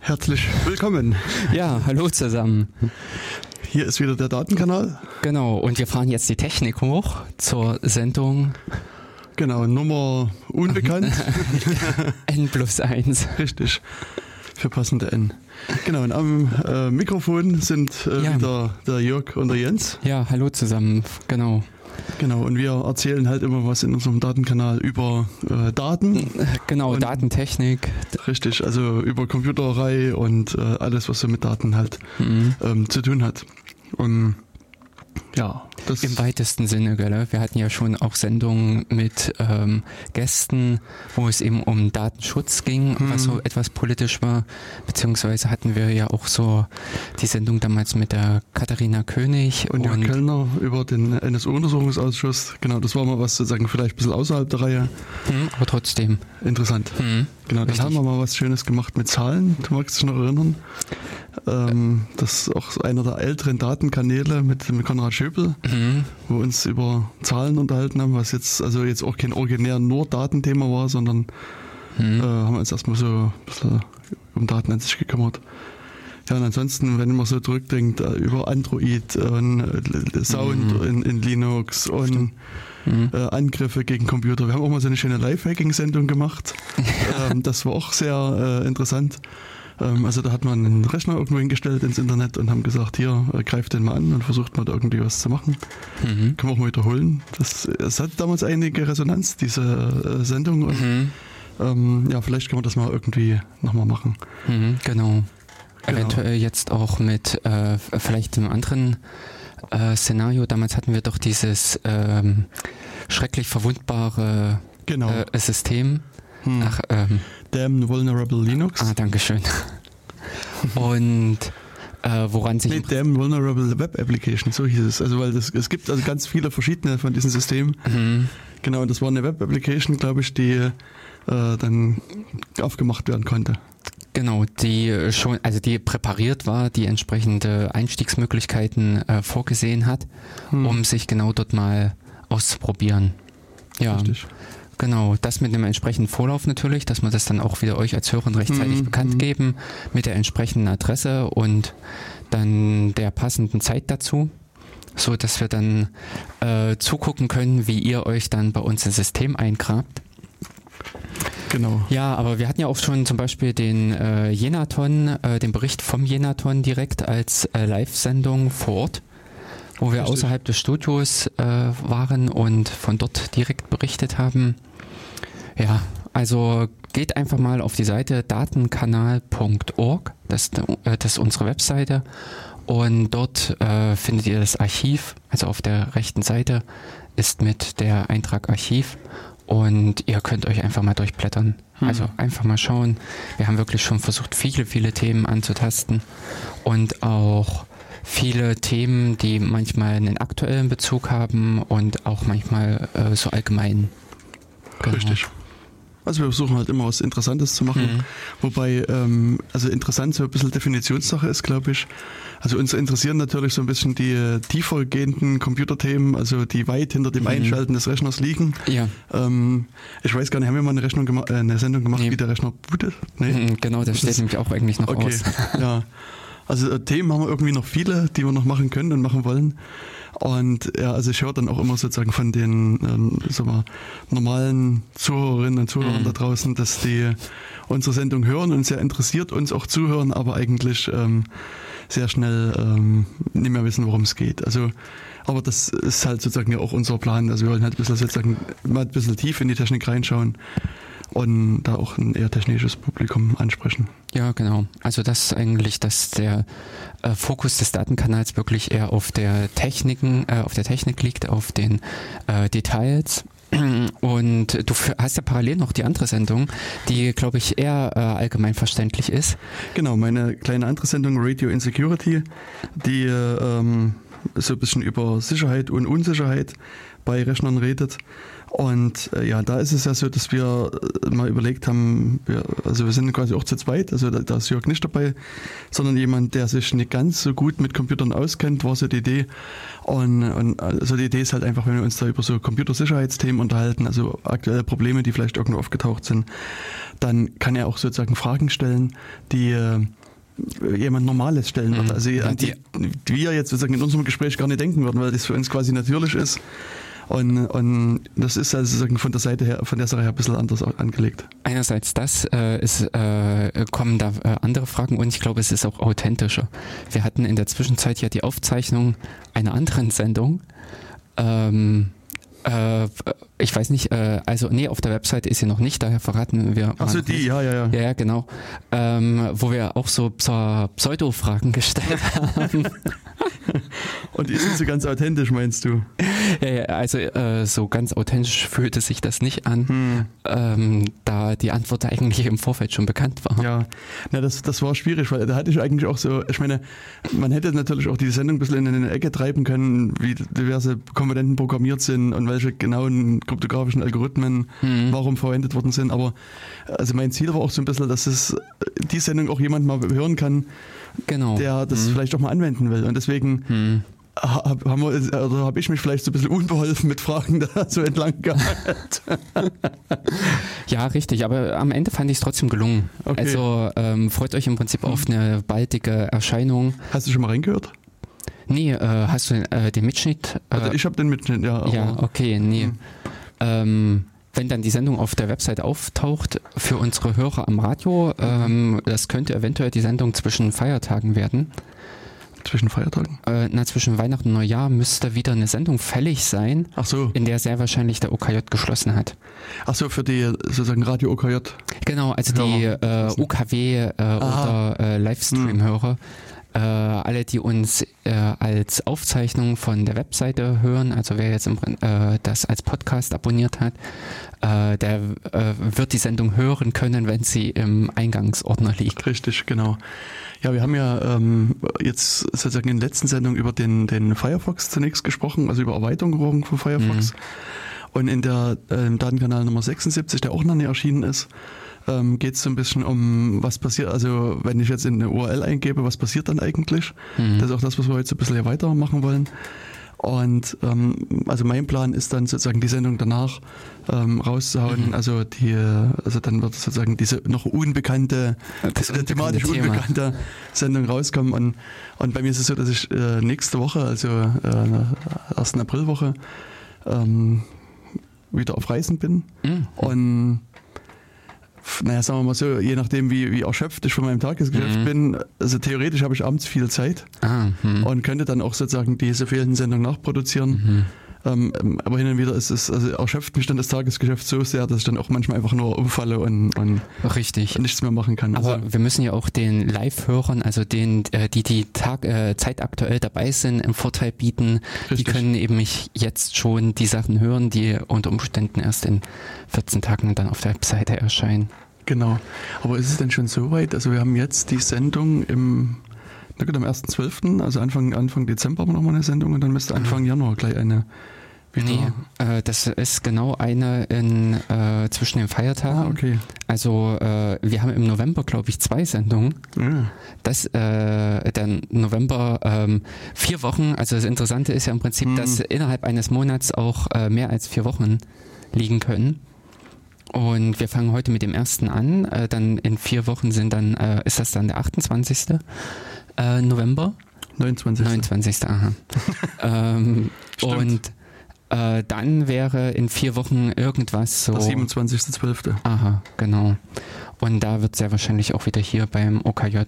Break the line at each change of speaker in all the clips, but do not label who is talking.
Herzlich willkommen.
Ja, hallo zusammen.
Hier ist wieder der Datenkanal.
Genau, und wir fahren jetzt die Technik hoch zur Sendung
Genau, Nummer unbekannt.
N plus 1.
Richtig. Für passende N. Genau, und am äh, Mikrofon sind äh,
Ja.
wieder der Jörg und der Jens.
Ja, hallo zusammen. Genau.
Genau, und wir erzählen halt immer was in unserem Datenkanal über äh, Daten.
Genau,
Und-
Datentechnik.
Richtig, also über Computerei und äh, alles, was so mit Daten halt
Mhm.
ähm, zu tun hat. Und ja, das
Im weitesten Sinne, gell? Wir hatten ja schon auch Sendungen mit ähm, Gästen, wo es eben um Datenschutz ging, was so etwas politisch war. Beziehungsweise hatten wir ja auch so die Sendung damals mit der Katharina König
und Jörg Kellner über den NSU-Untersuchungsausschuss. Genau, das war mal was sozusagen vielleicht ein bisschen außerhalb der Reihe.
Hm, aber trotzdem.
Interessant.
Hm.
Genau, dann
Richtig.
haben wir mal was Schönes gemacht mit Zahlen. Du magst dich noch erinnern? Ähm, das ist auch einer der älteren Datenkanäle mit, mit Konrad Schöpel,
Hm.
wo wir uns über Zahlen unterhalten haben, was jetzt also jetzt auch kein originär nur Datenthema war, sondern
Hm.
äh, haben wir uns erstmal so ein bisschen um Daten an sich gekümmert. Ja, und ansonsten, wenn man so zurückdenkt, äh, über Android und äh, Sound in, in Linux und
Hm.
äh, Angriffe gegen Computer. Wir haben auch mal so eine schöne Live-Hacking-Sendung gemacht. ähm, das war auch sehr äh, interessant. Ähm, also da hat man einen Rechner irgendwo hingestellt ins Internet und haben gesagt, hier, äh, greift den mal an und versucht mal da irgendwie was zu machen.
Mhm.
Können wir auch mal wiederholen. Das, es hat damals einige Resonanz, diese äh, Sendung. Und,
Mhm.
ähm, ja, vielleicht können wir das mal irgendwie nochmal machen.
Mhm, genau.
Genau.
Eventuell jetzt auch mit äh, vielleicht einem anderen äh, Szenario. Damals hatten wir doch dieses ähm, schrecklich verwundbare
Genau.
äh, System.
Hm.
Ach, ähm,
Damn Vulnerable Linux.
ah, Dankeschön. Und äh, woran sich
Nee, Damn Vulnerable Web Application, so hieß es. Also weil das, es gibt also ganz viele verschiedene von diesen Systemen.
Mhm.
Genau, und das war eine Web-Application, glaube ich, die äh, dann aufgemacht werden konnte.
Genau, die schon, also die präpariert war, die entsprechende Einstiegsmöglichkeiten äh, vorgesehen hat,
Hm.
um sich genau dort mal auszuprobieren. Ja,
Richtig.
Genau. Das mit einem entsprechenden Vorlauf natürlich, dass wir das dann auch wieder euch als Hörern rechtzeitig
Mhm,
bekannt
mhm.
geben mit der entsprechenden Adresse und dann der passenden Zeit dazu, so dass wir dann äh, zugucken können, wie ihr euch dann bei uns ins System eingrabt.
Genau.
Ja, aber wir hatten ja auch schon zum Beispiel den äh, Jenaton, äh, den Bericht vom Jenaton direkt als äh, Live-Sendung vor Ort, wo wir
Richtig.
außerhalb des Studios äh, waren und von dort direkt berichtet haben. Ja, also geht einfach mal auf die Seite datenkanal.org, das, ist, äh, das ist unsere Webseite und dort äh, findet ihr das Archiv, also auf der rechten Seite ist mit der Eintrag Archiv und ihr könnt euch einfach mal durchblättern.
Hm.
Also einfach mal schauen. Wir haben wirklich schon versucht, viele, viele Themen anzutasten und auch viele Themen, die manchmal einen aktuellen Bezug haben und auch manchmal äh, so allgemein. Genau.
Richtig. Also wir versuchen halt immer was Interessantes zu machen.
Mhm.
Wobei, ähm, also interessant so ein bisschen Definitionssache ist, glaube ich. Also uns interessieren natürlich so ein bisschen die äh, tiefer gehenden Computerthemen, also die weit hinter dem
Mhm.
Einschalten des Rechners liegen.
Ja,
Ähm, ich weiß gar nicht, haben wir mal eine, Rechnung gema- äh, eine Sendung gemacht,
Nee.
wie der Rechner bootet? Nee?
mhm, genau, das steht
Das-
nämlich auch eigentlich noch
Okay,
aus.
ja. Also äh, Themen haben wir irgendwie noch viele, die wir noch machen können und machen wollen. Und ja, also ich höre dann auch immer sozusagen von den ähm, sag mal, normalen Zuhörerinnen und Zuhörern
Mhm.
da draußen, dass die unsere Sendung hören und sehr interessiert uns auch zuhören, aber eigentlich ähm, sehr schnell ähm, nicht mehr wissen, worum es geht. Also, aber das ist halt sozusagen ja auch unser Plan. Also wir wollen halt ein bisschen sozusagen mal ein bisschen tief in die Technik reinschauen und da auch ein eher technisches Publikum ansprechen.
Ja, genau. Also das ist eigentlich, dass der äh, Fokus des Datenkanals wirklich eher auf der Techniken, äh, auf der Technik liegt, auf den äh, Details. Und du hast ja parallel noch die andere Sendung, die, glaube ich, eher äh, allgemein verständlich ist.
Genau, meine kleine andere Sendung Radio Insecurity, die ähm, so ein bisschen über Sicherheit und Unsicherheit bei Rechnern redet. Und äh, ja, da ist es ja so, dass wir äh, mal überlegt haben, wir, also wir sind quasi auch zu zweit, also da, da ist Jörg nicht dabei, sondern jemand, der sich nicht ganz so gut mit Computern auskennt, war so die Idee. Und, und also die Idee ist halt einfach, wenn wir uns da über so Computersicherheitsthemen unterhalten, also aktuelle Probleme, die vielleicht irgendwo aufgetaucht sind, dann kann er auch sozusagen Fragen stellen, die äh, jemand Normales stellen wird.
Mhm.
Also an die, die wir jetzt sozusagen in unserem Gespräch gar nicht denken würden, weil das für uns quasi natürlich ist. Und, und das ist also von der Seite her, von der Sache her ein bisschen anders angelegt.
Einerseits das, äh, ist, äh, kommen da äh, andere Fragen und ich glaube, es ist auch authentischer. Wir hatten in der Zwischenzeit ja die Aufzeichnung einer anderen Sendung. Ähm, äh, ich weiß nicht, äh, also nee, auf der Webseite ist sie noch nicht, daher verraten wir.
Achso, die,
nicht.
ja, ja, ja.
Ja, ja, genau. Ähm, wo wir auch so Pseu- Pseudo-Fragen gestellt haben.
Und die sind so ganz authentisch, meinst du?
ja, ja, also äh, so ganz authentisch fühlte sich das nicht an,
Hm.
ähm, da die Antwort eigentlich im Vorfeld schon bekannt war.
Ja, na, das, das war schwierig, weil da hatte ich eigentlich auch so, ich meine, man hätte natürlich auch die Sendung ein bisschen in eine Ecke treiben können, wie diverse Komponenten programmiert sind und welche genauen kryptografischen Algorithmen
Mhm.
warum verwendet worden sind. Aber also mein Ziel war auch so ein bisschen, dass es die Sendung auch jemand mal hören kann,
Genau.
der das
Mhm.
vielleicht auch mal anwenden will. Und deswegen
Hm.
habe wir, oder habe ich mich vielleicht so ein bisschen unbeholfen mit Fragen da so entlang gehalten.
Ja, richtig, aber am Ende fand ich es trotzdem gelungen.
Okay.
Also ähm, freut euch im Prinzip auf eine baldige Erscheinung.
Hast du schon mal reingehört?
Nee, äh, hast du äh, den Mitschnitt? Äh,
Also ich habe den Mitschnitt, ja.
Ja, okay, nee.
Hm.
Ähm, wenn dann die Sendung auf der Website auftaucht, für unsere Hörer am Radio, ähm, das könnte eventuell die Sendung zwischen Feiertagen werden.
Zwischen Feiertagen?
Äh, na, zwischen Weihnachten und Neujahr müsste wieder eine Sendung fällig sein,
Ach so.
in der sehr wahrscheinlich der OKJ geschlossen hat.
Ach so, für die sozusagen Radio OKJ.
Genau, also die äh, UKW äh, oder äh, Livestream-Hörer, äh, alle, die uns äh, als Aufzeichnung von der Webseite hören, also wer jetzt im, äh, das als Podcast abonniert hat, äh, der äh, wird die Sendung hören können, wenn sie im Eingangsordner liegt.
Richtig, genau. Ja, wir haben ja ähm, jetzt sozusagen in der letzten Sendung über den, den Firefox zunächst gesprochen, also über Erweiterung von Firefox. Und in der ähm, Datenkanal Nummer 76, der auch noch nicht erschienen ist, ähm, geht es so ein bisschen um, was passiert, also wenn ich jetzt in eine URL eingebe, was passiert dann eigentlich?
Mhm.
Das ist auch das, was wir heute so ein bisschen hier weitermachen wollen. Und ähm, also mein Plan ist dann sozusagen die Sendung danach ähm, rauszuhauen.
Mhm.
Also die, also dann wird sozusagen diese noch unbekannte,
Das
äh, thematisch
unbekannte Thema.
unbekannte Sendung rauskommen. Und, und bei mir ist es so, dass ich äh, nächste Woche, also äh, 1. Aprilwoche, ähm, wieder auf Reisen bin.
Mhm.
Und naja, sagen wir mal so, je nachdem, wie, wie erschöpft ich von meinem Tagesgeschäft
Mhm.
bin, also theoretisch habe ich abends viel Zeit
Ah, hm.
und könnte dann auch sozusagen diese fehlenden Sendungen nachproduzieren.
Mhm.
Ähm, ähm, aber hin und wieder ist es, also erschöpft mich dann das Tagesgeschäft so sehr, dass ich dann auch manchmal einfach nur umfalle und, und
Richtig.
nichts mehr machen kann.
Aber
Also,
wir müssen ja auch den Live-Hörern, also den, äh, die die Tag, äh, zeitaktuell dabei sind, im Vorteil bieten. Die
Richtig.
können eben nicht jetzt schon die Sachen hören, die unter Umständen erst in 14 Tagen dann auf der Webseite erscheinen.
genau. Aber ist es denn schon so weit? Also wir haben jetzt die Sendung im, na gut, am 1.12., also Anfang, Anfang Dezember haben wir nochmal eine Sendung und dann müsste Anfang Januar gleich eine.
Nee, äh, das ist genau eine in, äh, zwischen den Feiertagen.
Ah, okay.
Also äh, wir haben im November, glaube ich, zwei Sendungen.
Ja.
Das, äh, der November, ähm, vier Wochen, also das Interessante ist ja im Prinzip,
Mhm.
dass innerhalb eines Monats auch äh, mehr als vier Wochen liegen können. Und wir fangen heute mit dem ersten an, äh, dann in vier Wochen sind dann, äh, ist das dann der 28. Äh, November?
29.
29. Aha. ähm, und äh, dann wäre in vier Wochen irgendwas so.
Der 27.12.
Aha, genau. Und da wird sehr wahrscheinlich auch wieder hier beim OKJ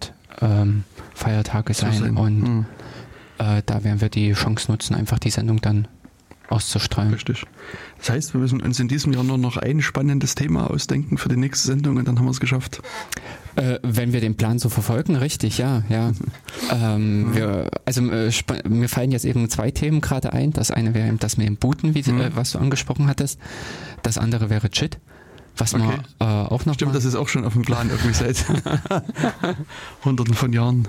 ähm, Feiertage sein.
sein.
Und
Hm,
äh, da werden wir die Chance nutzen, einfach die Sendung dann auszustrahlen.
richtig. Das heißt, wir müssen uns in diesem Jahr nur noch ein spannendes Thema ausdenken für die nächste Sendung und dann haben wir es geschafft.
Äh, wenn wir den Plan so verfolgen, richtig, ja, ja. ähm, wir, also äh, mir fallen jetzt eben zwei Themen gerade ein. Das eine wäre eben das mit dem Booten, wie,
Mhm.
äh, was du angesprochen hattest. Das andere wäre Chit, was
Okay.
wir äh, auch noch
Stimmt,
mal,
das ist auch schon auf dem Plan irgendwie seit hunderten von Jahren.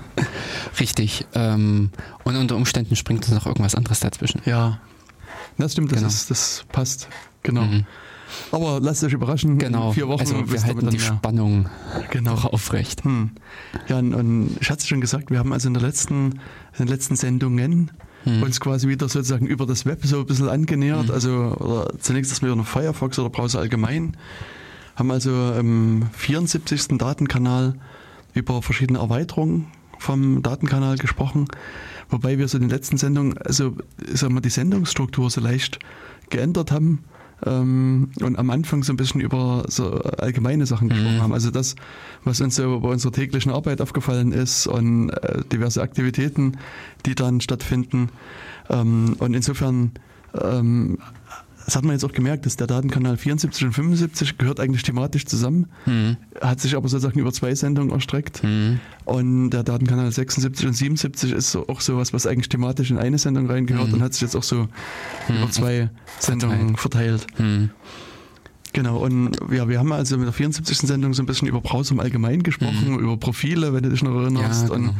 richtig. Ähm, und unter Umständen springt uns noch irgendwas anderes dazwischen.
Ja. Das stimmt, das,
Genau.
ist, das passt. Genau.
Mhm.
Aber lasst euch überraschen.
Genau.
In vier Wochen
also wir halten
dann
die
mehr.
Spannung
Genau.
noch aufrecht.
Hm. Ja, und, und ich hatte es schon gesagt, wir haben also in, der letzten, in den letzten Sendungen
Hm.
uns quasi wieder sozusagen über das Web so ein bisschen angenähert.
Hm.
Also oder zunächst erstmal über den Firefox oder Browser allgemein. Haben also im 74. Datenkanal über verschiedene Erweiterungen vom Datenkanal gesprochen. Wobei wir so in den letzten Sendungen, also ich sag mal, die Sendungsstruktur so leicht geändert haben. Ähm, und am Anfang so ein bisschen über so allgemeine Sachen gesprochen
Mhm.
haben. Also das, was uns so bei unserer täglichen Arbeit aufgefallen ist und äh, diverse Aktivitäten, die dann stattfinden. Ähm, und insofern, ähm, das hat man jetzt auch gemerkt, dass der Datenkanal 74 und 75 gehört eigentlich thematisch zusammen,
Mhm.
hat sich aber sozusagen über zwei Sendungen erstreckt.
Mhm.
Und der Datenkanal 76 und 77 ist so, auch sowas, was eigentlich thematisch in eine Sendung reingehört
Mhm.
und hat sich jetzt auch so
Mhm.
über zwei Sendungen verteilt.
Mhm.
Genau, und ja, wir haben also mit der 74. Sendung so ein bisschen über Browser im Allgemeinen gesprochen, über Profile, wenn du dich noch erinnerst,
Mhm. Ja, genau.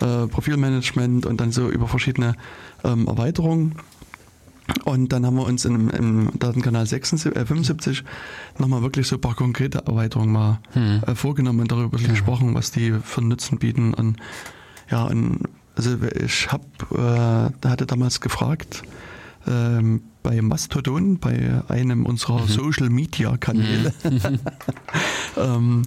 und äh, Profilmanagement und dann so über verschiedene ähm, Erweiterungen. Und dann haben wir uns im, im Datenkanal 76, äh, 75 nochmal wirklich so ein paar konkrete Erweiterungen mal
Mhm.
äh, vorgenommen und darüber
Ja.
gesprochen, was die für einen Nutzen bieten. Und ja, und also ich habe, äh, da hatte damals gefragt, ähm, bei Mastodon, bei einem unserer
Mhm.
Social Media Kanäle, ähm,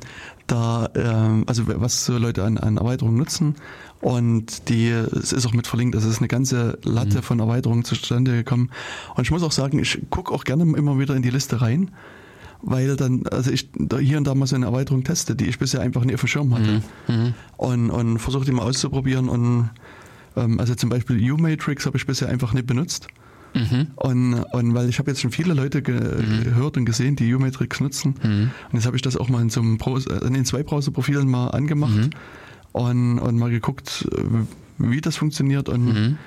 da, ähm, also was so Leute an, an Erweiterungen nutzen. Und die, es ist auch mit verlinkt, also es ist eine ganze Latte
Mhm.
von Erweiterungen zustande gekommen. Und ich muss auch sagen, ich gucke auch gerne immer wieder in die Liste rein, weil dann, also ich hier und da mal so eine Erweiterung teste, die ich bisher einfach nie auf dem Schirm hatte.
Mhm. Mhm.
Und, und versuche die mal auszuprobieren. Und ähm, also zum Beispiel U-Matrix habe ich bisher einfach nicht benutzt.
Mhm.
Und, und weil ich habe jetzt schon viele Leute ge gehört und gesehen, die U-Matrix nutzen.
Mhm.
Und jetzt habe ich das auch mal in so einem Browser, äh, in den zwei Browser-Profilen mal angemacht
Mhm.
und, und mal geguckt, wie das funktioniert. Und
Mhm.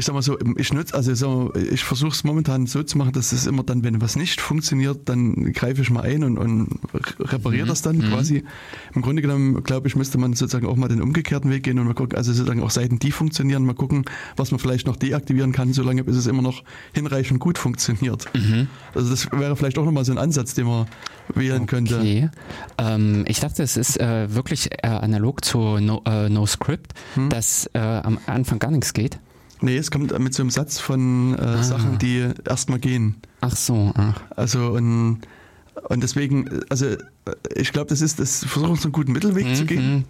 Ich sag mal so, ich nutze, also so, ich versuche es momentan so zu machen, dass es immer dann, wenn was nicht funktioniert, dann greife ich mal ein und, und repariere
Mhm.
das dann
Mhm.
quasi. Im Grunde genommen, glaube ich, müsste man sozusagen auch mal den umgekehrten Weg gehen und mal gucken, also sozusagen auch Seiten, die funktionieren, mal gucken, was man vielleicht noch deaktivieren kann, solange bis es immer noch hinreichend gut funktioniert.
Mhm.
Also das wäre vielleicht auch nochmal so ein Ansatz, den man wählen könnte.
Okay. Ähm, ich dachte, es ist äh, wirklich äh, analog zu No, äh, no
Hm?
dass äh, am Anfang gar nichts geht.
Nee, es kommt mit so einem Satz von äh,
Ah.
Sachen, die erstmal gehen.
Ach so, ach.
Also und, und deswegen, also äh, ich glaube, das ist, das versuchen so einen guten Mittelweg zu gehen,
Mhm.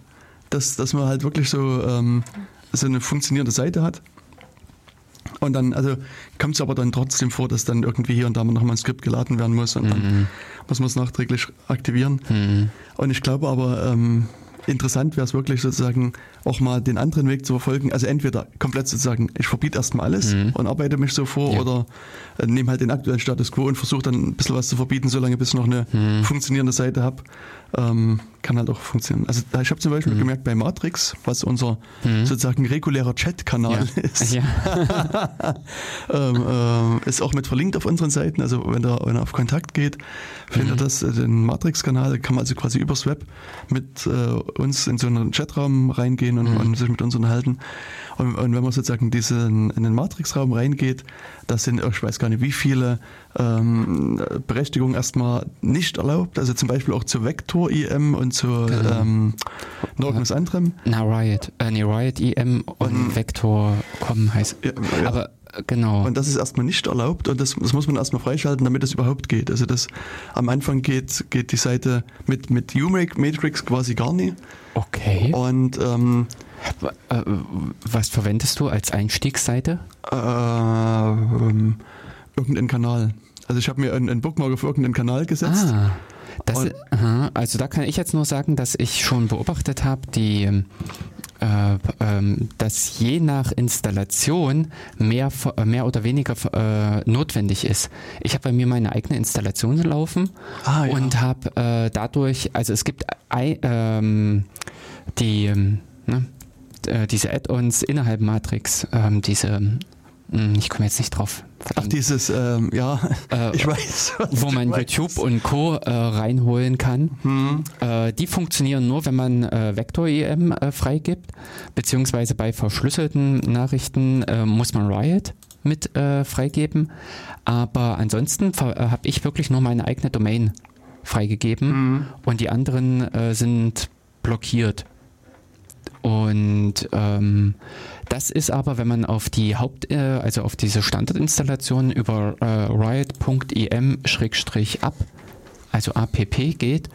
dass, dass man halt wirklich so, ähm, so eine funktionierende Seite hat. Und dann, also kommt es aber dann trotzdem vor, dass dann irgendwie hier und da mal nochmal ein Skript geladen werden muss und dann
Mhm.
muss man es nachträglich aktivieren.
Mhm.
Und ich glaube aber, ähm, interessant wäre es wirklich sozusagen auch mal den anderen Weg zu verfolgen. Also entweder komplett sozusagen, ich verbiete erstmal alles
Mhm.
und arbeite mich so vor
Ja.
oder nehme halt den aktuellen Status quo und versuche dann ein bisschen was zu verbieten, solange bis ich noch eine
Mhm.
funktionierende Seite habe. Ähm, kann halt auch funktionieren. Also da- ich habe zum Beispiel
Mhm.
gemerkt bei Matrix, was unser
Mhm.
sozusagen regulärer Chat-Kanal
Ja.
ist,
Ja.
ähm, ähm, ist auch mit verlinkt auf unseren Seiten. Also wenn er, wenn er auf Kontakt geht, findet
Mhm.
das äh, den Matrix-Kanal, kann man also quasi übers Web mit äh, uns in so einen Chatraum reingehen und,
Mhm.
und sich mit uns unterhalten. Und, und wenn man sozusagen diesen, in den Matrix-Raum reingeht, das sind, ich weiß gar nicht, wie viele ähm, Berechtigungen erstmal nicht erlaubt. Also zum Beispiel auch zur Vector-IM und zur
Genau.
ähm, noch was anderem.
Na, Riot. Äh, nee, Riot EM und
Und-
Vector.com heißt.
Ja, ja.
Aber äh, genau.
Und das ist erstmal nicht erlaubt und das, das muss man erstmal freischalten, damit es überhaupt geht. Also das am Anfang geht, geht die Seite mit, mit U-Matrix quasi gar nie.
okay.
Und ähm,
äh, was verwendest du als Einstiegsseite?
äh, ähm, irgendeinen Kanal. Also ich habe mir einen, einen Bookmark auf irgendeinen Kanal gesetzt.
Ah, das, aha, also da kann ich jetzt nur sagen, dass ich schon beobachtet habe, die, ähm, äh, ähm, dass je nach Installation mehr, äh, mehr oder weniger äh, notwendig ist. Ich habe bei mir meine eigene Installation laufen
Ah, ja.
und habe äh, dadurch, also es gibt ähm, die, ähm, ne, äh, diese Add-ons innerhalb Matrix, ähm, diese, mh, ich komme jetzt nicht drauf.
Ach, dieses, ähm, ja,
Äh,
ich weiß.
wo man
meinst.
YouTube und Co. Äh, reinholen kann.
Hm.
Äh, die funktionieren nur, wenn man äh, Vector-EM äh, freigibt, beziehungsweise bei verschlüsselten Nachrichten äh, muss man Riot mit freigeben. Aber ansonsten habe ich wirklich nur meine eigene Domain freigegeben mhm. und die anderen sind blockiert. Und ähm, das ist aber, wenn man auf die Haupt, äh, also auf diese Standardinstallation über äh, riot.em-app, also app geht,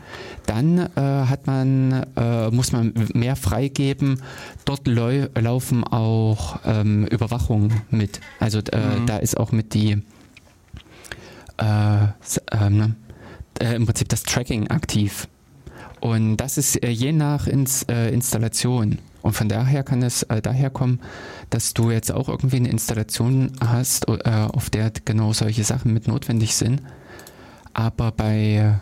dann äh, hat man, äh, muss man mehr freigeben. Dort laufen auch ähm, Überwachungen mit. Also äh, mhm. da ist auch mit die äh, ähm, im Prinzip das Tracking aktiv. Und das ist je nach Ins, Installation. Und von daher kann es äh, daher kommen, dass du jetzt auch irgendwie eine Installation hast, äh, auf der genau solche Sachen mit notwendig sind. Aber bei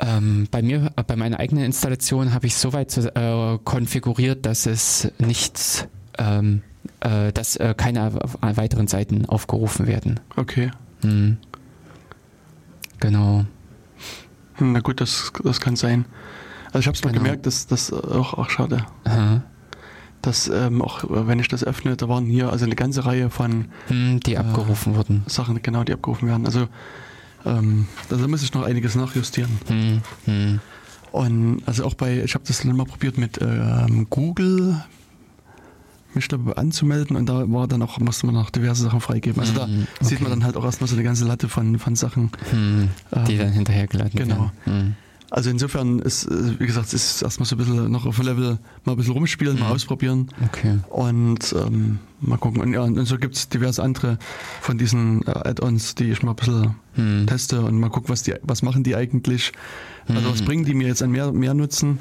ähm, bei mir, äh, bei meiner eigenen Installation habe ich so weit äh, konfiguriert, dass es nichts, ähm, äh, dass äh, keine weiteren Seiten aufgerufen werden.
Okay.
Hm. Genau.
Hm, na gut, das, das kann sein. Also ich habe es mal genau. gemerkt, dass das auch, auch schade. Aha. Dass ähm, auch wenn ich das öffne, da waren hier also eine ganze Reihe von
hm, die abgerufen äh, wurden.
Sachen, genau, die abgerufen werden. Also ähm, da muss ich noch einiges nachjustieren. Hm, hm. Und also auch bei, ich habe das dann mal probiert mit ähm, Google mich da anzumelden und da war dann auch, musste man noch diverse Sachen freigeben. Also da okay. sieht man dann halt auch erstmal so eine ganze Latte von, von Sachen.
Hm, die ähm, dann hinterhergeladen
genau. werden. Also insofern ist, äh, wie gesagt, ist erstmal so ein bisschen noch auf dem Level mal ein bisschen rumspielen, mhm. mal ausprobieren.
Okay.
Und ähm, mal gucken. Und, ja, und so gibt es diverse andere von diesen äh, Add-ons, die ich mal ein bisschen mhm. teste und mal gucken, was die, was machen die eigentlich. Also was mhm. bringen die mir jetzt an mehr, mehr Nutzen?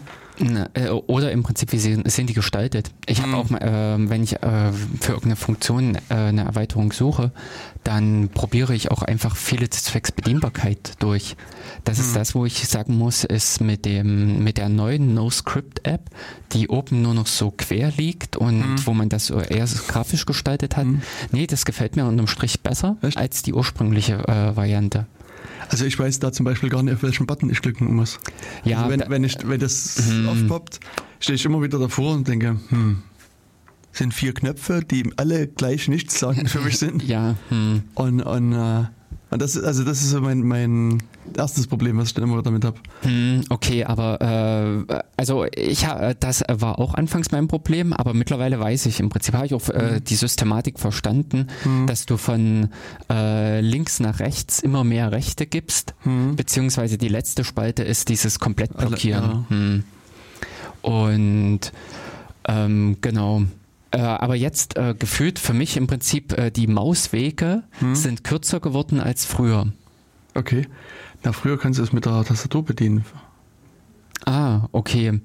Äh, oder im Prinzip, wie sind die gestaltet? Ich habe mhm. auch, äh, wenn ich äh, für irgendeine Funktion eine Erweiterung suche, dann probiere ich auch einfach viele zwecks Bedienbarkeit durch. Das mhm. ist das, wo ich sagen muss, ist mit dem mit der neuen NoScript-App, die oben nur noch so quer liegt und mhm. wo man das eher grafisch gestaltet hat. Mhm. Nee, das gefällt mir unterm Strich besser Echt? als die ursprüngliche äh, Variante.
Also ich weiß da zum Beispiel gar nicht, auf welchen Button ich klicken muss. Ja, also wenn, wenn, ich, wenn das hm. aufpoppt, stehe ich immer wieder davor und denke, hm, sind vier Knöpfe, die alle gleich nichts sagen für mich sind.
ja. Hm.
Und, und äh, und das, also das ist so mein, mein erstes Problem, was ich dann immer damit habe.
Hm, okay, aber äh, also ich das war auch anfangs mein Problem, aber mittlerweile weiß ich, im Prinzip habe ich auch äh, hm. die Systematik verstanden, hm. dass du von äh, links nach rechts immer mehr Rechte gibst, hm. beziehungsweise die letzte Spalte ist dieses komplett blockieren. Ja. Hm. Und ähm, genau. Äh, aber jetzt äh, gefühlt für mich im Prinzip äh, die Mauswege hm. sind kürzer geworden als früher.
Okay. Na, früher kannst du es mit der Tastatur bedienen.
Ah, okay.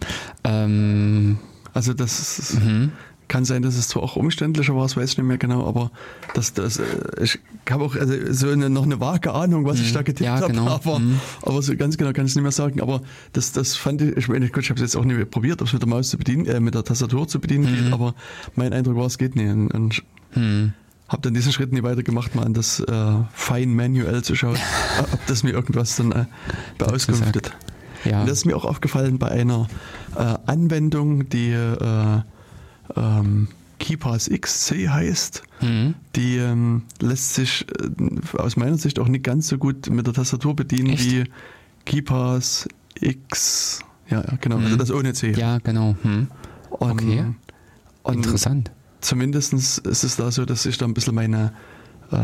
Ähm,
also das ist, mhm. Kann sein, dass es zwar auch umständlicher war, das weiß ich nicht mehr genau, aber das, das, äh, ich habe auch also so eine, noch eine vage Ahnung, was mhm. ich da getippt ja, habe, genau. aber, mhm. aber so ganz genau kann ich es nicht mehr sagen. Aber das, das fand ich, ich meine, gut, ich habe es jetzt auch nicht probiert, ob es mit der Maus zu bedienen, äh, mit der Tastatur zu bedienen mhm. geht, aber mein Eindruck war, es geht nicht. Und, und mhm. Habe dann diesen Schritt nie weitergemacht, mal an das äh, fein manuell zu schauen, ob das mir irgendwas dann äh, beauskunftet. Ja. Und das ist mir auch aufgefallen bei einer äh, Anwendung, die äh, ähm, KeyPass XC heißt. Mhm. Die ähm, lässt sich äh, aus meiner Sicht auch nicht ganz so gut mit der Tastatur bedienen Echt? wie KeyPass X. Ja, genau, also mhm. also das ohne C.
Ja, genau. Mhm.
Und, okay. Und Interessant. Zumindest ist es da so, dass ich da ein bisschen meine, äh,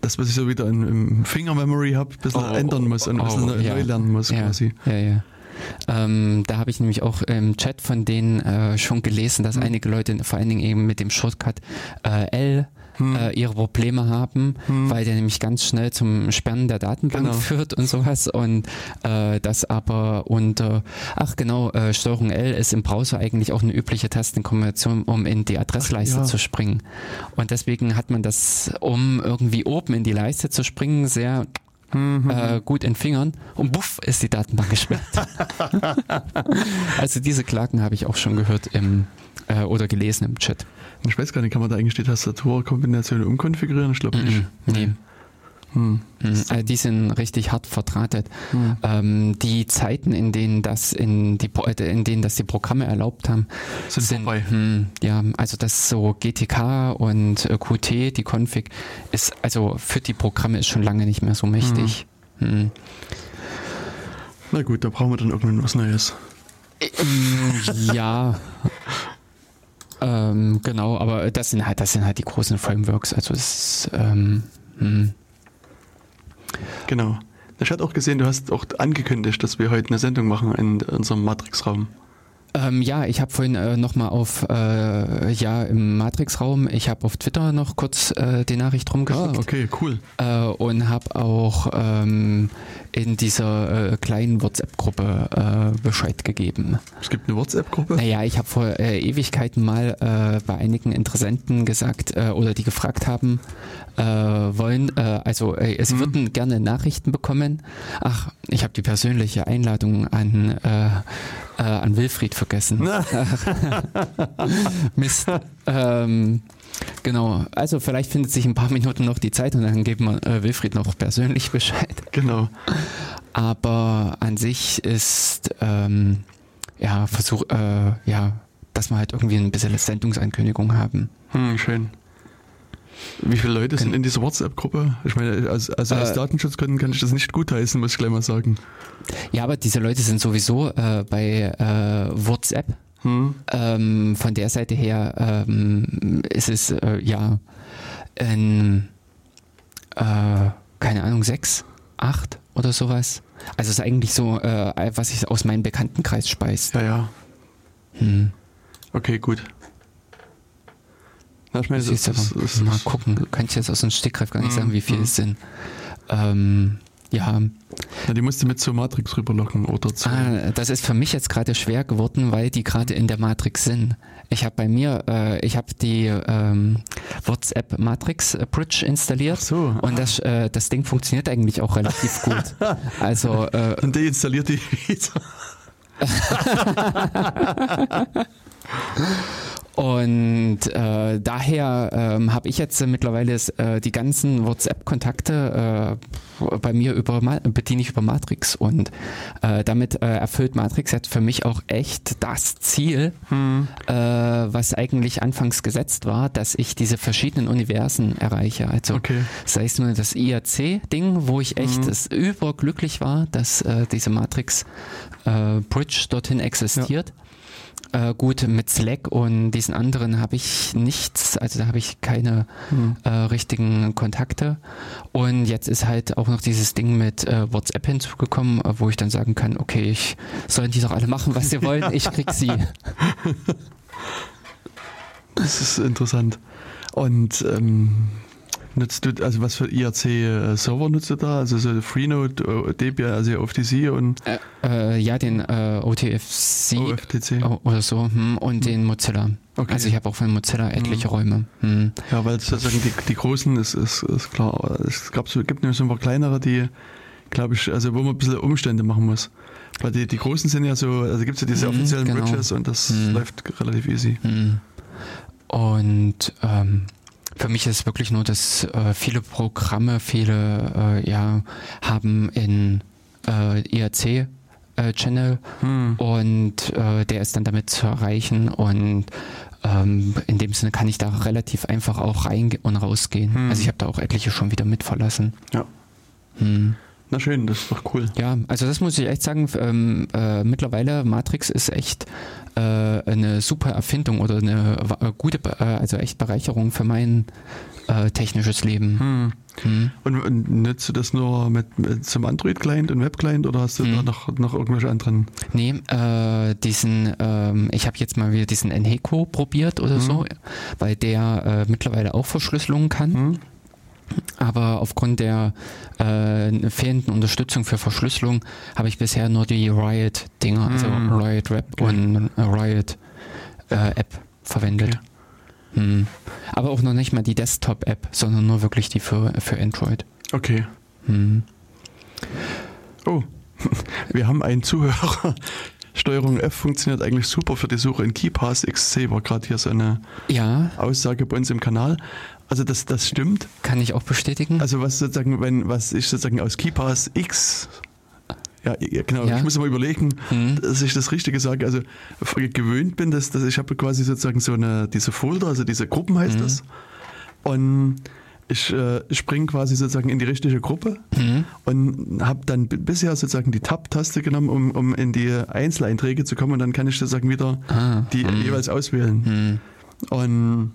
das, was ich so wieder in, im Finger-Memory habe, ein bisschen oh, ändern muss und ein bisschen oh, neu ja. lernen muss
ja.
quasi.
Ja, ja. Ähm, da habe ich nämlich auch im Chat von denen äh, schon gelesen, dass mhm. einige Leute vor allen Dingen eben mit dem Shortcut äh, L hm. äh, ihre Probleme haben, hm. weil der nämlich ganz schnell zum Sperren der Datenbank genau. führt und sowas und äh, das aber unter, ach genau, äh, Steuerung L ist im Browser eigentlich auch eine übliche Tastenkombination, um in die Adressleiste ja. zu springen und deswegen hat man das, um irgendwie oben in die Leiste zu springen, sehr Mhm. Äh, gut in Fingern und buff ist die Datenbank gesperrt. also diese Klagen habe ich auch schon gehört im äh, oder gelesen im Chat.
Ich weiß gar nicht, kann man da eigentlich die Tastaturkombination umkonfigurieren? Ich glaube nicht.
Nee. Hm. Also die sind richtig hart verdrahtet. Hm. Ähm, die Zeiten, in denen das in die äh, in denen das die Programme erlaubt haben,
sind, sind vorbei.
Hm, ja, also das so GTK und äh, Qt, die Config ist also für die Programme ist schon lange nicht mehr so mächtig. Hm. hm.
Na gut, da brauchen wir dann irgendwann was Neues.
Ähm, ja. ähm, genau, aber das sind halt, das sind halt die großen Frameworks. Also es ähm, hm.
Genau. Ich hatte auch gesehen, du hast auch angekündigt, dass wir heute eine Sendung machen in unserem Matrix-Raum.
Ähm, ja, ich habe vorhin äh, nochmal auf, äh, ja, im Matrix-Raum, ich habe auf Twitter noch kurz äh, die Nachricht rumgeschickt.
Ah, okay, cool.
Äh, und habe auch ähm, in dieser äh, kleinen WhatsApp-Gruppe äh, Bescheid gegeben.
Es gibt eine WhatsApp-Gruppe?
Naja, ich habe vor äh, Ewigkeiten mal bei einigen Interessenten gesagt äh, oder die gefragt haben, äh, wollen, äh, also sie mhm. würden gerne Nachrichten bekommen. Ach, ich habe die persönliche Einladung an, äh, an Wilfried vergessen. Mist. Ähm, Genau, also vielleicht findet sich ein paar Minuten noch die Zeit und dann geben wir äh, Wilfried noch persönlich Bescheid.
Genau.
Aber an sich ist ähm, ja Versuch, äh, ja, dass wir halt irgendwie ein bisschen Sendungsankündigung haben.
Hm, schön. Wie viele Leute sind in dieser WhatsApp-Gruppe? Ich meine, also, also aus äh, Datenschutzgründen kann ich das nicht gutheißen, muss ich gleich mal sagen.
Ja, aber diese Leute sind sowieso äh, bei äh, WhatsApp hm. Ähm, von der Seite her ähm, ist es äh, ja ein, äh, keine Ahnung, sechs, acht oder sowas. Also es ist eigentlich so, äh, was sich aus meinem Bekanntenkreis speist.
Ja, ja. Hm. Okay, gut.
Ich meine, das, das, das, mal gucken, kann ich jetzt aus dem Stegreif gar nicht sagen, wie viele hm. es sind. Ähm, ja.
ja. Die musst du mit zur Matrix rüberlocken oder zu.
Ah, das ist für mich jetzt gerade schwer geworden, weil die gerade in der Matrix sind. Ich habe bei mir, äh, ich habe die ähm, WhatsApp Matrix Bridge installiert. Ach
so.
Aha. Und das, äh, das Ding funktioniert eigentlich auch relativ gut. Also. Äh,
und deinstalliert die wieder.
Und äh, daher ähm, habe ich jetzt äh, mittlerweile äh, die ganzen WhatsApp-Kontakte äh, bei mir über bediene ich über Matrix und äh, damit äh, erfüllt Matrix jetzt für mich auch echt das Ziel, hm. äh, was eigentlich anfangs gesetzt war, dass ich diese verschiedenen Universen erreiche. Also okay. sei es nur das IRC-Ding, wo ich echt hm. überglücklich war, dass äh, diese Matrix äh, Bridge dorthin existiert. Ja. Äh, gut, mit Slack und diesen anderen habe ich nichts, also da habe ich keine mhm. äh, richtigen Kontakte. Und jetzt ist halt auch noch dieses Ding mit äh, WhatsApp hinzugekommen, äh, wo ich dann sagen kann, okay, ich sollen die doch alle machen, was sie wollen, ich krieg sie.
das ist interessant. Und ähm, Nutzt du, also was für IRC-Server nutzt du da? Also so Freenode, Debian, also OFTC und?
Äh, äh, ja, den äh, OTFC
OFTC.
oder so hm, und hm. den Mozilla. Okay. Also ich habe auch von Mozilla etliche hm. Räume. Hm.
Ja, weil sozusagen die, die großen ist, ist, ist klar. Es gab so, gibt nämlich so ein paar kleinere, die, glaube ich, also wo man ein bisschen Umstände machen muss. Weil die, die großen sind ja so, also gibt es ja diese hm, offiziellen genau. Bridges und das hm. läuft relativ easy.
Und ähm, für mich ist es wirklich nur, dass äh, viele Programme, viele äh, ja, haben in äh, IRC äh, Channel hm. und äh, der ist dann damit zu erreichen und ähm, in dem Sinne kann ich da relativ einfach auch rein und rausgehen. Hm. Also ich habe da auch etliche schon wieder mit verlassen.
Ja. Hm. Na schön, das ist doch cool.
Ja, also das muss ich echt sagen. Ähm, äh, mittlerweile Matrix ist echt äh, eine super Erfindung oder eine äh, gute, äh, also echt Bereicherung für mein äh, technisches Leben. Hm.
Hm. Und, und, nutzt du das nur mit, mit zum Android-Client und Web-Client oder hast du hm. da noch, noch irgendwelche anderen?
Nee, äh, diesen, ähm, ich habe jetzt mal wieder diesen Enheco probiert oder hm. so, weil der mittlerweile auch Verschlüsselungen kann. Aber aufgrund der äh, fehlenden Unterstützung für Verschlüsselung habe ich bisher nur die Riot-Dinger, also mm. Riot Web okay. und äh, Riot äh, App verwendet. Okay. Hm. Aber auch noch nicht mal die Desktop-App, sondern nur wirklich die für, für Android.
Okay. Hm. Oh, wir haben einen Zuhörer. Steuerung F funktioniert eigentlich super für die Suche in KeyPass XC, war gerade hier so eine
Ja,
Aussage bei uns im Kanal. Also das, das stimmt.
kann ich auch bestätigen.
Also was sozusagen, wenn, was ich sozusagen aus KeyPass X ja, genau.
Ja.
Ich muss mal überlegen,
Mhm.
dass ich das Richtige sage. Also gewöhnt bin, dass, dass ich habe quasi sozusagen so eine diese Folder, also diese Gruppen heißt
Mhm.
das. Und ich äh, springe quasi sozusagen in die richtige Gruppe
Mhm.
und habe dann bisher sozusagen die Tab-Taste genommen, um, um in die Einzeleinträge zu kommen und dann kann ich sozusagen wieder
Ah,
die
mhm.
jeweils auswählen.
Hm,
Und,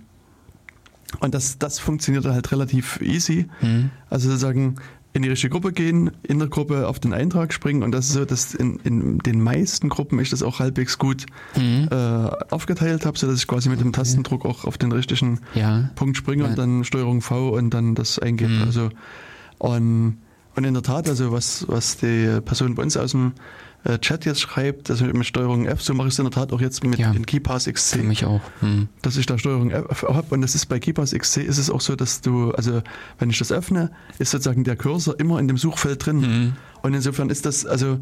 und das, das funktioniert halt relativ easy.
hm,
Also sozusagen in die richtige Gruppe gehen, in der Gruppe auf den Eintrag springen und das ist so, dass in, in den meisten Gruppen ich das auch halbwegs gut
hm.
äh, aufgeteilt habe, sodass ich quasi mit dem Tastendruck auch auf den richtigen
Ja.
Punkt springe
Ja.
und dann Steuerung V und dann das eingebe.
Mhm.
Also und, und in der Tat, also was, was die Person bei uns aus dem äh, Chat jetzt schreibt, also mit Steuerung F, so mache ich es in der Tat auch jetzt mit
Ja.
in KeyPass
Für
XC
mich auch. Hm.
dass ich da Steuerung F habe und das ist bei KeyPass XC ist es auch so, dass du, also wenn ich das öffne, ist sozusagen der Cursor immer in dem Suchfeld drin
Hm.
und insofern ist das also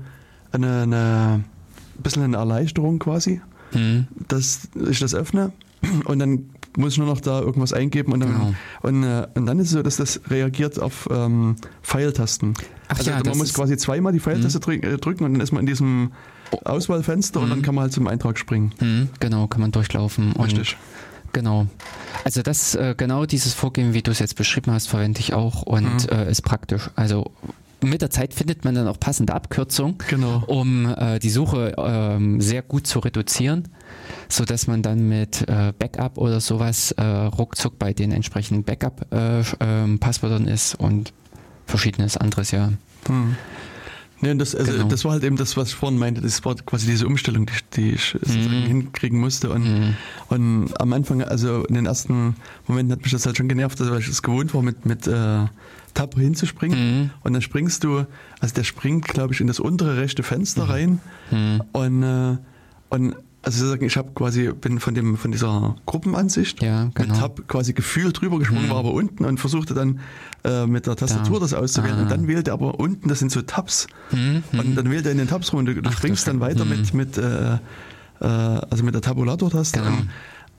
eine, eine ein bisschen eine Erleichterung quasi,
Hm.
dass ich das öffne und dann muss ich nur noch da irgendwas eingeben und dann,
Genau.
und, äh, und dann ist es so, dass das reagiert auf ähm, Pfeiltasten.
Ach
also
ja,
man muss quasi zweimal die Pfeiltaste drück- äh, drücken und dann ist man in diesem Auswahlfenster und dann kann man halt zum Eintrag springen.
Hm. Genau, kann man durchlaufen.
Richtig.
Genau. Also das, äh, genau dieses Vorgehen, wie du es jetzt beschrieben hast, verwende ich auch und
Mhm.
äh, ist praktisch. Also mit der Zeit findet man dann auch passende Abkürzungen,
Genau.
um äh, die Suche ähm, sehr gut zu reduzieren, so dass man dann mit äh, Backup oder sowas äh, ruckzuck bei den entsprechenden Backup-Passwörtern ist und verschiedenes anderes, ja.
Hm. Nee, das, also
Genau.
das war halt eben das, was ich vorhin meinte. Das war quasi diese Umstellung, die, die ich
Mhm.
hinkriegen musste. Und,
Mhm.
und am Anfang, also in den ersten Momenten hat mich das halt schon genervt, also weil ich es gewohnt war, mit, mit äh, Tab hinzuspringen.
Mhm.
Und dann springst du, also der springt, glaube ich, in das untere rechte Fenster
Mhm.
rein.
Hm.
Und, äh, und also sozusagen, ich habe quasi, bin von dem, von dieser Gruppenansicht
Ja, genau.
mit Tab quasi gefühlt drüber gesprungen,
Mhm.
war aber unten und versuchte dann äh, mit der Tastatur
Da.
das auszuwählen.
Ah.
Und dann wählte er aber unten, das sind so Tabs.
Hm.
Und dann wählt er in den Tabs rum und du, du
Ach,
springst dann weiter
hm.
mit, mit, äh, äh, also mit der Tabulator-Taste.
Genau.
Und,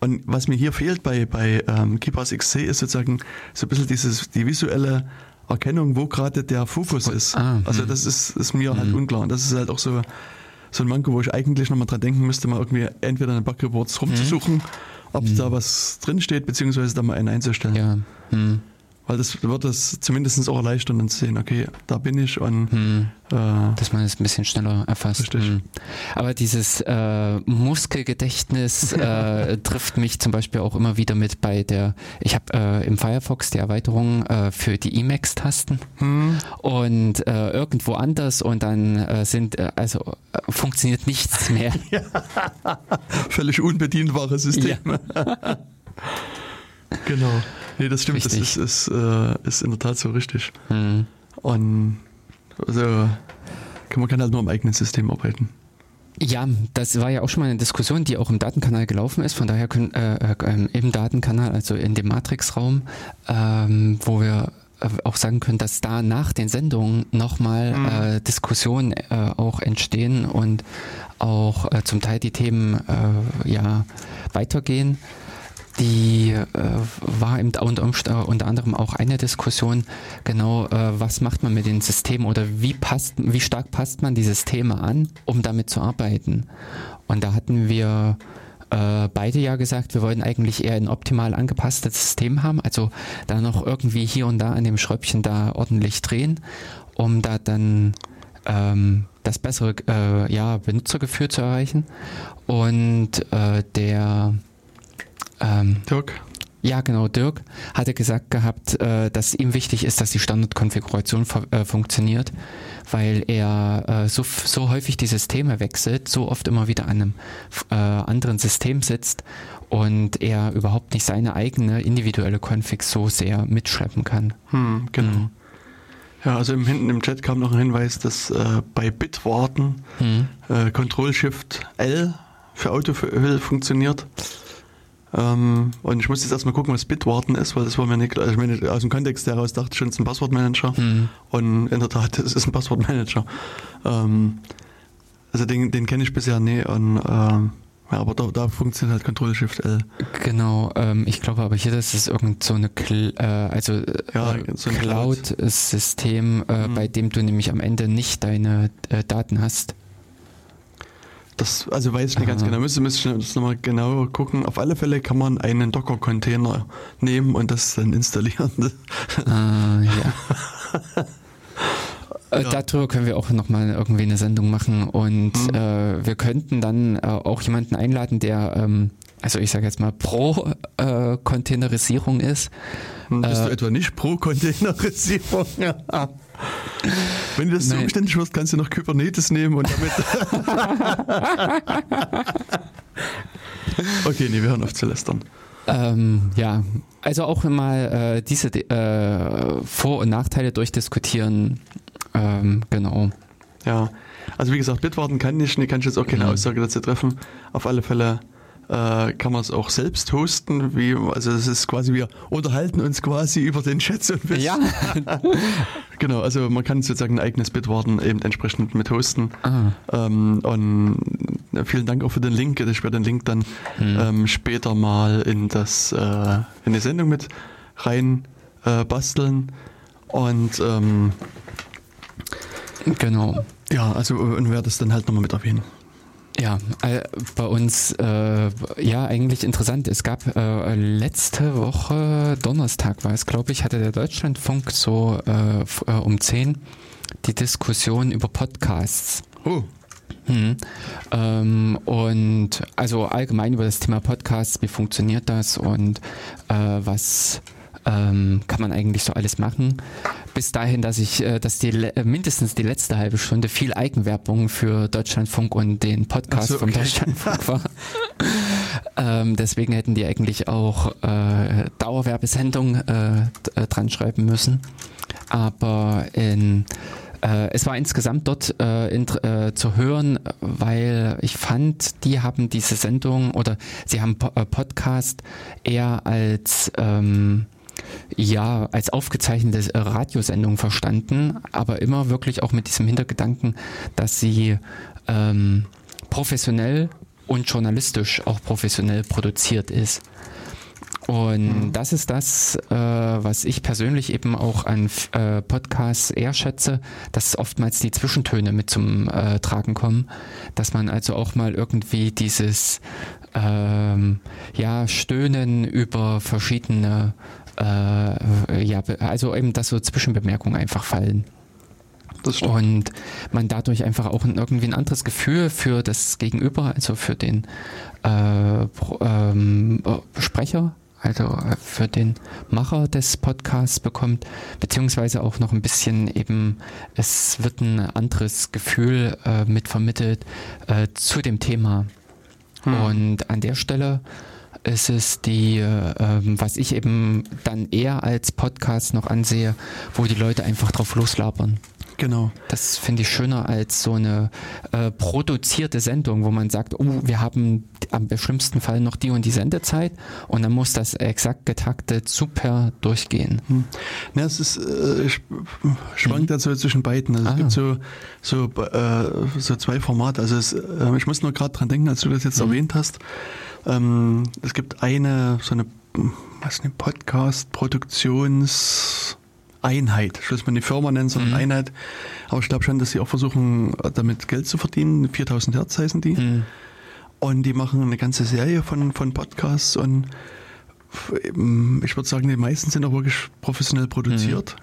und was mir hier fehlt bei, bei ähm, KeyPass XC ist sozusagen so ein bisschen dieses, die visuelle Erkennung, wo gerade der Fokus ist.
Ah,
also
hm.
das ist, ist mir halt
Hm.
unklar. Und das ist halt auch so, so ein Manko, wo ich eigentlich nochmal dran denken müsste, mal irgendwie entweder in den Bug-Reports rumzusuchen, ob
Hm.
da was drinsteht, beziehungsweise da mal einen einzustellen.
Ja. Hm.
Weil das wird es zumindest auch erleichtern, dann zu sehen, okay, da bin ich und
Hm.
äh,
dass man es ein bisschen schneller erfasst.
Richtig.
Hm. Aber dieses äh, Muskelgedächtnis äh, trifft mich zum Beispiel auch immer wieder mit bei der, ich habe äh, im Firefox die Erweiterung äh, für die Emacs-Tasten
hm,
und äh, irgendwo anders und dann sind, also funktioniert nichts mehr.
völlig unbedienbare Systeme. genau. Nee, das stimmt,
Richtig.
das ist, ist, äh, ist in der Tat so richtig.
Hm.
Und also kann man kann halt nur am eigenen System arbeiten.
Ja, das war ja auch schon mal eine Diskussion, die auch im Datenkanal gelaufen ist. Von daher können äh, äh, im Datenkanal, also in dem Matrix-Raum, ähm, wo wir äh, auch sagen können, dass da nach den Sendungen nochmal
Mhm.
äh, Diskussionen äh, auch entstehen und auch äh, zum Teil die Themen äh, ja weitergehen. Die äh, war im, unter, Umst- unter anderem auch eine Diskussion, genau, äh, was macht man mit den Systemen oder wie passt, wie stark passt man die Systeme an, um damit zu arbeiten. Und da hatten wir äh, beide ja gesagt, wir wollten eigentlich eher ein optimal angepasstes System haben, also da noch irgendwie hier und da an dem Schräubchen da ordentlich drehen, um da dann ähm, das bessere äh, ja, Benutzergefühl zu erreichen. Und äh, der ähm,
Dirk?
ja, genau. Dirk hatte gesagt gehabt, äh, dass ihm wichtig ist, dass die Standardkonfiguration äh, funktioniert, weil er äh, so, so häufig die Systeme wechselt, so oft immer wieder an einem äh, anderen System sitzt und er überhaupt nicht seine eigene individuelle Config so sehr mitschleppen kann.
Hm, genau.
Mhm.
Ja, also im, hinten im Chat kam noch ein Hinweis, dass äh, bei Bitwarten
Hm.
äh, Control-Shift-L für Autofill funktioniert. Ähm, und ich muss jetzt erstmal gucken, was Bitwarten ist, weil das war mir nicht klar. Also ich meine, aus dem Kontext heraus dachte ich schon, es ist ein Passwortmanager.
Hm.
Und in der Tat, es ist ein Passwortmanager. Ähm, Also den, den kenne ich bisher nie und ähm, ja, aber da, da funktioniert halt Control Shift L.
Genau, ähm, ich glaube aber hier, das ist irgend so eine Cl äh, also
Ja,
äh,
so ein
Cloud-System, äh,
Mhm.
bei dem du nämlich am Ende nicht deine äh, Daten hast.
Das, also weiß ich nicht ganz
Aha.
genau, müsste, müsste ich das nochmal genau gucken. Auf alle Fälle kann man einen Docker-Container nehmen und das dann installieren.
Äh, ja. Äh,
Ja.
Darüber können wir auch nochmal irgendwie eine Sendung machen und
Mhm.
äh, wir könnten dann äh, auch jemanden einladen, der, ähm, also ich sage jetzt mal pro äh, Containerisierung ist.
Bist
Äh,
du etwa nicht pro Containerisierung? Wenn du das so
Nein.
umständlich wirst, kannst du noch Kubernetes nehmen und damit. okay, nee, wir hören auf zu lästern.
Ähm, ja, also auch mal äh, diese äh, Vor- und Nachteile durchdiskutieren. Ähm, genau.
Ja, also wie gesagt, Bitwarden kann ich, nee, kann ich jetzt auch keine
Mhm.
Aussage dazu treffen. Auf alle Fälle äh, kann man es auch selbst hosten. Wie, also es ist quasi, wir unterhalten uns quasi über den Chat so ein bisschen.
Ja.
Genau, also man kann sozusagen ein eigenes Bitwarden eben entsprechend mit hosten.
ah,
Ähm, und äh, vielen Dank auch für den Link. Ich werde den Link dann
hm.
ähm, später mal in das äh, in die Sendung mit rein äh, basteln. Und ähm,
genau.
ja, also und werde es dann halt nochmal mit erwähnen.
Ja, äh, bei uns, äh, ja, eigentlich interessant. Es gab äh, letzte Woche, Donnerstag war es, glaube ich, hatte der Deutschlandfunk so äh, äh, um 10 die Diskussion über Podcasts.
Oh,
Mhm. Ähm, und also allgemein über das Thema Podcasts, wie funktioniert das und was ähm, kann man eigentlich so alles machen. Bis dahin, dass ich, äh, dass die äh, mindestens die letzte halbe Stunde viel Eigenwerbung für Deutschlandfunk und den Podcast
so,
vom
okay.
Deutschlandfunk war. ähm, deswegen hätten die eigentlich auch äh, Dauerwerbesendung äh, äh, dran schreiben müssen. Aber in äh, es war insgesamt dort äh, int- äh, zu hören, weil ich fand, die haben diese Sendung oder sie haben po äh, Podcast eher als ähm, ja als aufgezeichnete Radiosendung verstanden, aber immer wirklich auch mit diesem Hintergedanken, dass sie ähm, professionell und journalistisch auch professionell produziert ist. Und das ist das, äh, was ich persönlich eben auch an äh, Podcasts eher schätze, dass oftmals die Zwischentöne mit zum äh, Tragen kommen, dass man also auch mal irgendwie dieses ähm, ja Stöhnen über verschiedene äh, ja also eben dass so Zwischenbemerkungen einfach fallen und man dadurch einfach auch irgendwie ein anderes Gefühl für das Gegenüber, also für den äh, ähm, äh, Sprecher, also äh, für den Macher des Podcasts bekommt, beziehungsweise auch noch ein bisschen eben, es wird ein anderes Gefühl äh, mit vermittelt äh, zu dem Thema.
Hm.
Und an der Stelle ist es die, äh, ähm, was ich eben dann eher als Podcast noch ansehe, wo die Leute einfach drauf loslabern.
Genau.
Das finde ich schöner als so eine äh, produzierte Sendung, wo man sagt, oh, wir haben am schlimmsten Fall noch die und die Sendezeit und dann muss das exakt getaktet super durchgehen.
Hm. Ja, es ist äh, sch- schwankt
Mhm.
dazu zwischen beiden. Also
Ah.
es gibt so so äh, so zwei Formate. Also es, äh, ich muss nur gerade dran denken, als du das jetzt
Mhm.
erwähnt hast. Ähm, es gibt eine so eine was eine Podcast Produktions Einheit. Ich will es mal eine Firma nennen, sondern
Mhm.
Einheit. Aber ich glaube schon, dass sie auch versuchen, damit Geld zu verdienen. 4000 Hertz heißen die.
Hm.
Und die machen eine ganze Serie von, von Podcasts und eben, ich würde sagen, die meisten sind auch wirklich professionell produziert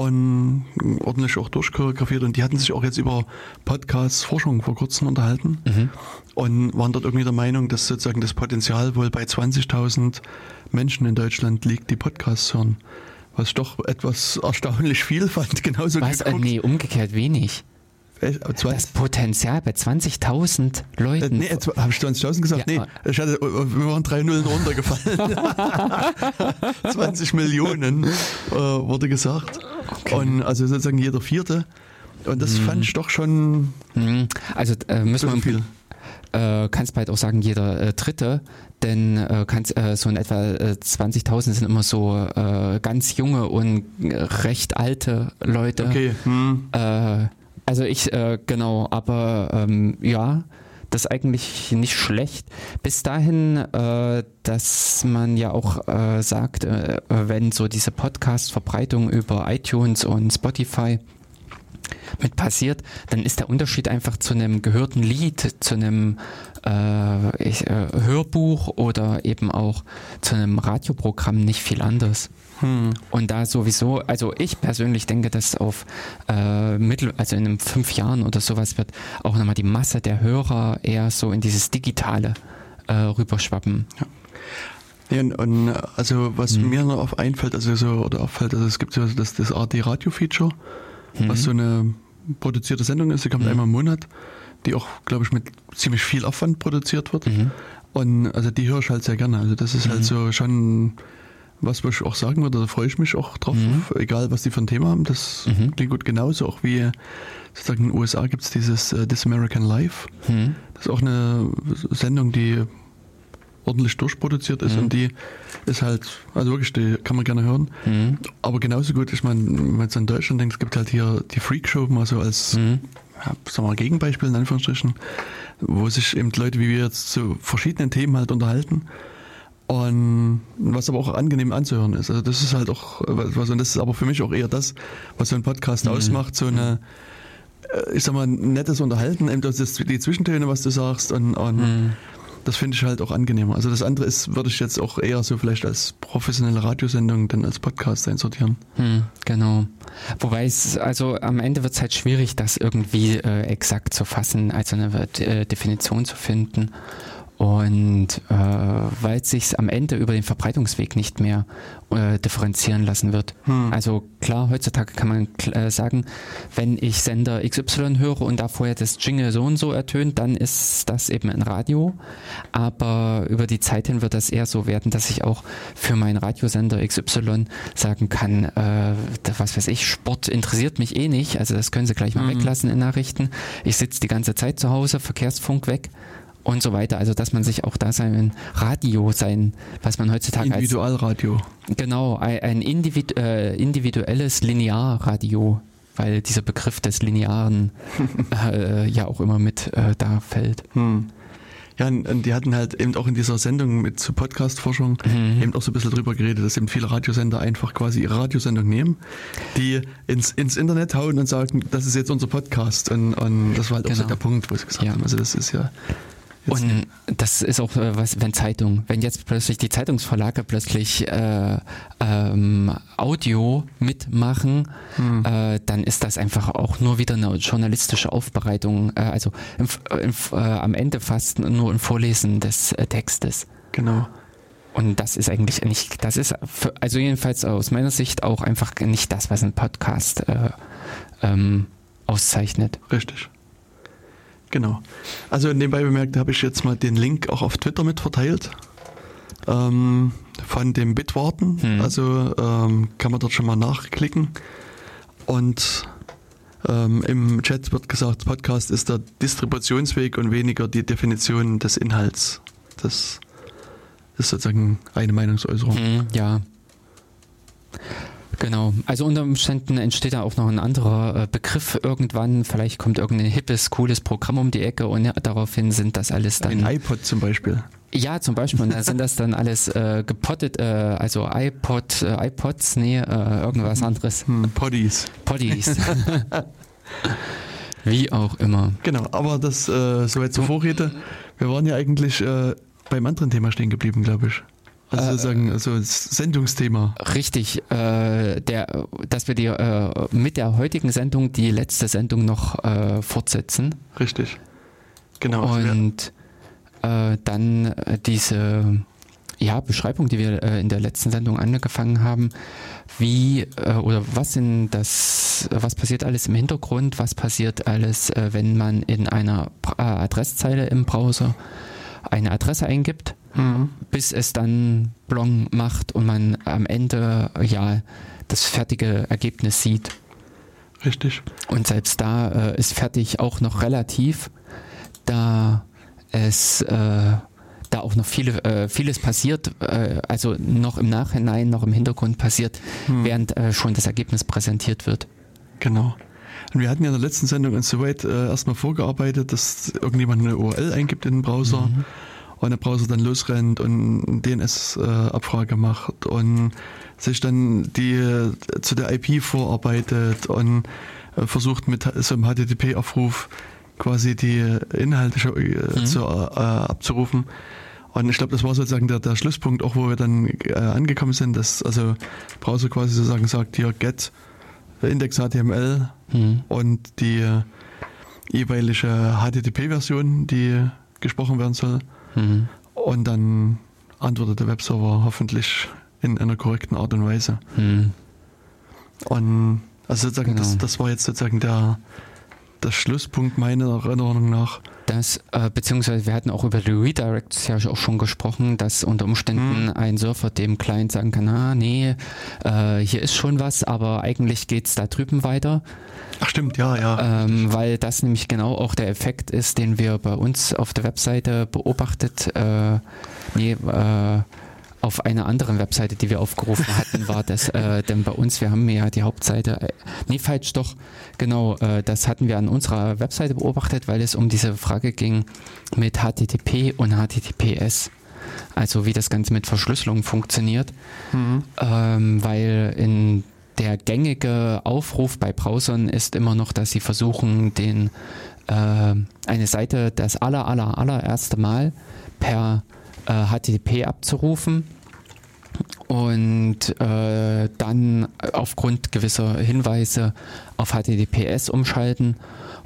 und ordentlich auch durchchoreografiert. Und die hatten sich auch jetzt über Podcasts Forschung vor kurzem unterhalten
Mhm.
und waren dort irgendwie der Meinung, dass sozusagen das Potenzial wohl bei 20.000 Menschen in Deutschland liegt, die Podcasts hören. Was ich doch etwas erstaunlich viel fand. Genauso
Was?
Geguckt.
nee, umgekehrt wenig. Das Potenzial bei 20.000
Äh,
Leuten.
nee, habe ich 20.000 gesagt?
Ja,
nee, ich hatte, wir waren drei Nullen runtergefallen. 20 Millionen äh, wurde gesagt.
Okay.
Und also sozusagen jeder Vierte. Und das fand ich doch schon
Mhm. Also äh, müssen wir
viel.
äh, kannst bald auch sagen, jeder äh, Dritte, denn äh, kannst, äh, so in etwa äh, 20.000 sind immer so äh, ganz junge und recht alte Leute,
Okay. Hm.
äh, Also ich, äh, genau, aber ähm, ja, das ist eigentlich nicht schlecht. Bis dahin, äh, dass man ja auch äh, sagt, äh, wenn so diese Podcast-Verbreitung über iTunes und Spotify mit passiert, dann ist der Unterschied einfach zu einem gehörten Lied, zu einem äh, ich, äh, Hörbuch oder eben auch zu einem Radioprogramm nicht viel anders. Hm. Und da sowieso, also ich persönlich denke, dass auf äh, Mittel, also in fünf Jahren oder sowas wird auch nochmal die Masse der Hörer eher so in dieses Digitale äh, rüberschwappen.
Ja. Ja, und, also was hm. mir noch auf einfällt, also so oder auffällt, also es gibt so das, das AD Radio Feature, hm. was so eine produzierte Sendung ist, die kommt mhm. einmal im Monat, die auch, glaube ich, mit ziemlich viel Aufwand produziert wird. Mhm. Und also die höre ich halt sehr gerne. Also das ist halt halt so schon was, ich auch sagen würde, da freue ich mich auch drauf, mhm. egal was die für ein Thema haben. Das mhm. klingt gut genauso, auch wie sozusagen in den USA gibt es dieses uh, This American Life. Mhm. Das ist auch eine Sendung, die ordentlich durchproduziert ist mhm. und die ist halt, also wirklich, die kann man gerne hören. Mhm. Aber genauso gut, ich meine, wenn man jetzt an Deutschland denkt, es gibt halt hier die Freak Show mal so als mhm. ja, sagen wir mal, Gegenbeispiel in Anführungsstrichen, wo sich eben Leute wie wir jetzt zu verschiedenen Themen halt unterhalten. Und was aber auch angenehm anzuhören ist. Also das ist halt auch was, und das ist aber für mich auch eher das, was so ein Podcast mhm. ausmacht, so eine, äh, ich sag mal, nettes Unterhalten, eben das, die Zwischentöne, was du sagst und, und mhm das finde ich halt auch angenehmer. Also das andere ist, würde ich jetzt auch eher so vielleicht als professionelle Radiosendung dann als Podcast einsortieren.
Hm, genau. Wobei es, also am Ende wird es halt schwierig, das irgendwie äh, exakt zu fassen, also eine äh, Definition zu finden. Und äh, weil es sich am Ende über den Verbreitungsweg nicht mehr äh, differenzieren lassen wird. Hm. Also klar, heutzutage kann man äh, sagen, wenn ich Sender XY höre und da vorher das Jingle so und so ertönt, dann ist das eben ein Radio. Aber über die Zeit hin wird das eher so werden, dass ich auch für meinen Radiosender XY sagen kann, äh, was weiß ich, Sport interessiert mich eh nicht. Also das können Sie gleich mal mhm. weglassen in Nachrichten. Ich sitze die ganze Zeit zu Hause, Verkehrsfunk weg und so weiter. Also dass man sich auch da sein Radio, sein, was man heutzutage
Individualradio.
Als, genau, ein individu äh, individuelles Linearradio, weil dieser Begriff des Linearen äh, ja auch immer mit äh, da fällt. Hm.
Ja, und die hatten halt eben auch in dieser Sendung mit zur Podcast-Forschung mhm. eben auch so ein bisschen drüber geredet, dass eben viele Radiosender einfach quasi ihre Radiosendung nehmen, die ins, ins Internet hauen und sagen, das ist jetzt unser Podcast. Und, und das war halt genau. auch so genau. der Punkt, wo sie gesagt ja. haben. Also das ist ja
und das ist auch äh, was, wenn Zeitung, wenn jetzt plötzlich die Zeitungsverlage plötzlich äh, ähm, Audio mitmachen, hm. äh, dann ist das einfach auch nur wieder eine journalistische Aufbereitung, äh, also im, im, äh, am Ende fast nur ein Vorlesen des Textes.
Genau.
Und das ist eigentlich nicht, das ist, für, also jedenfalls aus meiner Sicht auch einfach nicht das, was ein Podcast ähm, auszeichnet.
Richtig. Genau. Also nebenbei bemerkt habe ich jetzt mal den Link auch auf Twitter mit verteilt. Ähm, von dem Bitwarten. Hm. Also ähm, kann man dort schon mal nachklicken. Und ähm, im Chat wird gesagt, Podcast ist der Distributionsweg und weniger die Definition des Inhalts. Das ist sozusagen eine Meinungsäußerung.
Hm, ja. Genau, also unter Umständen entsteht da auch noch ein anderer äh, Begriff irgendwann. Vielleicht kommt irgendein hippes, cooles Programm um die Ecke und daraufhin sind das alles dann.
Ein iPod zum Beispiel.
Ja, zum Beispiel. Und da sind das dann alles äh, gepottet, äh, also iPod, äh, iPods, nee, äh, irgendwas anderes.
Hm, Poddies.
Poddies. Wie auch immer.
Genau, aber das äh, soweit zur Vorrede. Wir waren ja eigentlich äh, beim anderen Thema stehen geblieben, glaube ich. Also äh, sozusagen also Sendungsthema.
Richtig, äh, der, dass wir die, äh, mit der heutigen Sendung die letzte Sendung noch äh, fortsetzen.
Richtig. Genau.
Und äh, dann äh, diese ja, Beschreibung, die wir in der letzten Sendung angefangen haben, wie oder was sind das, was passiert alles im Hintergrund, was passiert alles, wenn man in einer Adresszeile im Browser eine Adresse eingibt mhm. bis es dann Blong macht und man am Ende ja das fertige Ergebnis sieht.
Richtig.
Und selbst da äh, ist fertig auch noch relativ, da es äh, da auch noch viele, äh, vieles passiert, äh, also noch im Nachhinein, noch im Hintergrund passiert, hm. während äh, schon das Ergebnis präsentiert wird.
Genau. Und wir hatten ja in der letzten Sendung uns soweit äh, erstmal vorgearbeitet, dass irgendjemand eine URL eingibt in den Browser mhm. Und der Browser dann losrennt und DNS-Abfrage äh, macht und sich dann die äh, zu der IP vorarbeitet und äh, versucht mit so einem HTTP-Aufruf quasi die Inhalte äh, mhm. zu, abzurufen. Und ich glaube, das war sozusagen der, der Schlusspunkt, auch wo wir dann äh, angekommen sind, dass also Browser quasi sozusagen sagt, hier get Index HTML mhm. und die äh, jeweilige HTTP-Version, die gesprochen werden soll. Mhm. Und dann antwortet der Webserver hoffentlich in einer korrekten Art und Weise. Mhm. Und also sozusagen, genau. das, das war jetzt sozusagen der, der Schlusspunkt meiner Erinnerung nach.
Das, äh, beziehungsweise wir hatten auch über die Redirects ja auch schon gesprochen, dass unter Umständen hm. ein Surfer dem Client sagen kann, ah nee, äh, hier ist schon was, aber eigentlich geht es da drüben weiter.
Ach stimmt, ja,
ja. Ähm, weil das nämlich genau auch der Effekt ist, den wir bei uns auf der Webseite beobachtet, äh, nee, äh, auf einer anderen Webseite, die wir aufgerufen hatten, war das, äh, denn bei uns, wir haben ja die Hauptseite, äh, nee, falsch, doch, genau, äh, das hatten wir an unserer Webseite beobachtet, weil es um diese Frage ging mit HTTP und HTTPS. Also wie das Ganze mit Verschlüsselung funktioniert, mhm. ähm, weil in der gängige Aufruf bei Browsern ist immer noch, dass sie versuchen, den äh, eine Seite das aller aller allererste Mal per äh, HTTP abzurufen und äh, dann aufgrund gewisser Hinweise auf HTTPS umschalten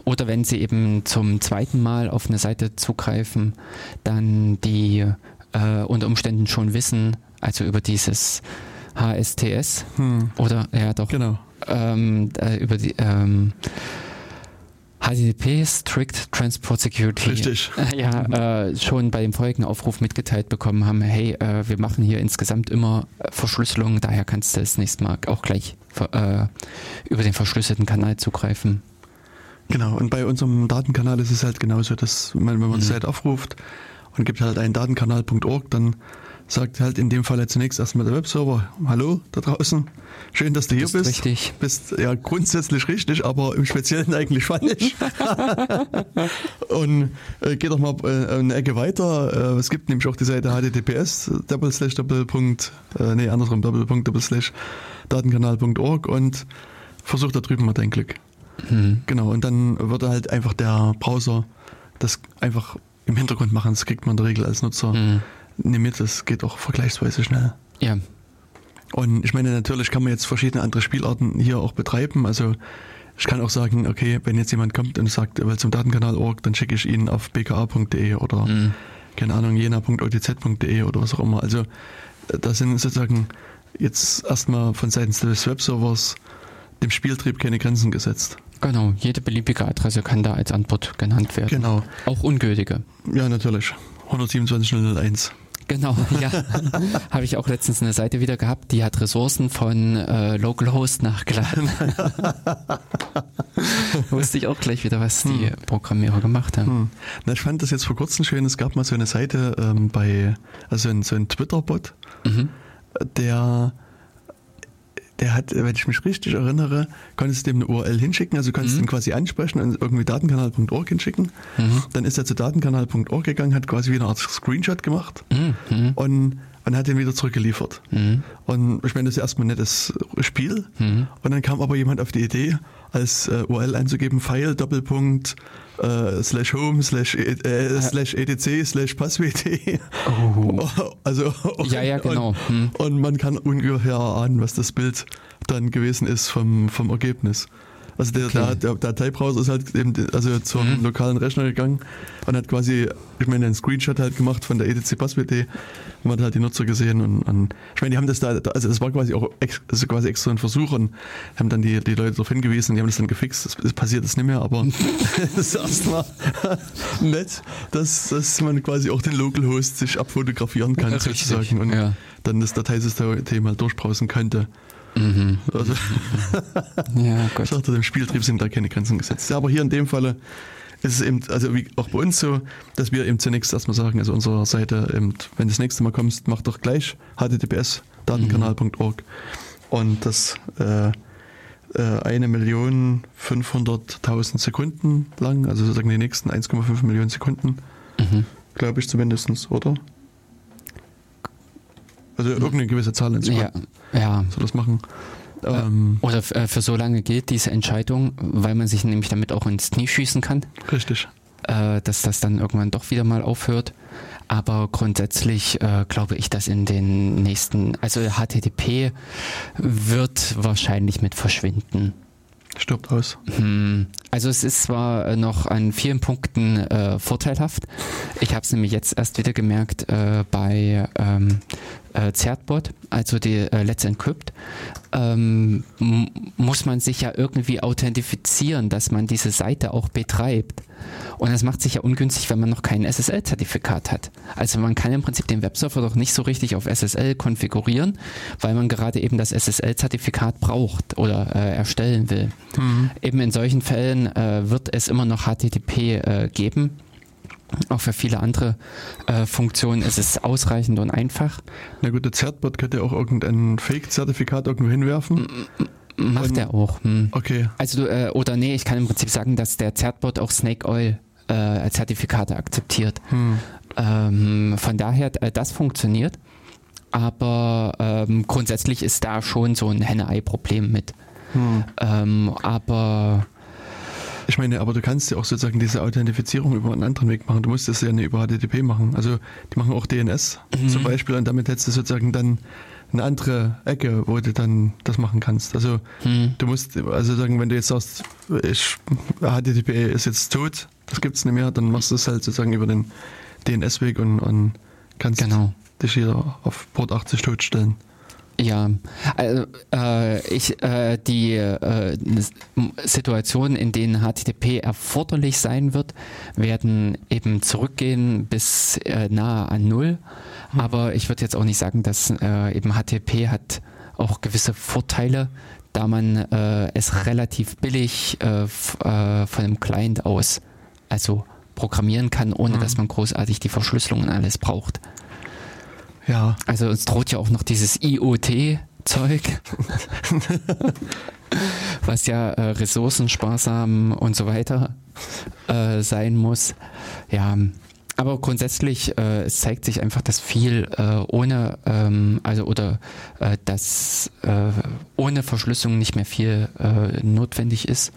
oder wenn Sie eben zum zweiten Mal auf eine Seite zugreifen, dann die äh, unter Umständen schon wissen, also über dieses HSTS hm. oder ja doch
genau.
ähm, äh, über die ähm, HTTP Strict Transport Security
Richtig.
ja äh, schon bei dem vorigen Aufruf mitgeteilt bekommen haben, hey, äh, wir machen hier insgesamt immer Verschlüsselung, daher kannst du das nächste Mal auch gleich äh, über den verschlüsselten Kanal zugreifen.
Genau, und bei unserem Datenkanal ist es halt genauso, dass man, wenn man mhm. die Seite aufruft und gibt halt einen Datenkanal.org, dann sagt halt in dem Fall zunächst erstmal der Webserver, hallo da draußen, schön, dass du hier bist.
Richtig.
Bist ja grundsätzlich richtig, aber im Speziellen eigentlich falsch. und äh, geh doch mal äh, eine Ecke weiter. Äh, es gibt nämlich auch die Seite https double slash Doppelpunkt, äh, nee, andersrum Doppelpunkt Double slash Datenkanal.org und versuch da drüben mal dein Glück. Mhm. Genau, und dann würde halt einfach der Browser das einfach im Hintergrund machen. Das kriegt man in der Regel als Nutzer. Mhm Nee, mit, das geht auch vergleichsweise schnell.
Ja.
Und ich meine, natürlich kann man jetzt verschiedene andere Spielarten hier auch betreiben. Also ich kann auch sagen, okay, wenn jetzt jemand kommt und sagt, er will zum Datenkanal.org, dann schicke ich ihn auf bka.de oder mhm. keine Ahnung, jena.otz.de oder was auch immer. Also da sind sozusagen jetzt erstmal von Seiten des Webservers dem Spieltrieb keine Grenzen gesetzt.
Genau, jede beliebige Adresse kann da als Antwort genannt werden.
Genau.
Auch ungültige.
Ja, natürlich. 127.001.
Genau, ja. Habe ich auch letztens eine Seite wieder gehabt, die hat Ressourcen von äh, Localhost nachgeladen. Wusste ich auch gleich wieder, was die hm. Programmierer gemacht haben. Hm.
Na, ich fand das jetzt vor kurzem schön, es gab mal so eine Seite ähm, bei, also ein, so ein Twitter-Bot, mhm. der der hat, wenn ich mich richtig erinnere, konntest du dem eine URL hinschicken, also konntest mhm. ihn quasi ansprechen und irgendwie datenkanal.org hinschicken. Mhm. Dann ist er zu datenkanal.org gegangen, hat quasi wie eine Art Screenshot gemacht mhm. und, und hat den wieder zurückgeliefert. Mhm. Und ich meine, das ist erstmal ein nettes Spiel. Mhm. Und dann kam aber jemand auf die Idee, als äh, URL einzugeben, File, Doppelpunkt, äh, slash home, slash, äh, äh slash etc, slash passwd. Oh. Also,
und, ja, ja, genau.
Hm. Und, und, man kann ungefähr ahnen, was das Bild dann gewesen ist vom, vom Ergebnis. Also der, okay. der, der Dateibrowser ist halt eben also zum mhm. lokalen Rechner gegangen und hat quasi, ich meine, einen Screenshot halt gemacht von der ETC Passwd und man hat halt die Nutzer gesehen und, und ich meine, die haben das da, also das war quasi auch ex, also quasi extra ein Versuch und haben dann die, die Leute darauf hingewiesen, die haben das dann gefixt, das, das passiert das nicht mehr, aber das ist erstmal nett, dass, dass man quasi auch den Localhost sich abfotografieren kann sozusagen und ja. dann das Dateisystem halt durchbrausen könnte. Mhm. Also, ja, Gott. Ich dachte, dem Spieltrieb sind da keine Grenzen gesetzt. Ja, aber hier in dem Falle ist es eben, also wie auch bei uns so, dass wir eben zunächst erstmal sagen, also unserer Seite, eben, wenn du das nächste Mal kommst, mach doch gleich https datenkanal.org und das äh, äh, eine Million 500.000 Sekunden lang, also sozusagen die nächsten 1,5 Millionen Sekunden, mhm. glaube ich zumindest, oder? Also irgendeine gewisse Zahl
ja, ja.
soll das machen.
Ähm, Oder äh, für so lange gilt diese Entscheidung, weil man sich nämlich damit auch ins Knie schießen kann.
Richtig.
Äh, dass das dann irgendwann doch wieder mal aufhört. Aber grundsätzlich äh, glaube ich, dass in den nächsten, also HTTP wird wahrscheinlich mit verschwinden.
Stirbt aus.
Hm. Also es ist zwar noch an vielen Punkten äh, vorteilhaft. Ich habe es nämlich jetzt erst wieder gemerkt äh, bei ähm, äh, Zertbot, also die äh, Let's Encrypt, ähm, muss man sich ja irgendwie authentifizieren, dass man diese Seite auch betreibt. Und das macht sich ja ungünstig, wenn man noch kein SSL-Zertifikat hat. Also man kann im Prinzip den Webserver doch nicht so richtig auf SSL konfigurieren, weil man gerade eben das SSL-Zertifikat braucht oder äh, erstellen will. Mhm. Eben in solchen Fällen äh, wird es immer noch HTTP äh, geben auch für viele andere äh, Funktionen ist es ausreichend und einfach.
Na gut, der Zertbot könnte auch irgendein Fake-Zertifikat irgendwo hinwerfen.
Macht und, er auch. Hm.
Okay.
Also, äh, oder nee, ich kann im Prinzip sagen, dass der Zertbot auch Snake Oil äh, Zertifikate akzeptiert. Hm. Ähm, von daher, äh, das funktioniert. Aber ähm, grundsätzlich ist da schon so ein Henne-Ei-Problem mit. Hm. Ähm, aber
ich meine, aber du kannst ja auch sozusagen diese Authentifizierung über einen anderen Weg machen. Du musst das ja nicht über HTTP machen. Also die machen auch DNS mhm. zum Beispiel und damit hättest du sozusagen dann eine andere Ecke, wo du dann das machen kannst. Also mhm. du musst, also sagen, wenn du jetzt sagst, ich, HTTP ist jetzt tot, das gibt es nicht mehr, dann machst du es halt sozusagen über den DNS-Weg und, und kannst genau. dich hier auf Port 80 totstellen.
Ja, also äh, ich äh, die äh, Situationen, in denen HTTP erforderlich sein wird, werden eben zurückgehen bis äh, nahe an null. Hm. Aber ich würde jetzt auch nicht sagen, dass äh, eben HTTP hat auch gewisse Vorteile, da man äh, es relativ billig äh, äh, von einem Client aus also programmieren kann, ohne mhm. dass man großartig die Verschlüsselung und alles braucht.
Ja.
Also uns droht ja auch noch dieses IoT-Zeug, was ja äh, ressourcensparsam und so weiter äh, sein muss. Ja, aber grundsätzlich, äh, es zeigt sich einfach, dass viel äh, ohne, ähm, also oder äh, dass äh, ohne Verschlüsselung nicht mehr viel äh, notwendig ist.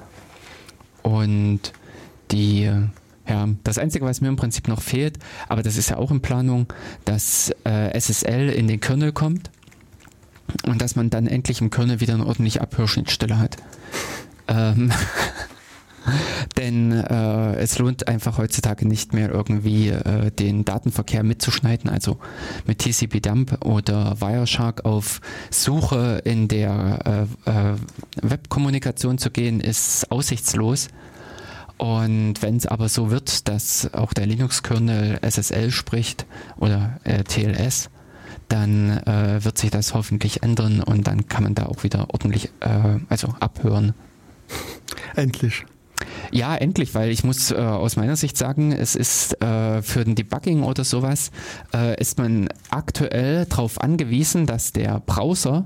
Und die ja, das Einzige, was mir im Prinzip noch fehlt, aber das ist ja auch in Planung, dass äh, SSL in den Kernel kommt und dass man dann endlich im Kernel wieder eine ordentliche Abhörschnittstelle hat. Ähm Denn äh, es lohnt einfach heutzutage nicht mehr irgendwie äh, den Datenverkehr mitzuschneiden, also mit TCP-Dump oder Wireshark auf Suche in der äh, äh Webkommunikation zu gehen, ist aussichtslos. Und wenn es aber so wird, dass auch der Linux-Kernel SSL spricht oder äh, TLS, dann äh, wird sich das hoffentlich ändern und dann kann man da auch wieder ordentlich äh, also abhören.
Endlich.
Ja, endlich, weil ich muss äh, aus meiner Sicht sagen, es ist äh, für den Debugging oder sowas, äh, ist man aktuell darauf angewiesen, dass der Browser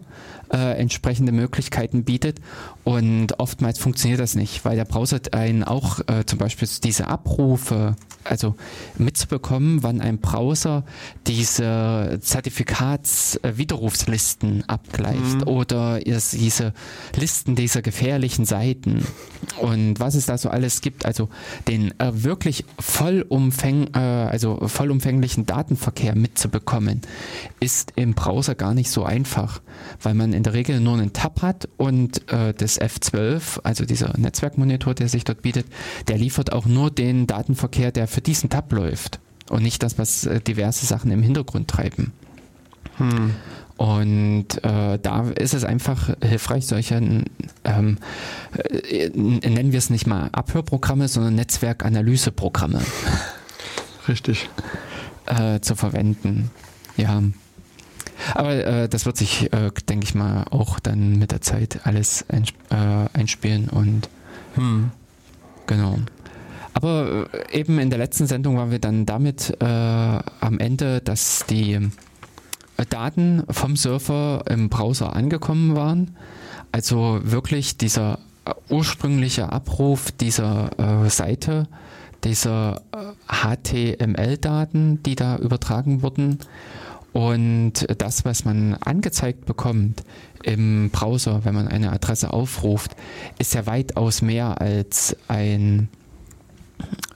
äh, entsprechende Möglichkeiten bietet. Und oftmals funktioniert das nicht, weil der Browser einen auch äh, zum Beispiel diese Abrufe, also mitzubekommen, wann ein Browser diese Zertifikatswiderrufslisten abgleicht mhm. oder diese Listen dieser gefährlichen Seiten und was es da so alles gibt, also den äh, wirklich vollumfäng, äh, also vollumfänglichen Datenverkehr mitzubekommen, ist im Browser gar nicht so einfach, weil man in der Regel nur einen Tab hat und äh, das F12, also dieser Netzwerkmonitor, der sich dort bietet, der liefert auch nur den Datenverkehr, der für diesen Tab läuft und nicht das, was äh, diverse Sachen im Hintergrund treiben. Hm. Und äh, da ist es einfach hilfreich, solche, ähm, äh, nennen wir es nicht mal Abhörprogramme, sondern Netzwerkanalyseprogramme.
Richtig.
Äh, zu verwenden. Ja. Aber äh, das wird sich, äh, denke ich mal, auch dann mit der Zeit alles einsp äh, einspielen und hm. genau. Aber äh, eben in der letzten Sendung waren wir dann damit äh, am Ende, dass die äh, Daten vom Surfer im Browser angekommen waren Also wirklich dieser ursprüngliche Abruf dieser Seite, dieser HTML-Daten, die da übertragen wurden und das, was man angezeigt bekommt im Browser, wenn man eine Adresse aufruft, ist ja weitaus mehr als ein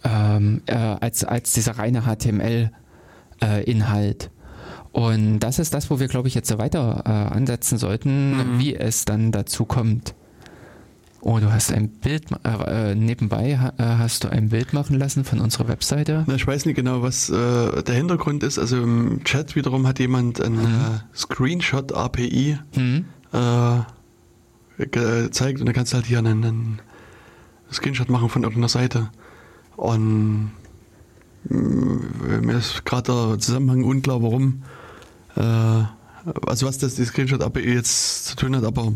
ähm, äh, als, als dieser reine HTML-Inhalt. Äh, und das ist das, wo wir, glaube ich, jetzt so weiter äh, ansetzen sollten, mhm. wie es dann dazu kommt. Oh, du hast ein Bild, äh, äh nebenbei äh, hast du ein Bild machen lassen von unserer Webseite.
Na, ich weiß nicht genau, was äh, der Hintergrund ist. Also im Chat wiederum hat jemand ein mhm. Äh, Screenshot-API mhm. Äh, gezeigt und da kannst du halt hier einen, einen Screenshot machen von irgendeiner Seite. Und mir ist gerade der Zusammenhang unklar, warum. also was das die Screenshot-API jetzt zu tun hat, aber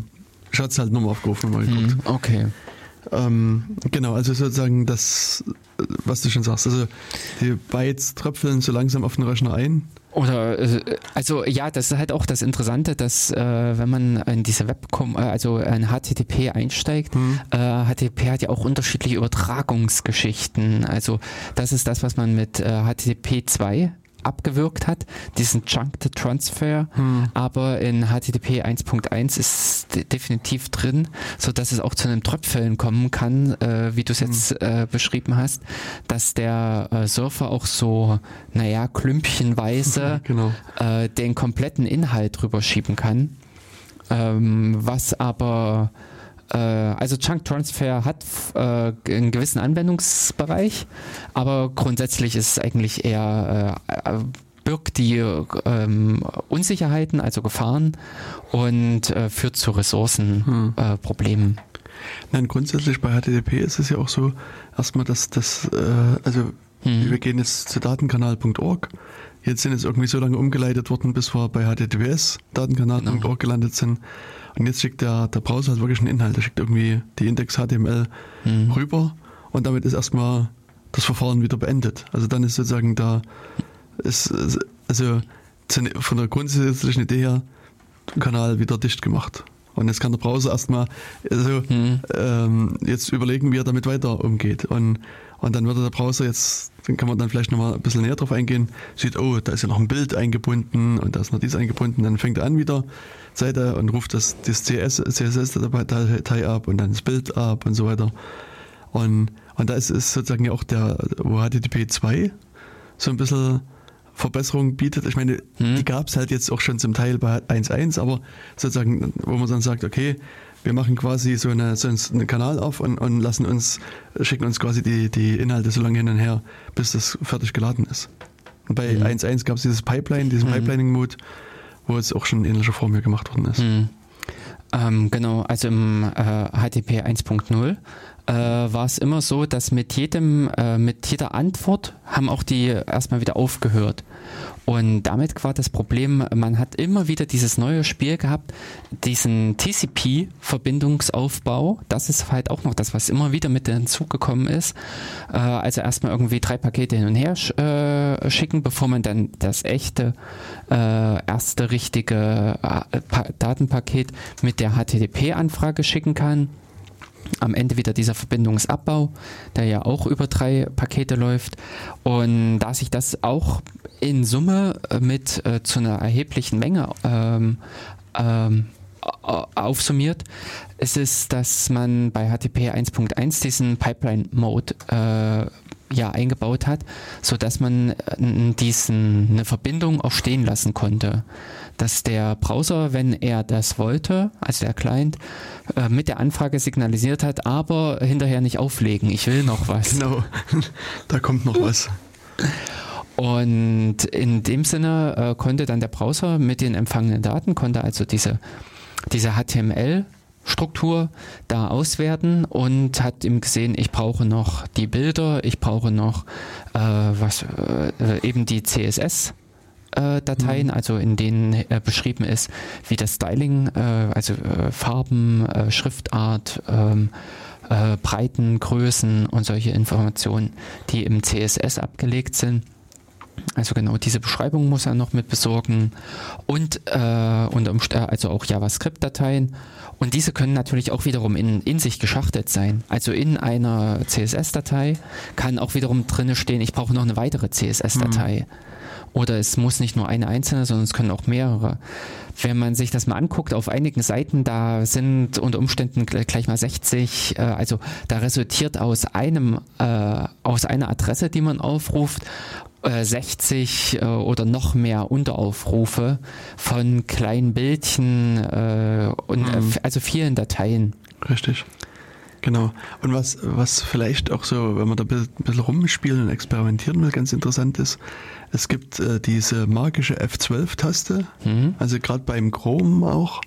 ich hatte es halt nochmal aufgerufen und mal
geguckt. Hm, okay.
Ähm, genau, also sozusagen das, was du schon sagst, also die Bytes tröpfeln so langsam auf den Rechner ein.
Oder äh, also ja, das ist halt auch das Interessante, dass äh, wenn man in diese Web, äh, also in HTTP einsteigt, hm. äh, HTTP hat ja auch unterschiedliche Übertragungsgeschichten. Also das ist das, was man mit äh, HTTP 2 abgewirkt hat, diesen Chunked Transfer, hm. aber in HTTP 1.1 ist definitiv drin, so dass es auch zu einem Tröpfeln kommen kann, äh, wie du es hm. jetzt äh, beschrieben hast, dass der äh, Surfer auch so, naja, klümpchenweise genau. Äh, den kompletten Inhalt drüber schieben kann, ähm, was aber also Chunk Transfer hat äh, einen gewissen Anwendungsbereich, aber grundsätzlich ist es eigentlich eher äh, birgt die ähm, Unsicherheiten, also Gefahren und äh, führt zu Ressourcenproblemen. Hm.
Nein, grundsätzlich bei HTTP ist es ja auch so, erstmal, dass das, äh, also hm. wir gehen jetzt zu datenkanal.org. Jetzt sind es irgendwie so lange umgeleitet worden, bis wir bei HTTPS datenkanal.org genau. gelandet sind. Und jetzt schickt der, der Browser halt wirklich einen Inhalt. Der schickt irgendwie die Index HTML mhm. rüber und damit ist erstmal das Verfahren wieder beendet. Also dann ist sozusagen da, ist, also von der grundsätzlichen Idee her, Kanal wieder dicht gemacht. Und jetzt kann der Browser erstmal also, mhm. ähm, jetzt überlegen, wie er damit weiter umgeht. Und, und dann würde der Browser jetzt, dann kann man dann vielleicht nochmal ein bisschen näher drauf eingehen, sieht, oh, da ist ja noch ein Bild eingebunden und da ist noch dies eingebunden, dann fängt er an wieder Seite und ruft das, das CS, CSS-Datei ab und dann das Bild ab und so weiter. Und, und da ist, ist sozusagen ja auch der, wo HTTP 2 so ein bisschen Verbesserung bietet. Ich meine, hm. die gab es halt jetzt auch schon zum Teil bei 1.1, aber sozusagen, wo man dann sagt, okay, wir machen quasi so, eine, so einen Kanal auf und, und lassen uns, schicken uns quasi die, die Inhalte so lange hin und her, bis das fertig geladen ist. Und bei hm. 1.1 gab es dieses Pipeline, diesen hm. Pipelining-Mode, wo es auch schon in ähnlicher Form hier gemacht worden ist. Hm.
Ähm, genau, also im äh, HTTP 1.0 äh, war es immer so, dass mit jedem, äh, mit jeder Antwort haben auch die erstmal wieder aufgehört. Und damit war das Problem, man hat immer wieder dieses neue Spiel gehabt, diesen TCP-Verbindungsaufbau. Das ist halt auch noch das, was immer wieder mit hinzugekommen ist. Äh, also erstmal irgendwie drei Pakete hin und her sch äh, schicken, bevor man dann das echte, äh, erste richtige äh, Datenpaket mit der HTTP-Anfrage schicken kann am Ende wieder dieser Verbindungsabbau, der ja auch über drei Pakete läuft. Und da sich das auch in Summe äh, mit äh, zu einer erheblichen Menge ähm, ähm, aufsummiert, ist es, dass man bei HTTP 1.1 diesen Pipeline-Mode äh, ja eingebaut hat, so dass man äh, diesen eine Verbindung auch stehen lassen konnte dass der Browser, wenn er das wollte, also der Client, äh, mit der Anfrage signalisiert hat, aber hinterher nicht auflegen, ich will noch was.
Genau, da kommt noch was.
Und in dem Sinne äh, konnte dann der Browser mit den empfangenen Daten, konnte also diese, diese HTML Struktur da auswerten und hat ihm gesehen, ich brauche noch die Bilder, ich brauche noch äh, was äh, eben die CSS äh, Dateien, mhm. also in denen äh, beschrieben ist, wie das Styling, äh, also äh, Farben, Schriftart, ähm, äh, Breiten, Größen und solche Informationen, die im CSS abgelegt sind. Also genau, diese Beschreibung muss er noch mit besorgen und, äh, und also auch JavaScript-Dateien. Und diese können natürlich auch wiederum in, in sich geschachtelt sein. Also in einer CSS-Datei kann auch wiederum drinne stehen, ich brauche noch eine weitere CSS-Datei. Mhm. Oder es muss nicht nur eine einzelne, sondern es können auch mehrere. Wenn man sich das mal anguckt, auf einigen Seiten, da sind unter Umständen gleich mal 60, äh, also da resultiert aus einem, äh, aus einer Adresse, die man aufruft, 60 äh, äh, oder noch mehr Unteraufrufe von kleinen Bildchen äh, und mhm. also vielen Dateien.
Richtig. Genau. Und was, was vielleicht auch so, wenn man da ein bisschen rumspielen und experimentieren will, ganz interessant ist, es gibt äh, diese magische F12-Taste, mhm. also gerade beim Chrome auch.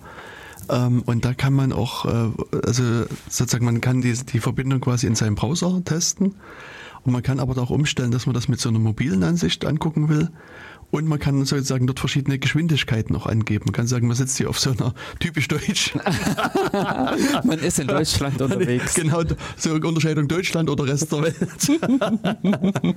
Ähm, und da kann man auch, äh, also sozusagen, man kann die, die Verbindung quasi in seinem Browser testen. Und man kann aber auch umstellen, dass man das mit so einer mobilen Ansicht angucken will. Und man kann sozusagen dort verschiedene Geschwindigkeiten noch angeben. Man kann sagen, man sitzt hier auf so einer typisch deutsch.
man ist in Deutschland unterwegs.
Genau, so Unterscheidung Deutschland oder Rest der Welt.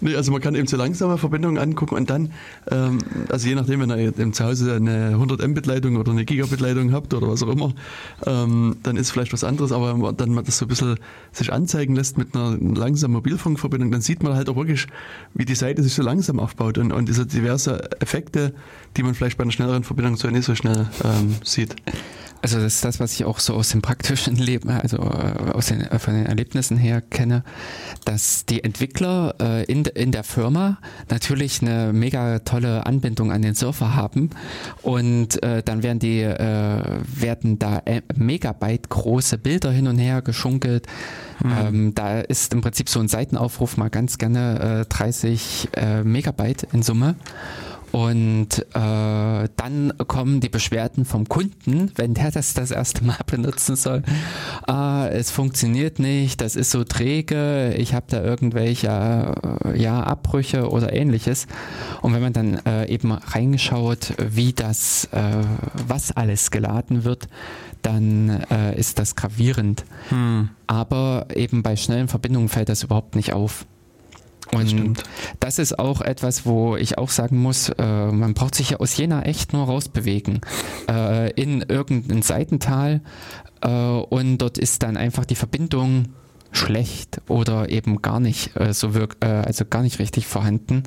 Nee, also man kann eben so langsame Verbindungen angucken und dann, ähm, also je nachdem, wenn ihr im Zuhause eine 100 Mbit-Leitung oder eine Gigabit-Leitung habt oder was auch immer, ähm, dann ist vielleicht was anderes, aber wenn dann man das so ein bisschen sich anzeigen lässt mit einer langsamen Mobilfunkverbindung, dann sieht man halt auch wirklich, wie die Seite sich so langsam aufbaut und, und diese diverse Effekte, die man vielleicht bei einer schnelleren Verbindung so nicht so schnell ähm, sieht.
Also das ist das, was ich auch so aus dem praktischen Leben, also äh, aus den, äh, von den Erlebnissen her kenne, dass die Entwickler äh, in, in der Firma natürlich eine mega tolle Anbindung an den Surfer haben und äh, dann werden die äh, werden da Megabyte große Bilder hin und her geschunkelt. Mhm. Ähm, da ist im Prinzip so ein Seitenaufruf mal ganz gerne äh, 30 Megabyte in Summe. Und äh, dann kommen die Beschwerden vom Kunden, wenn der das das erste Mal benutzen soll. Ah, es funktioniert nicht, das ist so träge, ich habe da irgendwelche äh, ja, Abbrüche oder ähnliches. Und wenn man dann äh, eben reingeschaut, wie das, äh, was alles geladen wird, dann äh, ist das gravierend. Hm. Aber eben bei schnellen Verbindungen fällt das überhaupt nicht auf. Und das, das ist auch etwas, wo ich auch sagen muss, äh, man braucht sich ja aus Jena echt nur rausbewegen. Äh, in irgendein Seitental äh, und dort ist dann einfach die Verbindung schlecht oder eben gar nicht äh, so wirk äh, also gar nicht richtig vorhanden.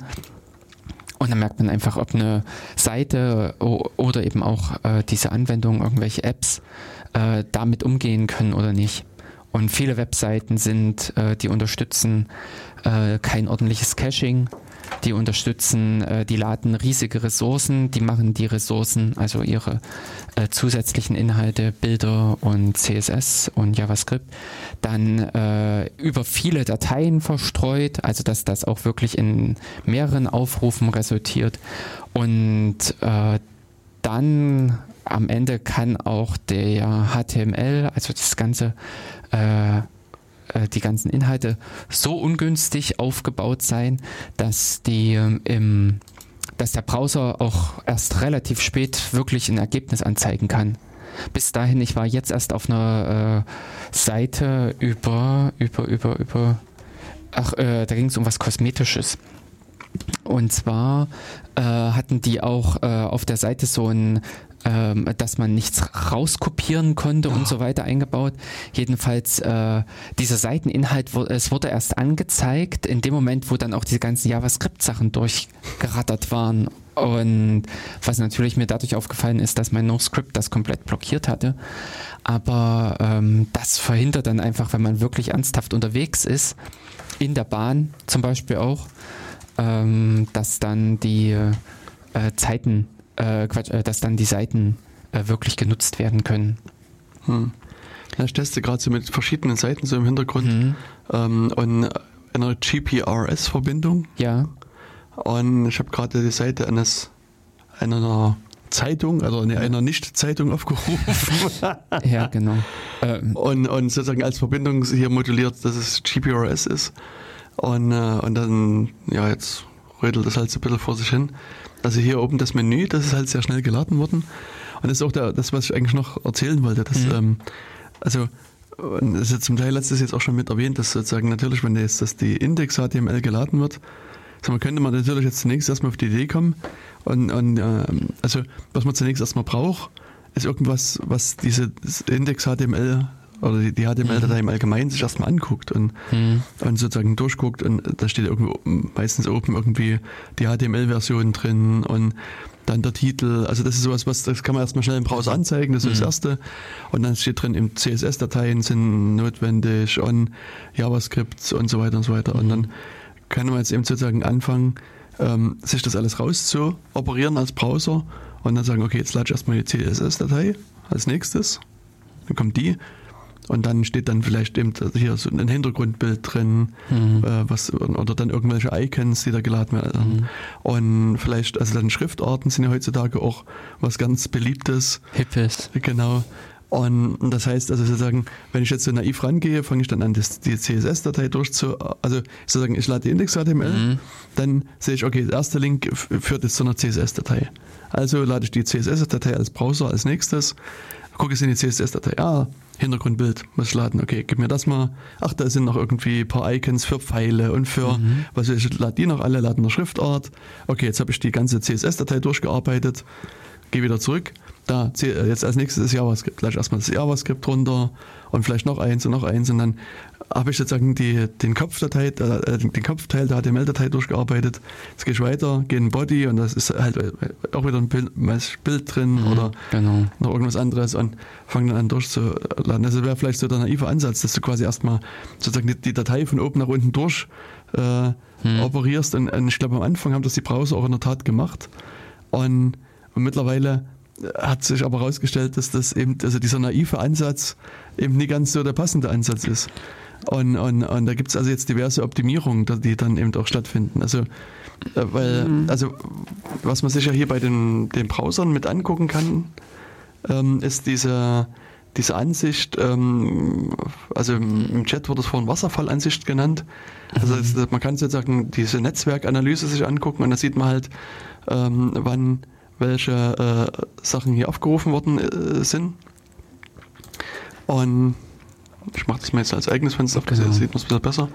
Und dann merkt man einfach, ob eine Seite oder eben auch äh, diese Anwendung, irgendwelche Apps damit umgehen können oder nicht. Und viele Webseiten sind, die unterstützen äh, kein ordentliches Caching, die unterstützen, äh, die laden riesige Ressourcen, die machen die Ressourcen, also ihre äh, zusätzlichen Inhalte, Bilder und CSS und JavaScript, dann äh, über viele Dateien verstreut, also dass das auch wirklich in mehreren Aufrufen resultiert. Und äh, dann am Ende kann auch der HTML, also das ganze äh, die ganzen Inhalte so ungünstig aufgebaut sein, dass die ähm, im dass der Browser auch erst relativ spät wirklich ein Ergebnis anzeigen kann. Bis dahin, ich war jetzt erst auf einer äh, Seite über, über, über, über, ach, äh, da ging es um was Kosmetisches. Und zwar äh, hatten die auch äh, auf der Seite so ein ähm, dass man nichts rauskopieren konnte oh. und so weiter eingebaut. Jedenfalls äh, dieser Seiteninhalt, es wurde erst angezeigt in dem Moment, wo dann auch diese ganzen JavaScript-Sachen durchgerattert waren. Und was natürlich mir dadurch aufgefallen ist, dass mein NoScript das komplett blockiert hatte. Aber ähm, das verhindert dann einfach, wenn man wirklich ernsthaft unterwegs ist, in der Bahn zum Beispiel auch, ähm, dass dann die äh, Zeiten äh, Quatsch, äh, dass dann die Seiten äh, wirklich genutzt werden können.
Hm. Ja, ich teste gerade so mit verschiedenen Seiten so im Hintergrund mhm. ähm, und einer GPRS-Verbindung.
Ja.
Und ich habe gerade die Seite eines einer Zeitung, also eine, einer Nicht-Zeitung aufgerufen.
ja, genau.
Ähm. Und, und sozusagen als Verbindung hier moduliert, dass es GPRS ist. Und, äh, und dann, ja, jetzt rödelt das halt so ein bisschen vor sich hin. Also hier oben das Menü, das ist halt sehr schnell geladen worden. Und das ist auch der, das, was ich eigentlich noch erzählen wollte. Dass, mhm. ähm, also das ist ja zum Teil letztes jetzt auch schon mit erwähnt, dass sozusagen natürlich, wenn jetzt das die Index HTML geladen wird, So, man könnte man natürlich jetzt zunächst erstmal auf die Idee kommen und, und äh, also was man zunächst erstmal braucht, ist irgendwas, was diese Index HTML oder die, die HTML-Datei im Allgemeinen sich erstmal anguckt und,
Mhm.
und sozusagen durchguckt und da steht irgendwo meistens oben irgendwie die HTML-Version drin und dann der Titel, also das ist sowas, was das kann man erstmal schnell im Browser anzeigen, das ist das erste. Und dann steht drin, im CSS-Dateien sind notwendig und JavaScript und so weiter und so weiter. Und dann kann man jetzt eben sozusagen anfangen, ähm, sich das alles raus zu operieren als Browser und dann sagen, okay, jetzt lade ich erstmal die CSS-Datei als nächstes. Dann kommt die und dann steht dann vielleicht eben hier so ein Hintergrundbild drin,
Mhm.
äh, was, oder dann irgendwelche Icons, die da geladen werden. Und vielleicht, also dann Schriftarten sind ja heutzutage auch was ganz Beliebtes.
Hippes.
Genau. Und das heißt also sozusagen, wenn ich jetzt so naiv rangehe, fange ich dann an, das, die CSS-Datei durchzu, also sozusagen, ich lade die Index.html,
Mhm.
dann sehe ich, okay, der erste Link führt jetzt zu einer CSS-Datei. Also lade ich die CSS-Datei als Browser als nächstes, gucke ich in die CSS-Datei, ah, Hintergrundbild muss ich laden, okay, gib mir das mal. Ach, da sind noch irgendwie ein paar Icons für Pfeile und für, was weiß ich, lade die noch alle, lade eine Schriftart. Okay, jetzt habe ich die ganze CSS-Datei durchgearbeitet, gehe wieder zurück. Da, äh, jetzt als nächstes ist JavaScript. Gleich erstmal das JavaScript runter und vielleicht noch eins und noch eins und dann habe ich sozusagen die, den, Kopfdatei, äh, den Kopfteil der HTML-Datei durchgearbeitet. Jetzt gehe ich weiter, gehe in Body und das ist halt äh, auch wieder ein Bild, ein Bild drin oder
Genau.
noch irgendwas anderes und fange dann an durchzuladen. Das wäre vielleicht so der naive Ansatz, dass du quasi erstmal sozusagen die, die Datei von oben nach unten durch äh, operierst. Und, und ich glaube, am Anfang haben das die Browser auch in der Tat gemacht. Und, und mittlerweile hat sich aber herausgestellt, dass das eben, also dieser naive Ansatz eben nie ganz so der passende Ansatz ist. Und, und, und da gibt es also jetzt diverse Optimierungen, die dann eben auch stattfinden. Also, äh, weil, also was man sich ja hier bei den, den Browsern mit angucken kann, ähm, ist diese, diese Ansicht, ähm, also im Chat wurde es vorhin Wasserfallansicht genannt. Also es, man kann sozusagen diese Netzwerkanalyse sich angucken und da sieht man halt, ähm, wann welche äh, Sachen hier aufgerufen worden äh, sind. Und ich mache das mal jetzt als eigenes Fenster auf,
Genau.
das sieht man es ein bisschen besser.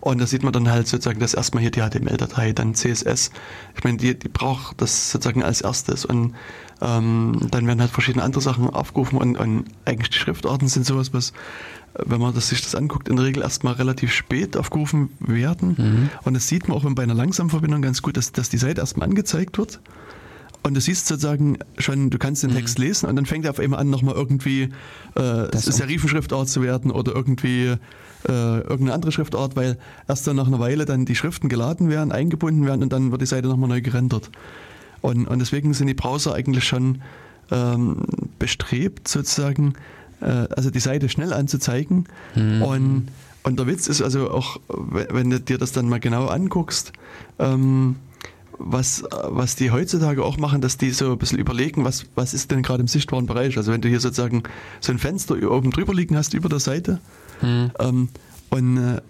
Und da sieht man dann halt sozusagen, dass erstmal hier die HTML-Datei, dann CSS. Ich meine, die, die braucht das sozusagen als erstes. Und ähm, dann werden halt verschiedene andere Sachen aufgerufen und, und eigentlich die Schriftarten sind sowas, was, wenn man das, sich das anguckt, in der Regel erstmal relativ spät aufgerufen werden. Und das sieht man auch bei einer langsamen Verbindung ganz gut, dass, dass die Seite erstmal angezeigt wird. Und du siehst sozusagen schon, du kannst den Text lesen und dann fängt er auf einmal an, nochmal irgendwie äh,
Das
Serifenschriftart zu werden oder irgendwie äh, irgendeine andere Schriftart, weil erst dann nach einer Weile dann die Schriften geladen werden, eingebunden werden und dann wird die Seite nochmal neu gerendert. Und, und deswegen sind die Browser eigentlich schon ähm, bestrebt, sozusagen, äh, also die Seite schnell anzuzeigen. Und, und der Witz ist also auch, wenn wenn du dir das dann mal genau anguckst, ähm, was, was die heutzutage auch machen, dass die so ein bisschen überlegen, was, was ist denn gerade im sichtbaren Bereich. Also wenn du hier sozusagen so ein Fenster oben drüber liegen hast über der Seite ähm, und äh,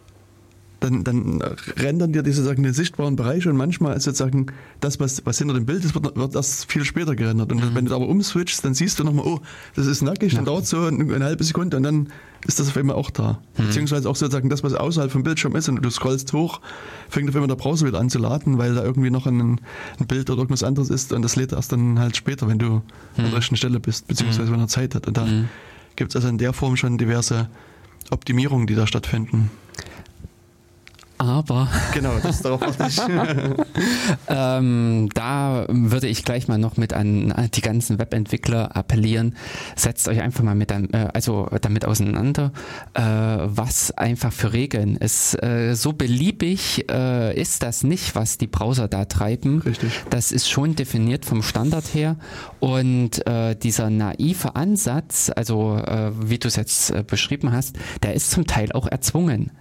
dann, dann rendern dir die sozusagen den sichtbaren Bereich und manchmal ist sozusagen das, was, was hinter dem Bild ist, wird, wird erst viel später gerendert. Und wenn du aber umswitchst, dann siehst du nochmal, oh, das ist nackig, dann dauert so eine, eine halbe Sekunde und dann ist das auf einmal auch da. Beziehungsweise auch sozusagen das, was außerhalb vom Bildschirm ist und du scrollst hoch, fängt auf einmal der Browser wieder an zu laden, weil da irgendwie noch ein, ein Bild oder irgendwas anderes ist und das lädt erst dann halt später, wenn du an der rechten Stelle bist, beziehungsweise wenn er Zeit hat. Und da gibt es also in der Form schon diverse Optimierungen, die da stattfinden.
Aber
Genau, das darauf warte ich.
ähm, da würde ich gleich mal noch mit an die ganzen Webentwickler appellieren. Setzt euch einfach mal mit, äh, also damit auseinander, äh, was einfach für Regeln ist. Äh, so beliebig äh, ist das nicht, was die Browser da treiben.
Richtig.
Das ist schon definiert vom Standard her. Und äh, dieser naive Ansatz, also äh, wie du es jetzt beschrieben hast, der ist zum Teil auch erzwungen.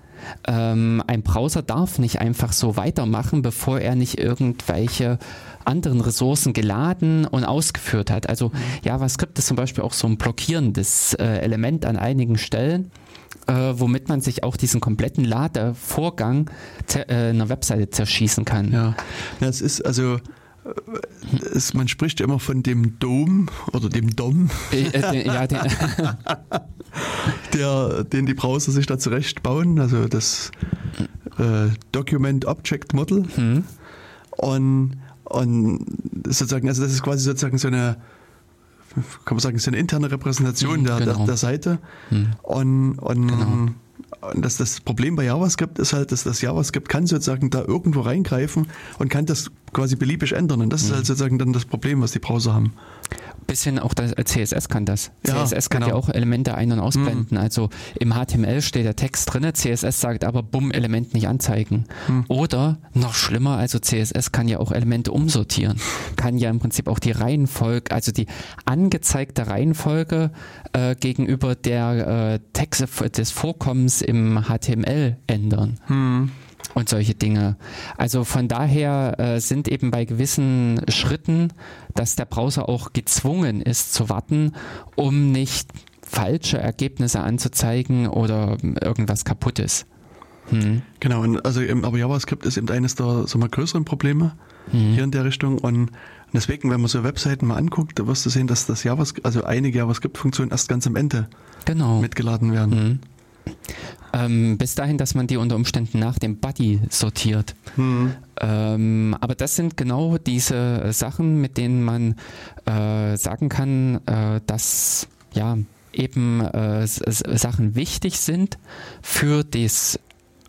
Ähm, ein Browser darf nicht einfach so weitermachen, bevor er nicht irgendwelche anderen Ressourcen geladen und ausgeführt hat. Also JavaScript ist zum Beispiel auch so ein blockierendes äh, Element an einigen Stellen, äh, womit man sich auch diesen kompletten Ladevorgang äh, einer Webseite zerschießen kann.
Ja, es ist also, es, man spricht ja immer von dem Dom oder dem DOM,
Äh, äh, den- ja, den,
der, den die Browser sich da zurecht bauen. Also das äh, Document Object Model. Mhm. Und, und sozusagen, also das ist quasi sozusagen so eine, kann man sagen, so eine interne Repräsentation mhm, der, genau. der, der, Seite. Mhm. Und, und genau. Und das, das Problem bei JavaScript ist halt, dass das JavaScript kann sozusagen da irgendwo reingreifen und kann das quasi beliebig ändern. Und das mhm. ist halt sozusagen dann das Problem, was die Browser haben
bisschen auch das äh, CSS kann das. Ja, CSS kann genau. ja auch Elemente ein- und ausblenden. Mhm. Also im HTML steht der Text drin, CSS sagt aber bumm, Element nicht anzeigen. Mhm. Oder noch schlimmer, also CSS kann ja auch Elemente umsortieren. Kann ja im Prinzip auch die Reihenfolge, also die angezeigte Reihenfolge äh, gegenüber der äh, Texte des Vorkommens im HTML ändern. Mhm und solche Dinge. Also von daher äh, sind eben bei gewissen Schritten, dass der Browser auch gezwungen ist zu warten, um nicht falsche Ergebnisse anzuzeigen oder irgendwas kaputtes.
Hm. Genau, und also aber JavaScript ist eben eines der so mal größeren Probleme hm. hier in der Richtung und deswegen, wenn man so Webseiten mal anguckt, da wirst du sehen, dass das JavaScript, also einige JavaScript-Funktionen erst ganz am Ende genau. mitgeladen werden. Hm.
Ähm, bis dahin, dass man die unter Umständen nach dem Buddy sortiert. Mhm. Ähm, aber das sind genau diese Sachen, mit denen man äh, sagen kann, äh, dass ja eben äh, Sachen wichtig sind für das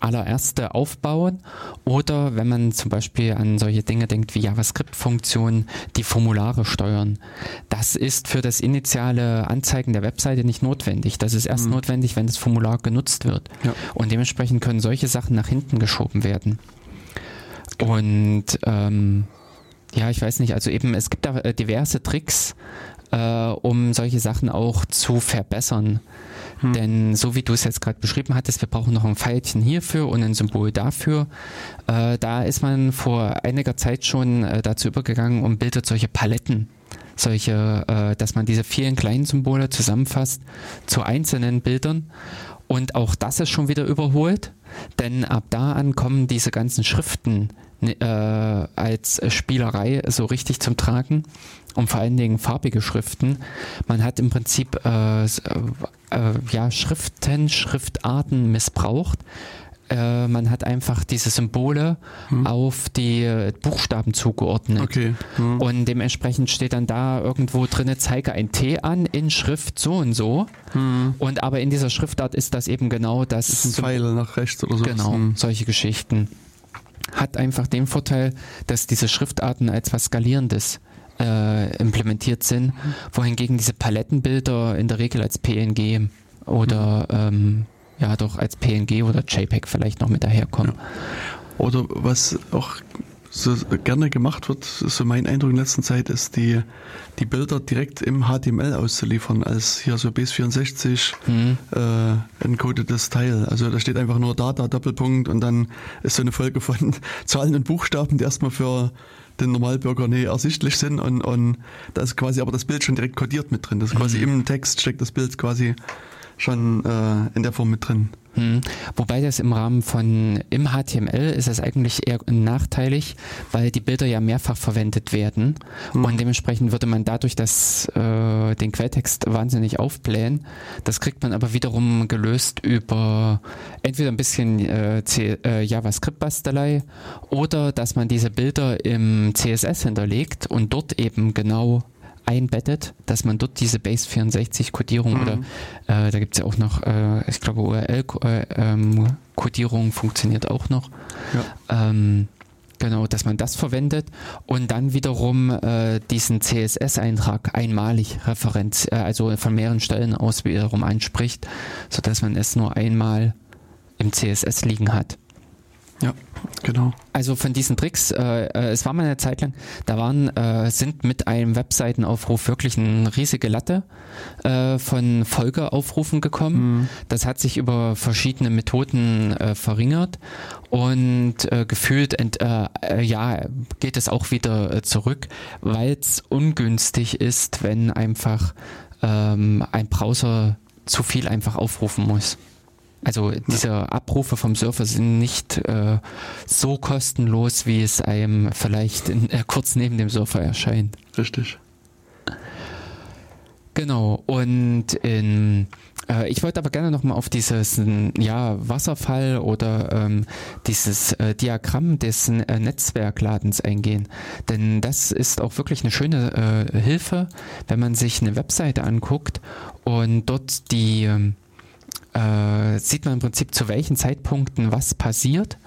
allererste aufbauen oder wenn man zum Beispiel an solche Dinge denkt wie JavaScript-Funktionen, die Formulare steuern. Das ist für das initiale Anzeigen der Webseite nicht notwendig. Das ist erst mhm. notwendig, wenn das Formular genutzt wird. Ja. Und dementsprechend können solche Sachen nach hinten geschoben werden. Und ähm, ja, ich weiß nicht, also eben, es gibt da äh, diverse Tricks, äh, um solche Sachen auch zu verbessern. Hm. Denn so wie du es jetzt gerade beschrieben hattest, wir brauchen noch ein Pfeilchen hierfür und ein Symbol dafür. Äh, da ist man vor einiger Zeit schon äh, dazu übergegangen und bildet solche Paletten solche, äh, dass man diese vielen kleinen Symbole zusammenfasst zu einzelnen Bildern. Und auch das ist schon wieder überholt, denn ab da an kommen diese ganzen Schriften äh, als Spielerei so richtig zum Tragen und vor allen Dingen farbige Schriften. Man hat im Prinzip äh, äh, ja, Schriften, Schriftarten missbraucht. Äh, man hat einfach diese Symbole hm. auf die Buchstaben zugeordnet. Okay. Hm. Und dementsprechend steht dann da irgendwo drin, zeige ein T an in Schrift so und so. Hm. Und aber in dieser Schriftart ist das eben genau das. das
ist ein Pfeil nach rechts oder so.
Genau, hm. solche Geschichten. Hat einfach den Vorteil, dass diese Schriftarten als was Skalierendes äh, implementiert sind, wohingegen diese Palettenbilder in der Regel als PNG oder ähm, ja doch als PNG oder JPEG vielleicht noch mit daherkommen. Ja.
Oder was auch so gerne gemacht wird, so mein Eindruck in letzter Zeit ist, die, die Bilder direkt im HTML auszuliefern, als hier so BS64 mhm. äh, encodetes Teil. Also da steht einfach nur Data, Doppelpunkt und dann ist so eine Folge von Zahlen und Buchstaben, die erstmal für den Normalbürger nie ersichtlich sind und, und da ist quasi aber das Bild schon direkt kodiert mit drin. Das ist quasi mhm. im Text steckt das Bild quasi schon äh, in der Form mit drin.
Hm. Wobei das im Rahmen von im HTML ist es eigentlich eher nachteilig, weil die Bilder ja mehrfach verwendet werden hm. und dementsprechend würde man dadurch das, äh, den Quelltext wahnsinnig aufblähen. Das kriegt man aber wiederum gelöst über entweder ein bisschen äh, äh, JavaScript-Bastelei oder dass man diese Bilder im CSS hinterlegt und dort eben genau einbettet, dass man dort diese Base64-Kodierung mhm. oder äh, da gibt es ja auch noch, äh, ich glaube URL-Kodierung äh, ähm, funktioniert auch noch. Ja. Ähm, genau, dass man das verwendet und dann wiederum äh, diesen CSS-Eintrag einmalig Referenz, äh, also von mehreren Stellen aus wiederum anspricht, sodass man es nur einmal im CSS liegen hat.
Ja, genau.
Also von diesen Tricks, äh, äh, es war mal eine Zeit lang, da waren, äh, sind mit einem Webseitenaufruf wirklich eine riesige Latte äh, von Folgeaufrufen gekommen. Mhm. Das hat sich über verschiedene Methoden äh, verringert und äh, gefühlt ent, ja, geht es auch wieder zurück, weil es ungünstig ist, wenn einfach ähm, ein Browser zu viel einfach aufrufen muss. Also diese ja. Abrufe vom Surfer sind nicht äh, so kostenlos, wie es einem vielleicht in, äh, kurz neben dem Surfer erscheint.
Richtig.
Genau, und in Äh, ich wollte aber gerne nochmal auf dieses ja, Wasserfall oder ähm, dieses äh, Diagramm des äh, Netzwerkladens eingehen. Denn das ist auch wirklich eine schöne äh, Hilfe, wenn man sich eine Webseite anguckt und dort die äh, sieht man im Prinzip zu welchen Zeitpunkten was passiert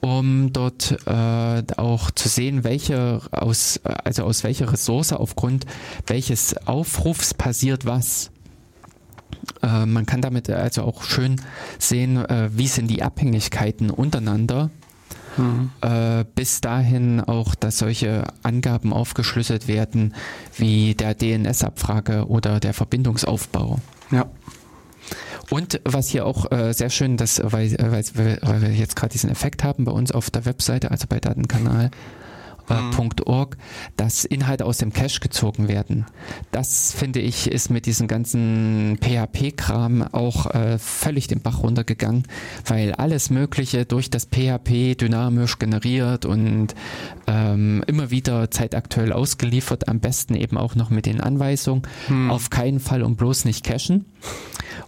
um dort äh, auch zu sehen, welche aus, also aus welcher Ressource aufgrund welches Aufrufs passiert was. Äh, man kann damit also auch schön sehen, äh, wie sind die Abhängigkeiten untereinander. Mhm. Äh, bis dahin auch, dass solche Angaben aufgeschlüsselt werden, wie der DNS-Abfrage oder der Verbindungsaufbau.
Ja.
Und was hier auch äh, sehr schön, dass, weil, weil, weil wir jetzt gerade diesen Effekt haben bei uns auf der Webseite, also bei Datenkanal, Mhm. dass Inhalte aus dem Cache gezogen werden. Das finde ich ist mit diesem ganzen PHP-Kram auch äh, völlig den Bach runtergegangen, weil alles Mögliche durch das PHP dynamisch generiert und ähm, immer wieder zeitaktuell ausgeliefert, am besten eben auch noch mit den Anweisungen. Mhm. Auf keinen Fall und bloß nicht cachen.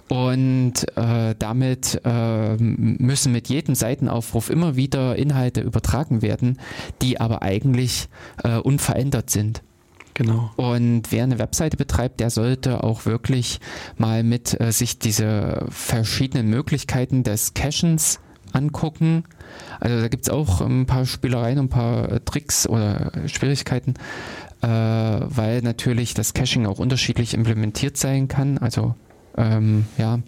Und äh, damit äh, müssen mit jedem Seitenaufruf immer wieder Inhalte übertragen werden, die aber eigentlich äh, unverändert sind.
Genau.
Und wer eine Webseite betreibt, der sollte auch wirklich mal mit äh, sich diese verschiedenen Möglichkeiten des Cachens angucken. Also da gibt es auch ein paar Spielereien, ein paar äh, Tricks oder Schwierigkeiten, äh, weil natürlich das Caching auch unterschiedlich implementiert sein kann. Also ähm, ja.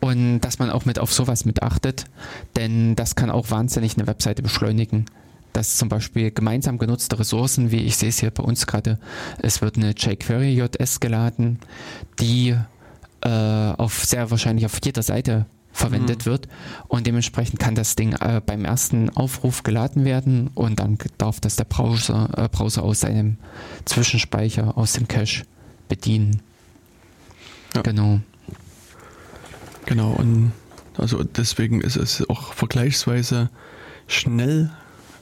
Und dass man auch mit auf sowas mit achtet, denn das kann auch wahnsinnig eine Webseite beschleunigen. Dass zum Beispiel gemeinsam genutzte Ressourcen, wie ich sehe es hier bei uns gerade, es wird eine jQuery JS geladen, die äh, auf sehr wahrscheinlich auf jeder Seite verwendet mhm. wird und dementsprechend kann das Ding äh, beim ersten Aufruf geladen werden und dann darf das der Browser, äh, Browser aus seinem Zwischenspeicher, aus dem Cache bedienen.
Ja. Genau. Genau, und also deswegen ist es auch vergleichsweise schnell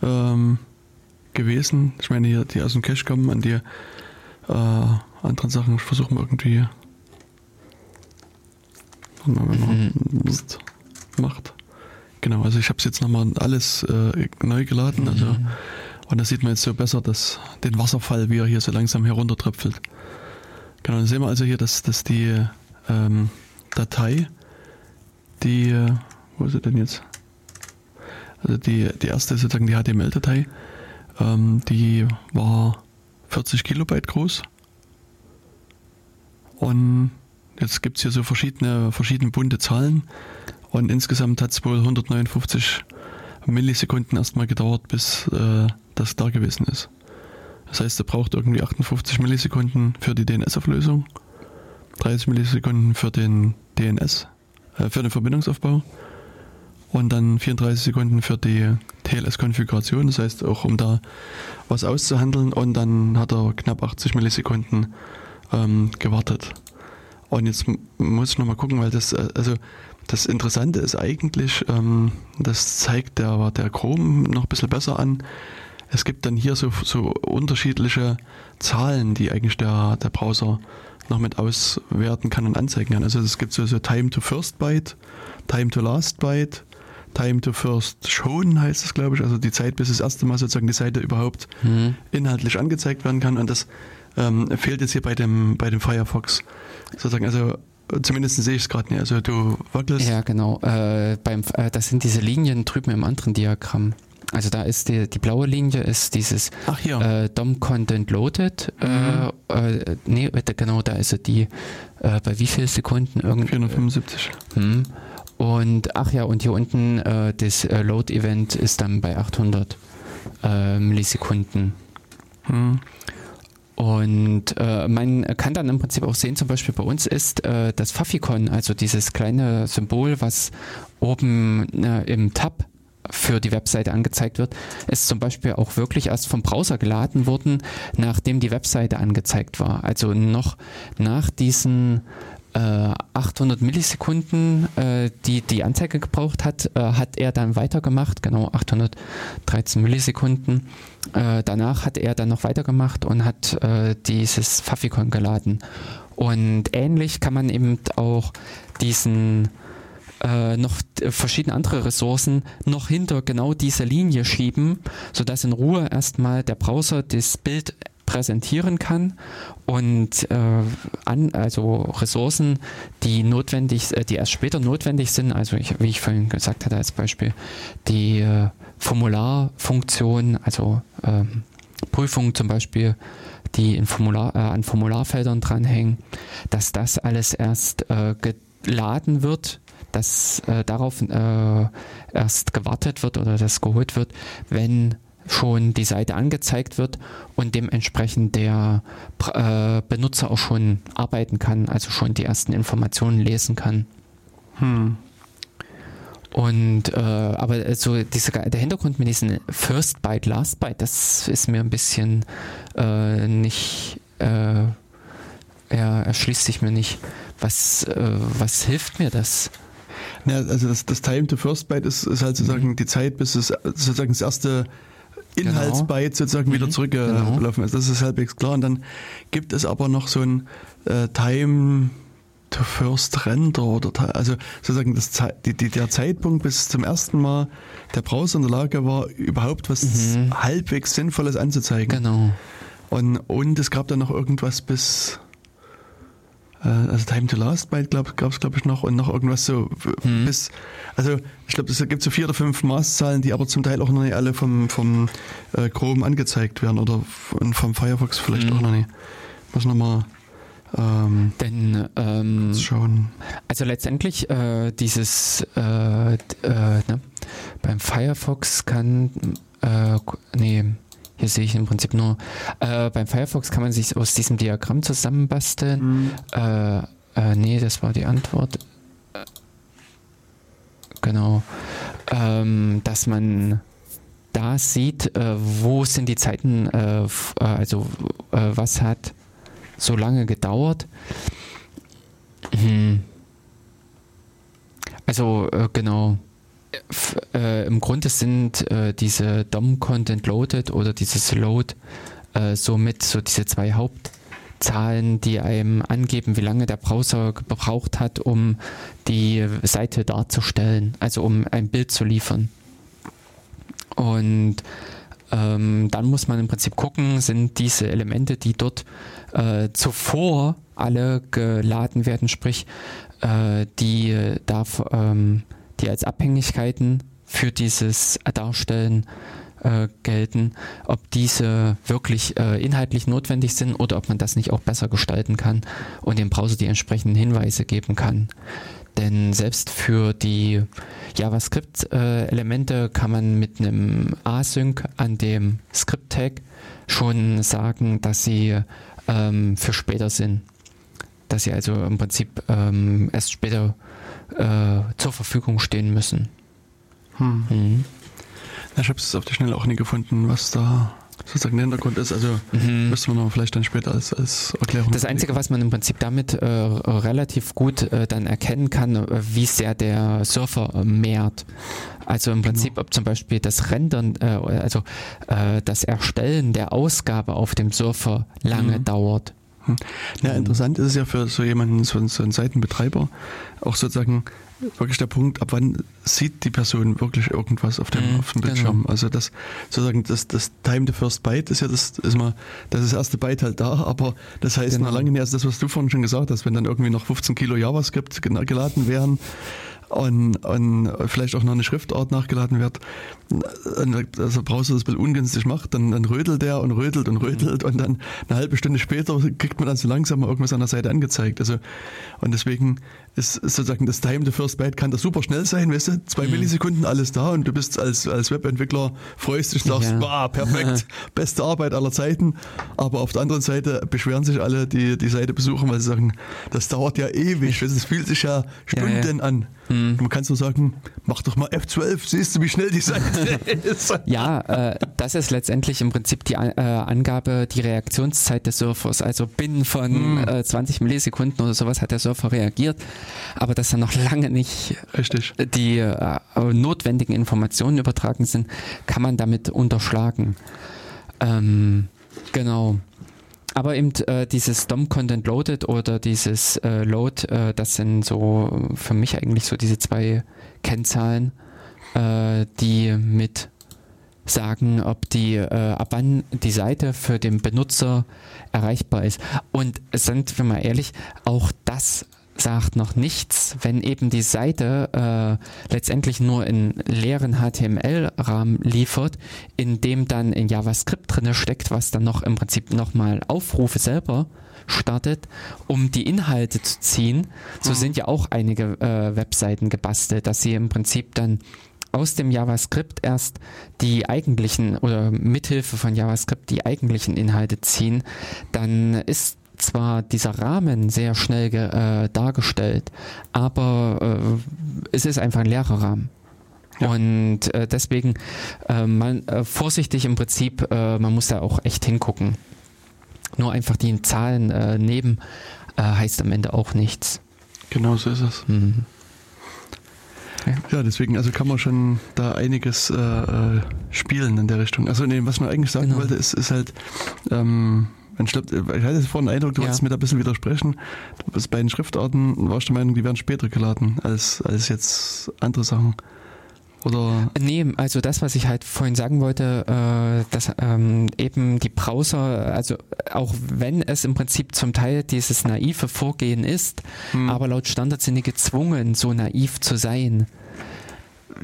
ähm, gewesen. Ich meine, hier die aus dem Cache kommen, an die äh, anderen Sachen versuchen wir irgendwie wenn man mhm. Macht. Genau, also ich habe es jetzt nochmal alles äh, neu geladen. Also, mhm. und da sieht man jetzt so besser, dass den Wasserfall, wie er hier so langsam heruntertröpfelt. Genau, dann sehen wir also hier, dass, dass die ähm, Datei, die, wo ist sie denn jetzt? Also die, die erste ist sozusagen die HTML-Datei, ähm, die war 40 Kilobyte groß. Und jetzt gibt es hier so verschiedene, verschiedene bunte Zahlen. Und insgesamt hat es wohl 159 Millisekunden erstmal gedauert, bis äh, das da gewesen ist. Das heißt, er braucht irgendwie 58 Millisekunden für die DNS-Auflösung, 30 Millisekunden für den DNS, äh, für den Verbindungsaufbau und dann 34 Sekunden für die TLS-Konfiguration, das heißt auch um da was auszuhandeln und dann hat er knapp 80 Millisekunden ähm, gewartet. Und jetzt muss ich nochmal gucken, weil das, äh, also das Interessante ist eigentlich, ähm, das zeigt der, der Chrome noch ein bisschen besser an, es gibt dann hier so, so unterschiedliche Zahlen, die eigentlich der, der Browser noch mit auswerten kann und anzeigen kann. Also es gibt so, so Time to First Byte, Time to Last Byte, Time to First Shown heißt es, glaube ich. Also die Zeit, bis das erste Mal sozusagen die Seite überhaupt mhm. inhaltlich angezeigt werden kann. Und das ähm, fehlt jetzt hier bei dem, bei dem Firefox sozusagen. Also Zumindest sehe ich es gerade nicht. Also du
wackelst. Ja, genau. Äh, beim, äh, das sind diese Linien drüben im anderen Diagramm. Also da ist die, die blaue Linie ist dieses äh, DOM Content Loaded. Äh, mhm. Äh, nee, genau, da ist die äh, bei wie viel Sekunden?
Irgend, 475.
Hm. Und ach ja, und hier unten äh, das Load Event ist dann bei 800 Millisekunden. Mhm. Und äh, man kann dann im Prinzip auch sehen, zum Beispiel bei uns ist äh, das Fafikon, also dieses kleine Symbol, was oben äh, im Tab für die Webseite angezeigt wird, ist zum Beispiel auch wirklich erst vom Browser geladen worden, nachdem die Webseite angezeigt war. Also noch nach diesen äh, 800 Millisekunden, äh, die die Anzeige gebraucht hat, äh, hat er dann weitergemacht, genau 813 Millisekunden. Äh, danach hat er dann noch weitergemacht und hat äh, dieses Fafikon geladen. Und ähnlich kann man eben auch diesen äh, noch verschiedene andere Ressourcen noch hinter genau diese Linie schieben, sodass in Ruhe erstmal der Browser das Bild präsentieren kann und äh, an, also Ressourcen, die notwendig, äh, die erst später notwendig sind, also ich, wie ich vorhin gesagt hatte als Beispiel, die äh, Formularfunktion, also ähm, Prüfungen zum Beispiel, die in Formular, äh, an Formularfeldern dranhängen, dass das alles erst äh, geladen wird, dass äh, darauf äh, erst gewartet wird oder das geholt wird, wenn schon die Seite angezeigt wird und dementsprechend der äh, Benutzer auch schon arbeiten kann, also schon die ersten Informationen lesen kann. Hm. Und äh, aber so diese, der Hintergrund mit diesem First Byte, Last Byte, das ist mir ein bisschen äh, nicht, äh, ja, erschließt sich mir nicht. Was, äh, was hilft mir das?
Ja, also das, das Time to First Byte ist, ist halt sozusagen mhm. die Zeit, bis es sozusagen das erste Genau. Inhaltsbyte sozusagen mhm. wieder zurückgelaufen genau. ist. Das ist halbwegs klar. Und dann gibt es aber noch so ein äh, Time to First Render oder also sozusagen das, die, die, der Zeitpunkt, bis zum ersten Mal der Browser in der Lage war, überhaupt was mhm. halbwegs Sinnvolles anzuzeigen.
Genau.
Und, und es gab dann noch irgendwas bis äh, also Time to Last Byte gab es glaube ich noch und noch irgendwas so mhm. bis, also ich glaube, es gibt so vier oder fünf Maßzahlen, die aber zum Teil auch noch nicht alle vom, vom äh, Chrome angezeigt werden oder vom Firefox vielleicht mhm. auch noch nicht. Muss nochmal
ähm, Denn ähm, schauen. Also letztendlich äh, dieses äh, äh, ne, beim Firefox kann äh, nee hier sehe ich im Prinzip nur, äh, beim Firefox kann man sich aus diesem Diagramm zusammenbasteln. Mhm. Äh, äh, nee, das war die Antwort. Äh, genau. Ähm, dass man da sieht, äh, wo sind die Zeiten, äh, also was hat so lange gedauert. Hm. Also genau äh, im Grunde sind äh, diese DOM-Content Loaded oder dieses Load äh, somit so diese zwei Hauptzahlen, die einem angeben, wie lange der Browser gebraucht hat, um die Seite darzustellen, also um ein Bild zu liefern. Und ähm, dann muss man im Prinzip gucken, sind diese Elemente, die dort äh, zuvor alle geladen werden, sprich, äh, die darf ähm, die als Abhängigkeiten für dieses Darstellen äh, gelten, ob diese wirklich äh, inhaltlich notwendig sind oder ob man das nicht auch besser gestalten kann und dem Browser die entsprechenden Hinweise geben kann. Denn selbst für die JavaScript-Elemente äh, kann man mit einem Async an dem Script-Tag schon sagen, dass sie ähm, für später sind. Dass sie also im Prinzip ähm, erst später äh, zur Verfügung stehen müssen.
Hm. Mhm. ich habe es auf die Schnelle auch nie gefunden, was da sozusagen der Hintergrund ist. Also mhm. müssen wir noch vielleicht dann später als, als Erklärung.
Das Einzige, was man im Prinzip damit äh, relativ gut äh, dann erkennen kann, äh, wie sehr der Surfer äh, mehrt. Also im Prinzip, genau. ob zum Beispiel das Rendern, also das Erstellen der Ausgabe auf dem Surfer lange mhm. dauert.
Ja, interessant ist es ja für so jemanden, so, so einen Seitenbetreiber, auch sozusagen wirklich der Punkt, ab wann sieht die Person wirklich irgendwas auf dem, mhm, auf dem Bildschirm. Genau. Also das sozusagen das, das Time the First Byte ist ja das ist mal das, ist das erste Byte halt da, aber das heißt genau. noch lange nicht, also das, was du vorhin schon gesagt hast, wenn dann irgendwie noch 15 Kilo JavaScript geladen wären, und, und vielleicht auch noch eine Schriftart nachgeladen wird, also Browser das bisschen ungünstig macht, dann, dann rödelt der und rödelt und rödelt und dann eine halbe Stunde später kriegt man dann so langsam mal irgendwas an der Seite angezeigt. Also, und deswegen ist, sozusagen das Time the First Byte kann da super schnell sein, weißt du, zwei mhm. Millisekunden alles da und du bist als, als Webentwickler, freust dich, sagst, ja. wow, perfekt, beste Arbeit aller Zeiten. Aber auf der anderen Seite beschweren sich alle, die die Seite besuchen, weil sie sagen, das dauert ja ewig, es fühlt sich ja Stunden ja, ja. an. Mhm. Man kann so sagen, mach doch mal F12, siehst du, wie schnell die Seite ist.
Ja, äh, das ist letztendlich im Prinzip die äh, Angabe, die Reaktionszeit des Surfers. Also binnen von mhm. äh, 20 Millisekunden oder sowas hat der Surfer reagiert, aber dass dann noch lange nicht
Richtig.
die äh, notwendigen Informationen übertragen sind, kann man damit unterschlagen. Ähm, genau. aber eben äh, dieses DOM Content Loaded oder dieses äh, Load, äh, das sind so für mich eigentlich so diese zwei Kennzahlen, äh, die mit sagen, ob die, äh, ab wann die Seite für den Benutzer erreichbar ist. Und sind wir mal ehrlich, auch das sagt noch nichts, wenn eben die Seite äh, letztendlich nur in leeren HTML-Rahmen liefert, in dem dann in JavaScript drinne steckt, was dann noch im Prinzip nochmal Aufrufe selber startet, um die Inhalte zu ziehen. So mhm. sind ja auch einige äh, Webseiten gebastelt, dass sie im Prinzip dann aus dem JavaScript erst die eigentlichen oder mithilfe von JavaScript die eigentlichen Inhalte ziehen, dann ist zwar dieser Rahmen sehr schnell äh, dargestellt, aber äh, es ist einfach ein leerer Rahmen. Ja. Und äh, deswegen äh, man äh, vorsichtig im Prinzip, äh, man muss da auch echt hingucken. Nur einfach die Zahlen neben heißt am Ende auch nichts.
Genau so ist es. Mhm. Ja, deswegen, also kann man schon da einiges äh, äh, spielen in der Richtung. Also nee, was man eigentlich sagen genau. wollte, ist, ist halt, ähm, ich, glaub, ich hatte vorhin den Eindruck, du ja. wolltest mir da ein bisschen widersprechen. Bei den Schriftarten warst du der Meinung, die werden später geladen als, als jetzt andere Sachen. Oder?
Nee, also das, was ich halt vorhin sagen wollte, äh, dass ähm, eben die Browser, also auch wenn es im Prinzip zum Teil dieses naive Vorgehen ist, hm. aber laut Standard sind die gezwungen, so naiv zu sein.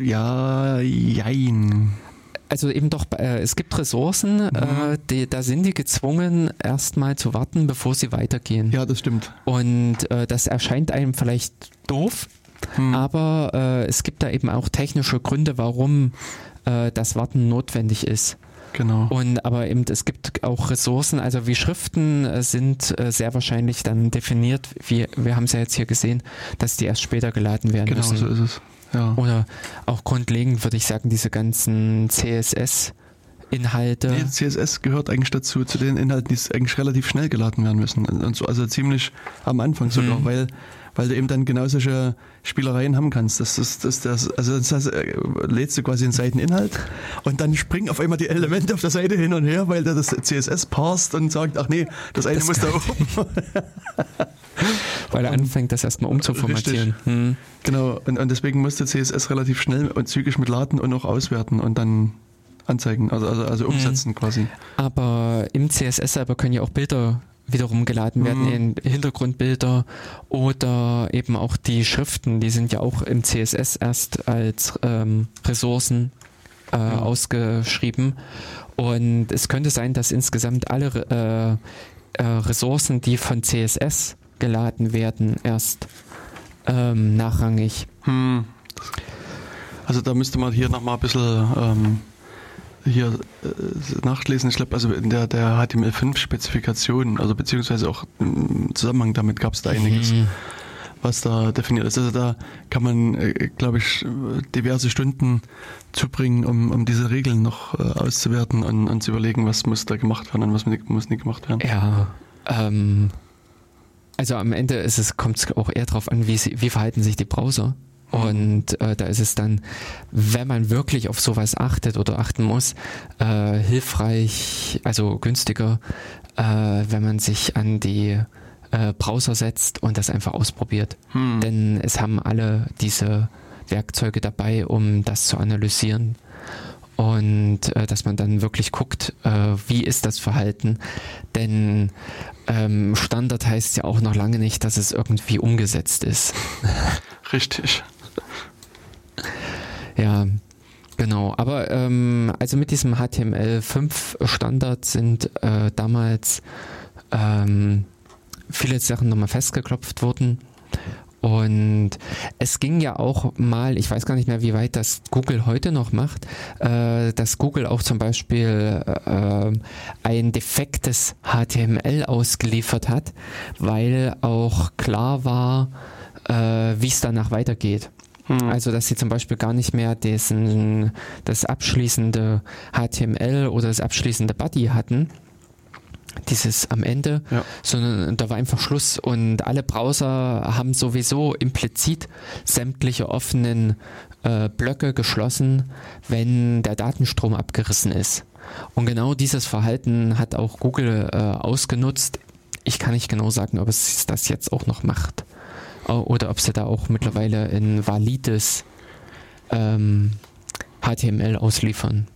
Ja, jein.
Also eben doch, äh, es gibt Ressourcen, mhm. äh, die, da sind die gezwungen, erstmal zu warten, bevor sie weitergehen.
Ja, das stimmt.
Und äh, das erscheint einem vielleicht doof, hm. Aber äh, es gibt da eben auch technische Gründe, warum äh, das Warten notwendig ist.
Genau.
Und aber eben es gibt auch Ressourcen, also wie Schriften äh, sind äh, sehr wahrscheinlich dann definiert, wie wir haben es ja jetzt hier gesehen, dass die erst später geladen werden
genau,
müssen.
Genau, so ist es. Ja.
Oder auch grundlegend würde ich sagen, diese ganzen CSS Inhalte. Nee,
CSS gehört eigentlich dazu, zu den Inhalten, die eigentlich relativ schnell geladen werden müssen. Und so, also ziemlich am Anfang sogar, mhm. weil weil du eben dann genau solche Spielereien haben kannst. Das ist das, das, also das heißt, äh, lädst du quasi einen Seiteninhalt und dann springen auf einmal die Elemente auf der Seite hin und her, weil der das CSS parst und sagt, ach nee, das eine das muss da oben.
weil er anfängt, das erstmal umzuformatieren.
Hm. Genau, und, und deswegen musst du CSS relativ schnell und zügig mit laden und auch auswerten und dann anzeigen, also, also, also umsetzen hm. quasi.
Aber im CSS selber können ja auch Bilder wiederum geladen werden mhm. in Hintergrundbilder oder eben auch die Schriften, die sind ja auch im CSS erst als ähm, Ressourcen äh, ja. ausgeschrieben. Und es könnte sein, dass insgesamt alle äh, äh, Ressourcen, die von CSS geladen werden, erst ähm, nachrangig. Hm.
Also da müsste man hier nochmal ein bisschen ähm, hier äh, nachlesen. Ich glaube, also in der, der HTML5-Spezifikation, also beziehungsweise auch im Zusammenhang damit gab es da einiges, mhm. was da definiert ist. Also da kann man, äh, glaube ich, diverse Stunden zubringen, um, um diese Regeln noch äh, auszuwerten und, und zu überlegen, was muss da gemacht werden und was muss nicht gemacht werden.
Ja, ähm, also am Ende ist es, kommt es auch eher darauf an, wie, wie verhalten sich die Browser. Und äh, da ist es dann, wenn man wirklich auf sowas achtet oder achten muss, äh, hilfreich, also günstiger, äh, wenn man sich an die äh, Browser setzt und das einfach ausprobiert. Hm. Denn es haben alle diese Werkzeuge dabei, um das zu analysieren. Und äh, dass man dann wirklich guckt, äh, wie ist das Verhalten. Denn ähm, Standard heißt ja auch noch lange nicht, dass es irgendwie umgesetzt ist.
Richtig.
Ja, genau. Aber ähm, also mit diesem HTML5 Standard sind äh, damals ähm, viele Sachen nochmal festgeklopft worden. Und es ging ja auch mal, ich weiß gar nicht mehr, wie weit das Google heute noch macht, äh, dass Google auch zum Beispiel äh, ein defektes HTML ausgeliefert hat, weil auch klar war, äh, wie es danach weitergeht. Hm. Also, dass sie zum Beispiel gar nicht mehr diesen, das abschließende HTML oder das abschließende Body hatten, dieses am Ende, ja. sondern da war einfach Schluss und alle Browser haben sowieso implizit sämtliche offenen äh, Blöcke geschlossen, wenn der Datenstrom abgerissen ist. Und genau dieses Verhalten hat auch Google äh, ausgenutzt. Ich kann nicht genau sagen, ob es das jetzt auch noch macht. Oder ob sie da auch mittlerweile ein valides ähm, HTML ausliefern.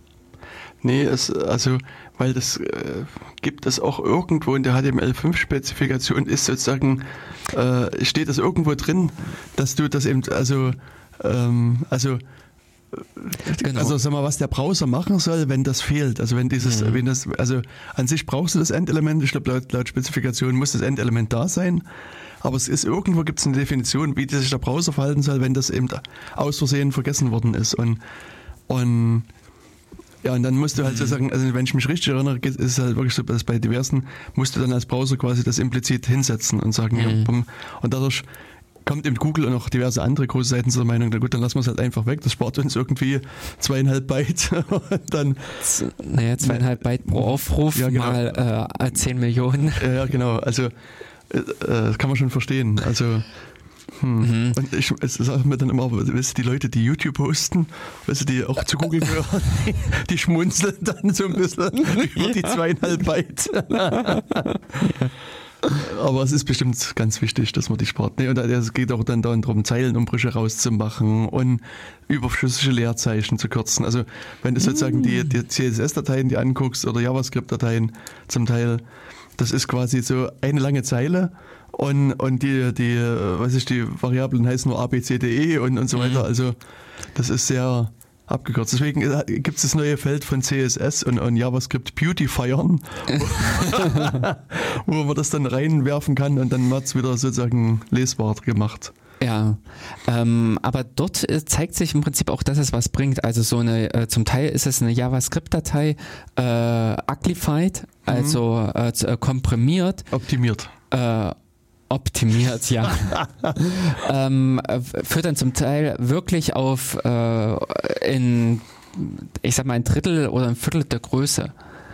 Nee, es, also, weil das äh, gibt es auch irgendwo in der HTML5-Spezifikation, ist sozusagen, äh, steht das irgendwo drin, dass du das eben, also, ähm, also, Genau. Also sag mal, was der Browser machen soll, wenn das fehlt. Also wenn dieses, mhm. wenn das, also an sich brauchst du das Endelement, ich glaube laut, laut Spezifikation muss das Endelement da sein. Aber es ist irgendwo gibt es eine Definition, wie sich der Browser verhalten soll, wenn das eben aus Versehen vergessen worden ist. Und, und ja, und dann musst du halt mhm. so sagen, also wenn ich mich richtig erinnere, ist es halt wirklich so, dass bei diversen musst du dann als Browser quasi das implizit hinsetzen und sagen, mhm. ja, bumm. und dadurch kommt eben Google und auch diverse andere große Seiten zur Meinung, na gut, dann lassen wir es halt einfach weg, das spart uns irgendwie zweieinhalb Byte und dann...
Naja, zweieinhalb Byte pro Aufruf ja, genau. mal äh, 10 Millionen.
Ja, ja, genau, also äh, äh, das kann man schon verstehen, also... Hm. Mhm. Und ich, sage mir dann immer, weißt du, die Leute, die YouTube hosten, weißt du, die auch zu Google gehören, die, die schmunzeln dann so ein bisschen über die zweieinhalb Byte. Aber es ist bestimmt ganz wichtig, dass man die spart. Nee, und es geht auch dann darum, Zeilenumbrüche rauszumachen und überschüssige Leerzeichen zu kürzen. Also wenn du sozusagen die, die CSS-Dateien die anguckst oder JavaScript-Dateien zum Teil, das ist quasi so eine lange Zeile und, und die, die, was ist, die Variablen heißen nur ABCDE und, und so weiter. Mhm. Also das ist sehr abgekürzt. Deswegen äh, gibt es das neue Feld von CSS und, und JavaScript Beautifiern, wo man das dann reinwerfen kann und dann wird es wieder sozusagen lesbar gemacht.
Ja, ähm, aber dort äh, zeigt sich im Prinzip auch, dass es was bringt. Also so eine, äh, zum Teil ist es eine JavaScript-Datei, äh, uglified, also mhm. äh, komprimiert.
Optimiert.
Optimiert, ja. ähm, führt dann zum Teil wirklich auf äh, in, ich sag mal, ein Drittel oder ein Viertel der Größe.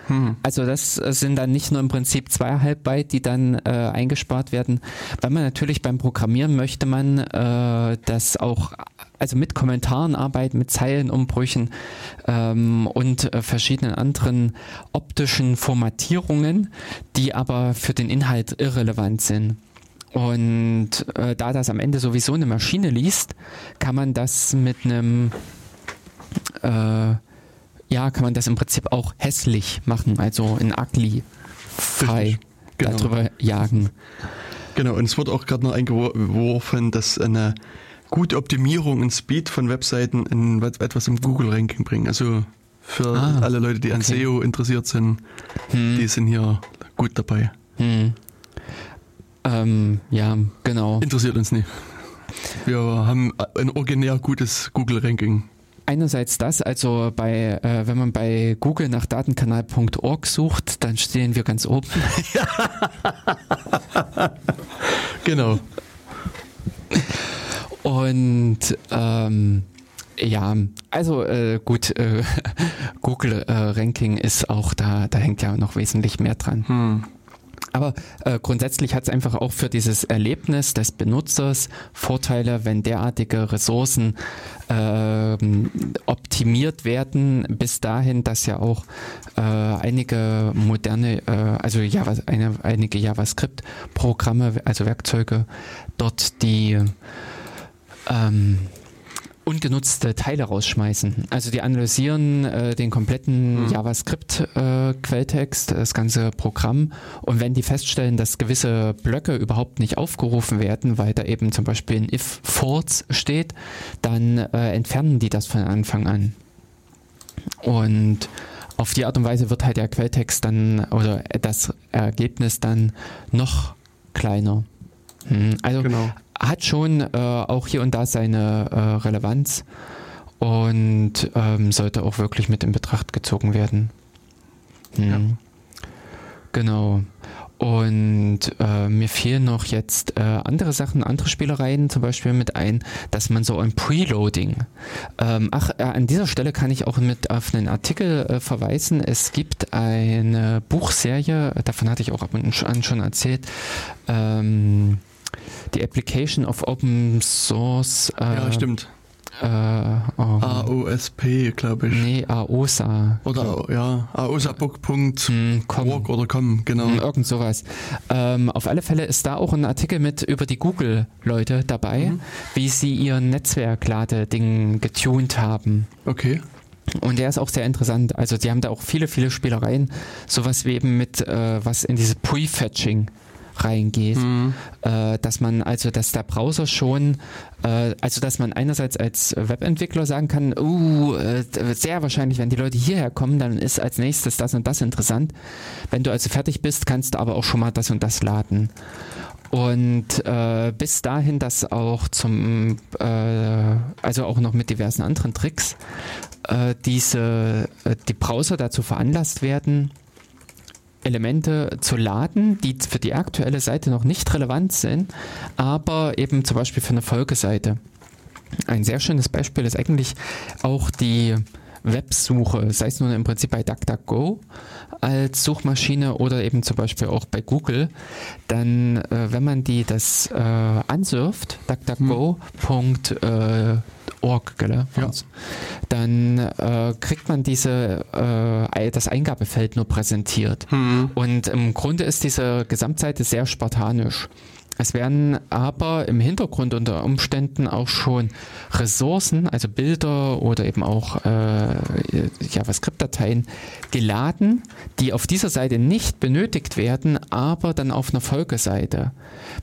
Hm. Also das sind dann nicht nur im Prinzip zweieinhalb Byte, die dann äh, eingespart werden, weil man natürlich beim Programmieren möchte man äh, das auch also mit Kommentaren arbeiten, mit Zeilenumbrüchen ähm, und äh, verschiedenen anderen optischen Formatierungen, die aber für den Inhalt irrelevant sind. Und äh, da das am Ende sowieso eine Maschine liest, kann man das mit einem, äh, ja, kann man das im Prinzip auch hässlich machen, also in ugly frei genau. darüber jagen.
Genau, und es wird auch gerade noch eingeworfen, dass eine gute Optimierung und Speed von Webseiten in etwas im Google-Ranking bringen. Also für ah, alle Leute, die okay. an SEO interessiert sind, hm. die sind hier gut dabei. Hm.
Ähm, ja, genau.
Interessiert uns nicht. Wir haben ein originär gutes Google-Ranking.
Einerseits das, also bei, äh, wenn man bei Google nach datenkanal.org sucht, dann stehen wir ganz oben.
genau.
Und ähm, ja, also äh, gut, äh, Google äh, Ranking ist auch da, da hängt ja noch wesentlich mehr dran. Hm. Aber äh, grundsätzlich hat es einfach auch für dieses Erlebnis des Benutzers Vorteile, wenn derartige Ressourcen äh, optimiert werden, bis dahin, dass ja auch äh, einige moderne, äh, also Java, eine, einige JavaScript-Programme, also Werkzeuge, dort die ähm, ungenutzte Teile rausschmeißen. Also die analysieren äh, den kompletten mhm. JavaScript-Quelltext, äh, das ganze Programm und wenn die feststellen, dass gewisse Blöcke überhaupt nicht aufgerufen werden, weil da eben zum Beispiel ein if-false steht, dann äh, entfernen die das von Anfang an. Und auf die Art und Weise wird halt der Quelltext dann oder das Ergebnis dann noch kleiner. Hm, also genau hat schon äh, auch hier und da seine äh, Relevanz und ähm, sollte auch wirklich mit in Betracht gezogen werden. Hm. Ja. Genau. Und äh, mir fehlen noch jetzt äh, andere Sachen, andere Spielereien zum Beispiel mit ein, dass man so ein Preloading. Ähm, ach, äh, an dieser Stelle kann ich auch mit auf einen Artikel äh, verweisen. Es gibt eine Buchserie, davon hatte ich auch ab und an schon erzählt. Ähm, die Application of Open Source.
Äh, ja, stimmt.
Äh,
oh. AOSP, glaube ich.
Nee, AOSA.
Oder ja, aosabook.org oder com, genau. Hm,
irgend sowas. Ähm, auf alle Fälle ist da auch ein Artikel mit über die Google-Leute dabei, mhm. wie sie ihr Netzwerkladeding getuned haben.
Okay.
Und der ist auch sehr interessant. Also die haben da auch viele, viele Spielereien. Sowas wie eben mit, äh, was in dieses Prefetching reingeht, mhm. äh, dass man also, dass der Browser schon, äh, also dass man einerseits als Webentwickler sagen kann, uh, äh, sehr wahrscheinlich, wenn die Leute hierher kommen, dann ist als nächstes das und das interessant. Wenn du also fertig bist, kannst du aber auch schon mal das und das laden. Und äh, bis dahin, dass auch zum, äh, also auch noch mit diversen anderen Tricks, äh, diese, äh, die Browser dazu veranlasst werden, Elemente zu laden, die für die aktuelle Seite noch nicht relevant sind, aber eben zum Beispiel für eine Folgeseite. Ein sehr schönes Beispiel ist eigentlich auch die Websuche, sei es nun im Prinzip bei DuckDuckGo als Suchmaschine oder eben zum Beispiel auch bei Google, dann, äh, wenn man die das äh, ansurft, DuckDuckGo.org, äh, ja. dann äh, kriegt man diese äh, das Eingabefeld nur präsentiert. Mhm. Und im Grunde ist diese Gesamtseite sehr spartanisch. Es werden aber im Hintergrund unter Umständen auch schon Ressourcen, also Bilder oder eben auch äh, JavaScript-Dateien geladen, die auf dieser Seite nicht benötigt werden, aber dann auf einer Folgeseite.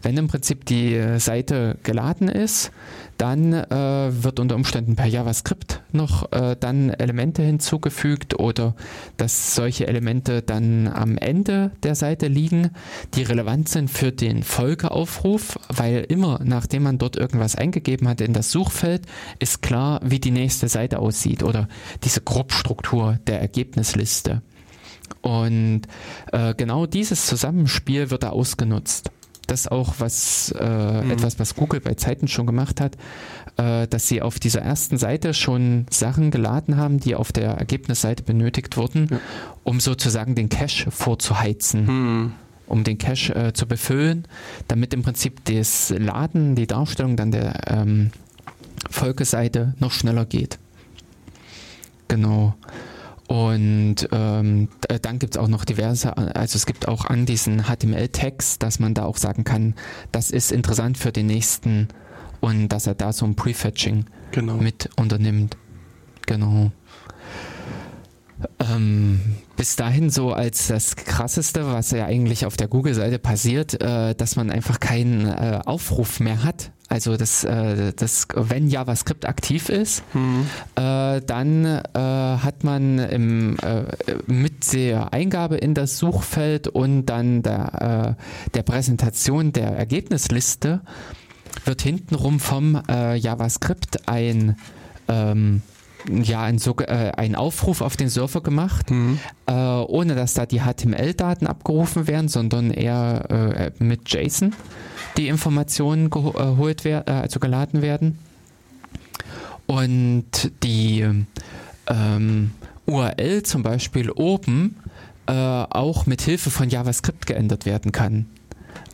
Wenn im Prinzip die Seite geladen ist, dann äh, wird unter Umständen per JavaScript noch äh, dann Elemente hinzugefügt oder dass solche Elemente dann am Ende der Seite liegen, die relevant sind für den Folgeaufruf, weil immer nachdem man dort irgendwas eingegeben hat in das Suchfeld, ist klar, wie die nächste Seite aussieht oder diese Grobstruktur der Ergebnisliste. Und äh, genau dieses Zusammenspiel wird da ausgenutzt das auch was äh, mhm. etwas, was Google bei Zeiten schon gemacht hat, äh, dass sie auf dieser ersten Seite schon Sachen geladen haben, die auf der Ergebnisseite benötigt wurden, ja. um sozusagen den Cache vorzuheizen. Mhm. Um den Cache äh, zu befüllen, damit im Prinzip das Laden, die Darstellung dann der ähm, Folgeseite noch schneller geht. Genau. Und ähm, dann gibt es auch noch diverse, also es gibt auch an diesen HTML-Tags, dass man da auch sagen kann, das ist interessant für den nächsten und dass er da so ein Prefetching genau. mit unternimmt. Genau. Ähm, bis dahin so als das Krasseste, was ja eigentlich auf der Google-Seite passiert, äh, dass man einfach keinen äh, Aufruf mehr hat also das, äh, das, wenn JavaScript aktiv ist, mhm. äh, dann äh, hat man im, äh, mit der Eingabe in das Suchfeld und dann der, der Präsentation der Ergebnisliste wird hintenrum vom JavaScript ein ähm, ja, ein, so, äh, ein Aufruf auf den Server gemacht, mhm. äh, ohne dass da die HTML-Daten abgerufen werden, sondern eher äh, mit JSON die Informationen geholt werden, äh, also geladen werden. Und die ähm, URL zum Beispiel oben äh, auch mit Hilfe von JavaScript geändert werden kann.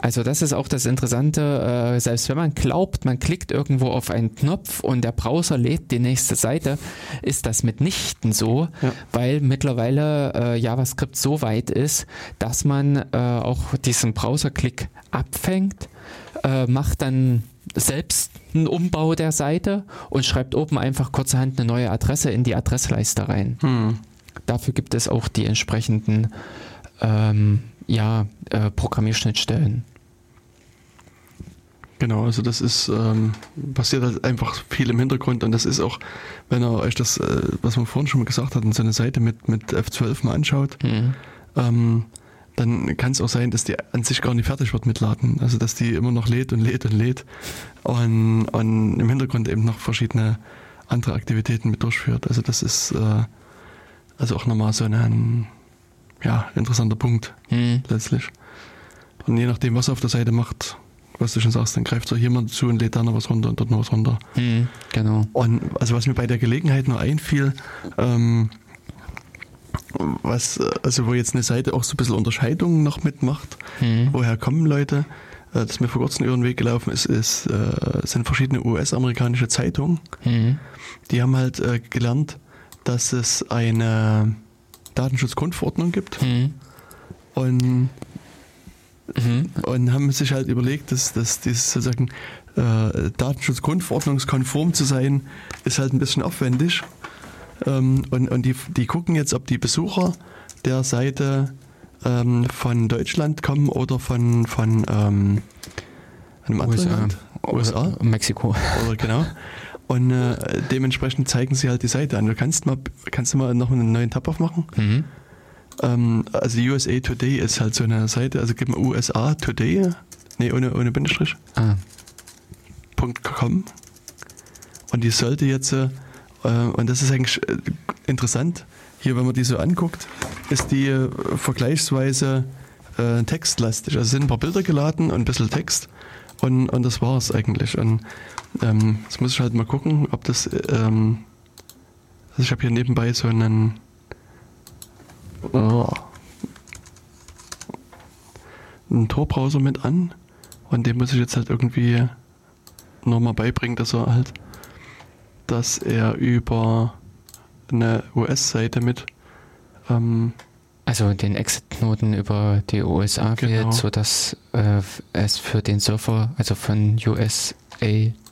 Also das ist auch das Interessante, äh, selbst wenn man glaubt, man klickt irgendwo auf einen Knopf und der Browser lädt die nächste Seite, ist das mitnichten so, ja. weil mittlerweile äh, JavaScript so weit ist, dass man äh, auch diesen Browserklick abfängt, äh, macht dann selbst einen Umbau der Seite und schreibt oben einfach kurzerhand eine neue Adresse in die Adressleiste rein. Hm. Dafür gibt es auch die entsprechenden ähm, ja, äh, Programmierschnittstellen.
Genau, also das ist ähm, passiert halt einfach viel im Hintergrund und das ist auch, wenn ihr euch das, äh, was wir vorhin schon mal gesagt hatten, so eine Seite mit, mit F12 mal anschaut, mhm. ähm, dann kann es auch sein, dass die an sich gar nicht fertig wird mit Laden. Also dass die immer noch lädt und lädt und lädt und, und im Hintergrund eben noch verschiedene andere Aktivitäten mit durchführt. Also das ist äh, also auch nochmal so ein ja, interessanter Punkt mhm. letztlich. Und je nachdem, was er auf der Seite macht, was du schon sagst, dann greift so hier mal zu und lädt da noch was runter und dort noch was runter.
Mhm, genau.
Und also was mir bei der Gelegenheit nur einfiel, ähm, was, also wo jetzt eine Seite auch so ein bisschen Unterscheidungen noch mitmacht, mhm. woher kommen Leute, äh, das mir vor kurzem über den Weg gelaufen ist, ist äh, sind verschiedene US-amerikanische Zeitungen.
Mhm.
Die haben halt äh, gelernt, dass es eine Datenschutzgrundverordnung gibt
Mhm.
und,
Mhm.
und haben sich halt überlegt, dass, dass dieses sozusagen äh, Datenschutzgrundverordnungskonform zu sein, ist halt ein bisschen aufwendig. Ähm, und und die, die gucken jetzt, ob die Besucher der Seite ähm, von Deutschland kommen oder von, von ähm, einem anderen
USA.
Land. USA?
Mexiko.
Oder genau. Und äh, dementsprechend zeigen sie halt die Seite an. Du kannst mal, kannst du mal noch einen neuen Tab aufmachen?
Mhm.
Ähm, also USA Today ist halt so eine Seite, also gib mal USA Today, nee, ohne, ohne Bindestrich,
Ah.
.com. Und die sollte jetzt, äh, und das ist eigentlich äh, interessant, hier, wenn man die so anguckt, ist die äh, vergleichsweise äh, textlastig. Also sind ein paar Bilder geladen und ein bisschen Text und, und das war es eigentlich. Und ähm, jetzt muss ich halt mal gucken, ob das, ähm, also ich habe hier nebenbei so einen, oh, einen Tor-Browser mit an und dem muss ich jetzt halt irgendwie nochmal beibringen, dass er halt, dass er über eine US-Seite mit ähm,
Also den Exit-Knoten über die USA
Genau.
wählt, sodass äh, es für den Surfer, also von USA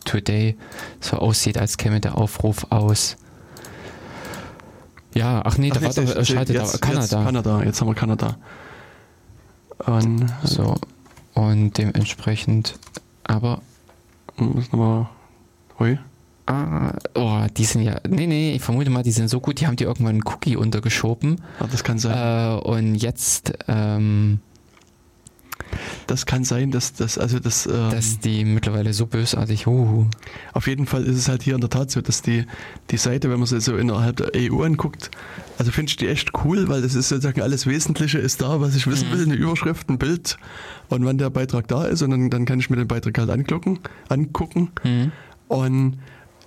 Today, so aussieht, als käme der Aufruf aus. Ja, ach nee,
Ach,
da war doch,
jetzt-
schaltet
jetzt-
da Kanada.
Jetzt Kanada, jetzt haben wir Kanada. Und
So. Und dementsprechend, aber,
muss nochmal. Hui.
ah, oh, die sind ja, nee, nee, ich vermute mal, die sind so gut, die haben die irgendwann einen Cookie untergeschoben.
Ah, das kann sein.
Äh, und jetzt, ähm,
Das kann sein, dass das, also das, ähm,
dass die mittlerweile so bösartig, uh,
auf jeden Fall ist es halt hier in der Tat so, dass die, die Seite, wenn man sie so innerhalb der EU anguckt, also finde ich die echt cool, weil das ist sozusagen alles Wesentliche ist da, was ich wissen
Mhm.
will, eine Überschrift, ein Bild und wann der Beitrag da ist und dann, dann kann ich mir den Beitrag halt angucken, angucken
hm.
Und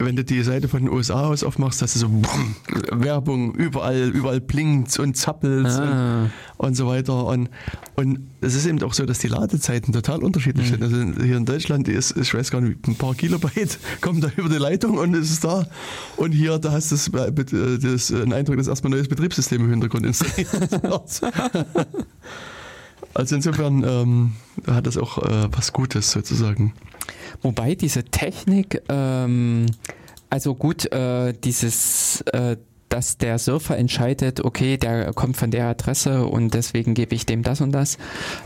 wenn du die Seite von den USA aus aufmachst, hast du so bumm, Werbung, überall, überall blinkt und zappelt
Ah.
und, und so weiter. Und, und es ist eben auch so, dass die Ladezeiten total unterschiedlich
Mhm.
sind. Also hier in Deutschland ist, ich weiß gar nicht, ein paar Kilobyte kommen da über die Leitung und es ist da. Und hier, da hast du das, äh, das, einen Eindruck, dass erstmal ein neues Betriebssystem im Hintergrund installiert wird. Also insofern ähm, hat das auch äh, was Gutes sozusagen.
Wobei diese Technik, ähm, also gut, äh, dieses, äh, dass der Surfer entscheidet, okay, der kommt von der Adresse und deswegen gebe ich dem das und das,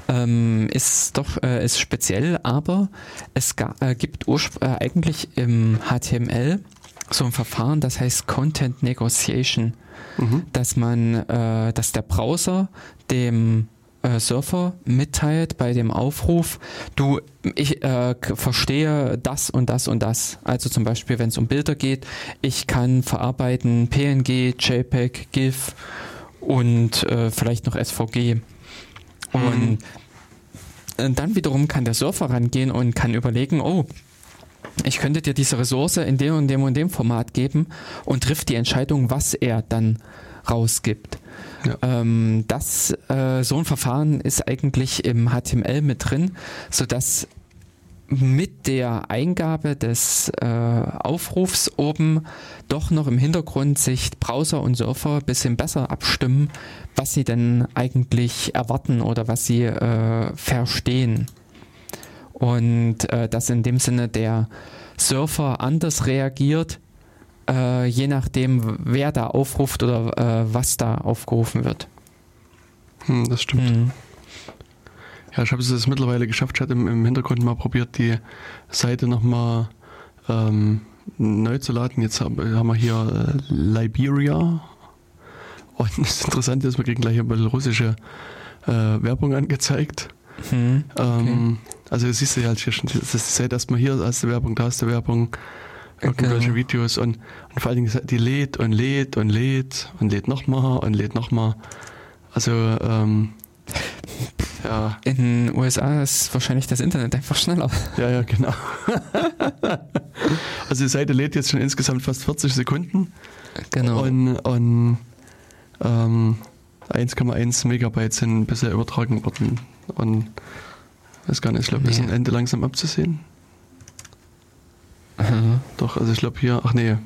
ähm, ist doch äh, ist speziell, aber es äh, gibt äh, eigentlich im HTML so ein Verfahren, das heißt Content Negotiation
Mhm.
dass man, äh, dass der Browser dem äh, Surfer mitteilt bei dem Aufruf, du, ich äh, verstehe das und das und das. Also zum Beispiel, wenn es um Bilder geht, ich kann verarbeiten PNG, JPEG, GIF und äh, vielleicht noch SVG. Und äh, dann wiederum kann der Surfer rangehen und kann überlegen, oh, ich könnte dir diese Ressource in dem und dem und dem Format geben und trifft die Entscheidung, was er dann rausgibt.
Ja.
Ähm, das, äh, so ein Verfahren ist eigentlich im HTML mit drin, sodass mit der Eingabe des äh, Aufrufs oben doch noch im Hintergrund sich Browser und Surfer ein bisschen besser abstimmen, was sie denn eigentlich erwarten oder was sie äh, verstehen. Und dass in dem Sinne der Surfer anders reagiert, äh, je nachdem, wer da aufruft oder äh, was da aufgerufen wird.
Hm, das stimmt.
Mhm.
Ja, ich habe es mittlerweile geschafft. Ich hatte im, im Hintergrund mal probiert, die Seite nochmal ähm, neu zu laden. Jetzt haben, haben wir hier äh, Liberia. Und das Interessante ist, wir kriegen gleich ein bisschen russische äh, Werbung angezeigt.
Mhm.
Ähm, also das siehst du ja halt hier schon, das ist die Seite erstmal hier, hast du Werbung, da hast du Werbung, irgendwelche
Genau.
Videos und, und vor allen Dingen, die lädt und lädt und lädt und lädt nochmal und lädt nochmal. Also, ähm, ja,
In den USA ist wahrscheinlich das Internet einfach schneller.
ja, ja, genau. also die Seite lädt jetzt schon insgesamt fast 40 Sekunden
Genau.
und, und ähm, 1,1 Megabyte sind bisher übertragen worden. Und weiß gar nicht, ich glaube, nee. ist ein Ende langsam abzusehen. Doch, also ich glaube hier, ach nee,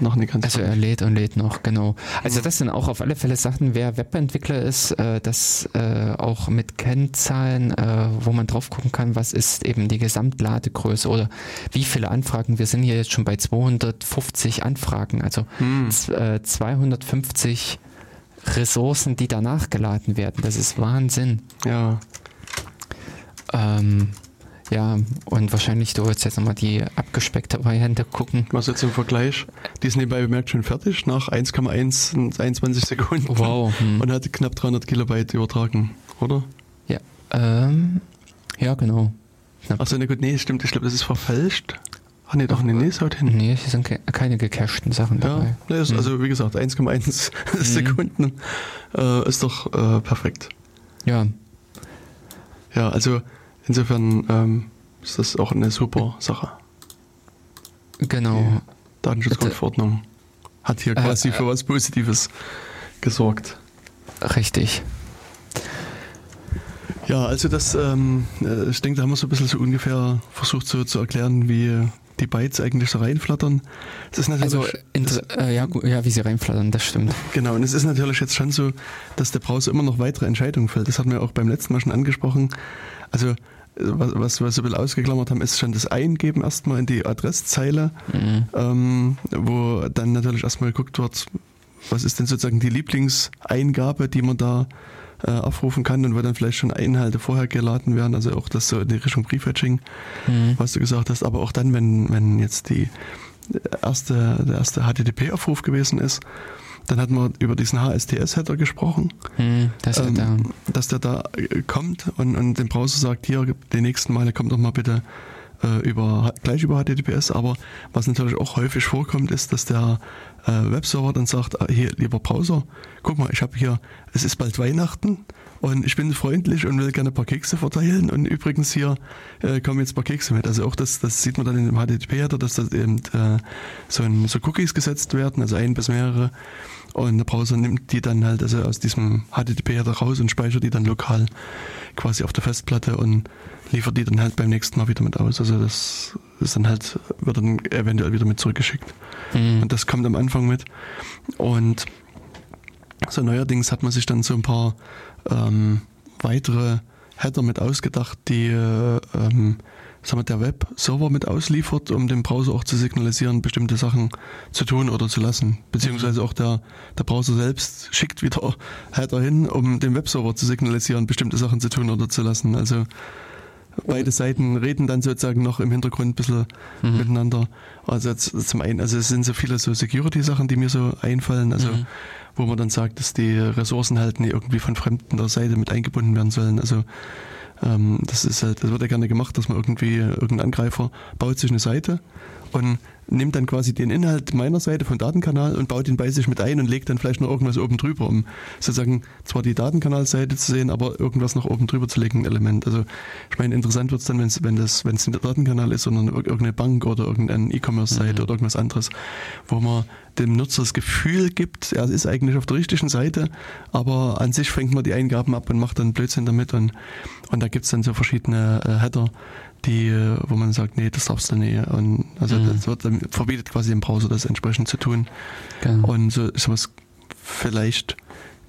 noch eine ganze Also er lädt und lädt noch, genau. Also das sind auch auf alle Fälle Sachen, wer Webentwickler ist, äh, das äh, auch mit Kennzahlen, äh, wo man drauf gucken kann, was ist eben die Gesamtladegröße oder wie viele Anfragen. Wir sind hier jetzt schon bei 250 Anfragen, also hm. 250 äh, Ressourcen, die danach geladen werden. Das ist Wahnsinn.
Ja.
Ähm, ja, und wahrscheinlich du willst jetzt nochmal die abgespeckte Variante gucken.
Was jetzt im Vergleich? Die ist nebenbei bemerkt schon fertig nach 1,1 21 Sekunden.
Wow.
Hm. Und hat knapp 300 Kilobyte übertragen, oder?
Ja, ähm, ja genau.
Achso, ne gut, nee, stimmt, ich glaube, das ist verfälscht. Ach nee, doch, nee, nee, ist halt hin.
Nee, hier sind keine gecachten Sachen dabei. Ja,
nee, ist, hm. also wie gesagt, 1,1 hm. Sekunden äh, ist doch äh, perfekt.
Ja.
Ja, also Insofern ähm, ist das auch eine super Sache.
Genau. Die
Datenschutzgrundverordnung hat hier quasi äh, für was Positives gesorgt.
Richtig.
Ja, also das, ähm, äh, ich denke, da haben wir so ein bisschen so ungefähr versucht so zu erklären, wie die Bytes eigentlich so reinflattern.
Das ist natürlich, also, das, äh, ja, ja, wie sie reinflattern, das stimmt.
Genau, und es ist natürlich jetzt schon so, dass der Browser immer noch weitere Entscheidungen fällt. Das hatten wir auch beim letzten Mal schon angesprochen. Also was, was wir so ein bisschen ausgeklammert haben, ist schon das Eingeben erstmal in die Adresszeile, mhm. ähm, wo dann natürlich erstmal geguckt wird, was ist denn sozusagen die Lieblingseingabe, die man da äh, aufrufen kann und wo dann vielleicht schon Inhalte vorher geladen werden, also auch das so in die Richtung Prefetching, mhm. was du gesagt hast, aber auch dann, wenn, wenn jetzt die erste, der erste HTTP-Aufruf gewesen ist, dann hatten wir über diesen HSTS-Header gesprochen,
hm, das ähm,
da. dass der da äh, kommt und, und dem Browser sagt, hier, die nächsten Male kommt doch mal bitte äh, über, gleich über HTTPS, aber was natürlich auch häufig vorkommt, ist, dass der äh, Webserver dann sagt, ah, hier, lieber Browser, guck mal, ich habe hier, es ist bald Weihnachten und ich bin freundlich und will gerne ein paar Kekse verteilen und übrigens hier äh, kommen jetzt ein paar Kekse mit. Also auch das, das sieht man dann in dem HTTP-Header, dass da eben äh, so, ein, so Cookies gesetzt werden, also ein bis mehrere und der Browser nimmt die dann halt also aus diesem HTTP-Header raus und speichert die dann lokal quasi auf der Festplatte und liefert die dann halt beim nächsten Mal wieder mit aus. Also das ist dann halt, wird dann eventuell wieder mit zurückgeschickt. Mhm. Und das kommt am Anfang mit. Und so neuerdings hat man sich dann so ein paar ähm, weitere Header mit ausgedacht, die äh, ähm, sagen wir, der Web-Server mit ausliefert, um dem Browser auch zu signalisieren, bestimmte Sachen zu tun oder zu lassen. Beziehungsweise auch der, der Browser selbst schickt wieder Header hin, um dem Webserver zu signalisieren, bestimmte Sachen zu tun oder zu lassen. Also beide Seiten reden dann sozusagen noch im Hintergrund ein bisschen mhm. miteinander. Also zum einen, also es sind so viele so Security-Sachen, die mir so einfallen, also mhm. wo man dann sagt, dass die Ressourcen halt nicht irgendwie von Fremden der Seite mit eingebunden werden sollen. Also ähm, das ist halt, das wird ja gerne gemacht, dass man irgendwie, irgendein Angreifer baut sich eine Seite und nimmt dann quasi den Inhalt meiner Seite von Datenkanal und baut ihn bei sich mit ein und legt dann vielleicht noch irgendwas oben drüber, um sozusagen zwar die Datenkanalseite zu sehen, aber irgendwas noch oben drüber zu legen, ein Element. Also ich meine, interessant wird es dann, wenn's, wenn das, wenn es nicht der Datenkanal ist, sondern irgendeine Bank oder irgendeine E-Commerce-Seite mhm. oder irgendwas anderes, wo man dem Nutzer das Gefühl gibt, er ist eigentlich auf der richtigen Seite, aber an sich fängt man die Eingaben ab und macht dann Blödsinn damit und, und da gibt es dann so verschiedene äh, Header, die, wo man sagt, nee, das darfst du nicht. Und also mhm. das wird dann verbietet quasi dem Browser das entsprechend zu tun. Genau. Und so ist was vielleicht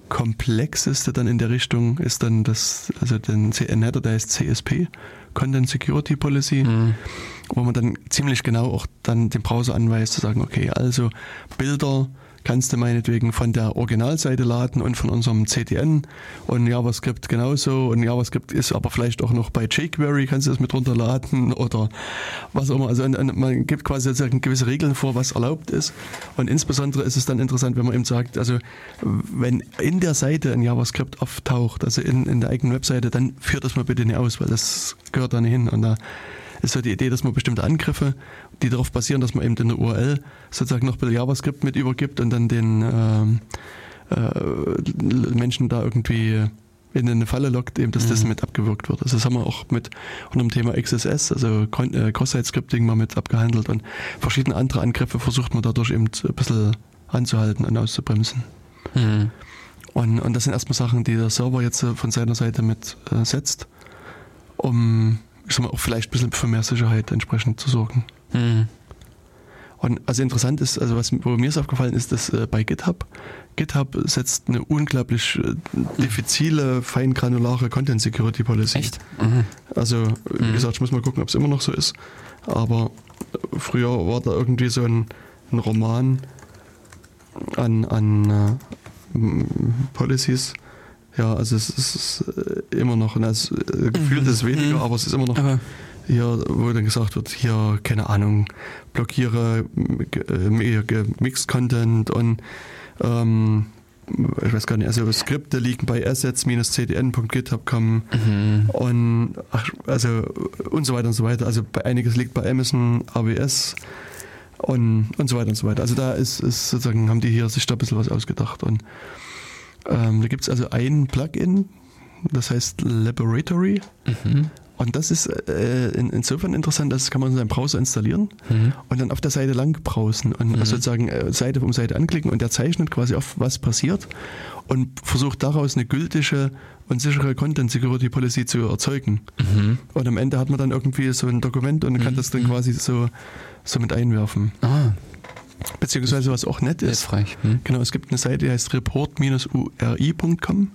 komplexeste dann in der Richtung ist dann das, also den CN-Header, der heißt CSP, Content Security Policy, mhm. wo man dann ziemlich genau auch dann den Browser anweist, zu sagen, okay, also Bilder, kannst du meinetwegen von der Originalseite laden und von unserem CDN und JavaScript genauso und JavaScript ist aber vielleicht auch noch bei jQuery, kannst du das mit runterladen oder was auch immer. Also man gibt quasi gewisse Regeln vor, was erlaubt ist und insbesondere ist es dann interessant, wenn man eben sagt, also wenn in der Seite ein JavaScript auftaucht, also in, in der eigenen Webseite, dann führt das mal bitte nicht aus, weil das gehört da nicht hin und da ist so die Idee, dass man bestimmte Angriffe, die darauf basieren, dass man eben in der URL sozusagen noch ein bisschen JavaScript mit übergibt und dann den ähm, äh, Menschen da irgendwie in eine Falle lockt, eben, dass mhm. das mit abgewirkt wird. Also das haben wir auch mit unter dem Thema XSS, also äh, Cross-Site-Scripting mal mit abgehandelt und verschiedene andere Angriffe versucht man dadurch eben ein bisschen anzuhalten und auszubremsen. Mhm. Und, und das sind erstmal Sachen, die der Server jetzt von seiner Seite mit äh, setzt um ich sag mal, auch vielleicht ein bisschen für mehr Sicherheit entsprechend zu sorgen. Mhm. Und also interessant ist, also was mir ist aufgefallen ist, dass äh, bei GitHub, GitHub setzt eine unglaublich äh, diffizile, feingranulare Content Security Policy.
Echt? Mhm.
Also, wie mhm. gesagt, ich muss mal gucken, ob es immer noch so ist. Aber äh, früher war da irgendwie so ein, ein Roman an, an äh, Policies. Ja, also es ist äh, immer noch, also, gefühlt mhm. ist es weniger, mhm. aber es ist immer noch. Aber hier, wo dann gesagt wird, hier, keine Ahnung, blockiere äh, Mixed Content und ähm, ich weiß gar nicht, also Skripte liegen bei assets-cdn.github.com mhm. und ach, also und so weiter und so weiter. Also bei einiges liegt bei Amazon, AWS und, und so weiter und so weiter. Also da ist, ist sozusagen, haben die hier sich da ein bisschen was ausgedacht. Und ähm, da gibt es also ein Plugin, das heißt Laboratory. Mhm. Und das ist äh, in, insofern interessant, das kann man in seinem Browser installieren mhm. und dann auf der Seite lang browsen und mhm. sozusagen äh, Seite um Seite anklicken und der zeichnet quasi auf, was passiert und versucht daraus eine gültige und sichere Content Security Policy zu erzeugen. Mhm. Und am Ende hat man dann irgendwie so ein Dokument und kann mhm. das dann quasi so, so mit einwerfen. Ah. Beziehungsweise was auch nett ist.
Hilfreich. Hm.
Genau, es gibt eine Seite, die heißt report-uri.com.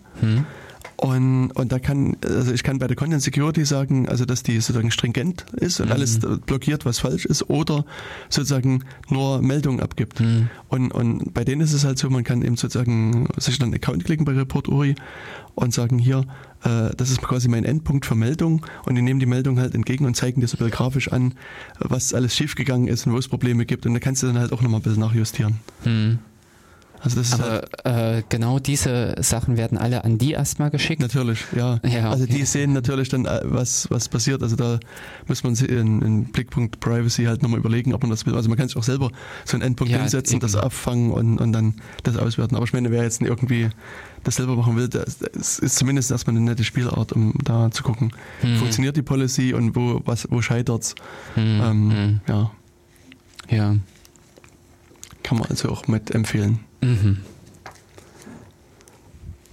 Und, und da kann, also ich kann bei der Content Security sagen, also dass die sozusagen stringent ist und mhm. alles blockiert, was falsch ist, oder sozusagen nur Meldungen abgibt. Mhm. Und, und bei denen ist es halt so, man kann eben sozusagen sich dann einen Account klicken bei Report Uri und sagen, hier, äh, das ist quasi mein Endpunkt für Meldung und die nehmen die Meldung halt entgegen und zeigen dir so grafisch an, was alles schiefgegangen ist und wo es Probleme gibt. Und da kannst du dann halt auch nochmal ein bisschen nachjustieren. Mhm.
Also das Aber halt äh, genau diese Sachen werden alle an die erstmal geschickt?
Natürlich, ja. ja also die sehen natürlich dann, äh, was, was passiert. Also da muss man in, in Blickpunkt Privacy halt nochmal überlegen, ob man das will. Also man kann sich auch selber so einen Endpunkt ja, hinsetzen, eben. das abfangen und, und dann das auswerten. Aber ich meine, wer jetzt irgendwie das selber machen will, das, das ist zumindest erstmal eine nette Spielart, um da zu gucken, hm. funktioniert die Policy und wo, was, wo scheitert's. Hm. Ähm, hm. Ja.
Ja.
Kann man also auch mit empfehlen.
Mhm.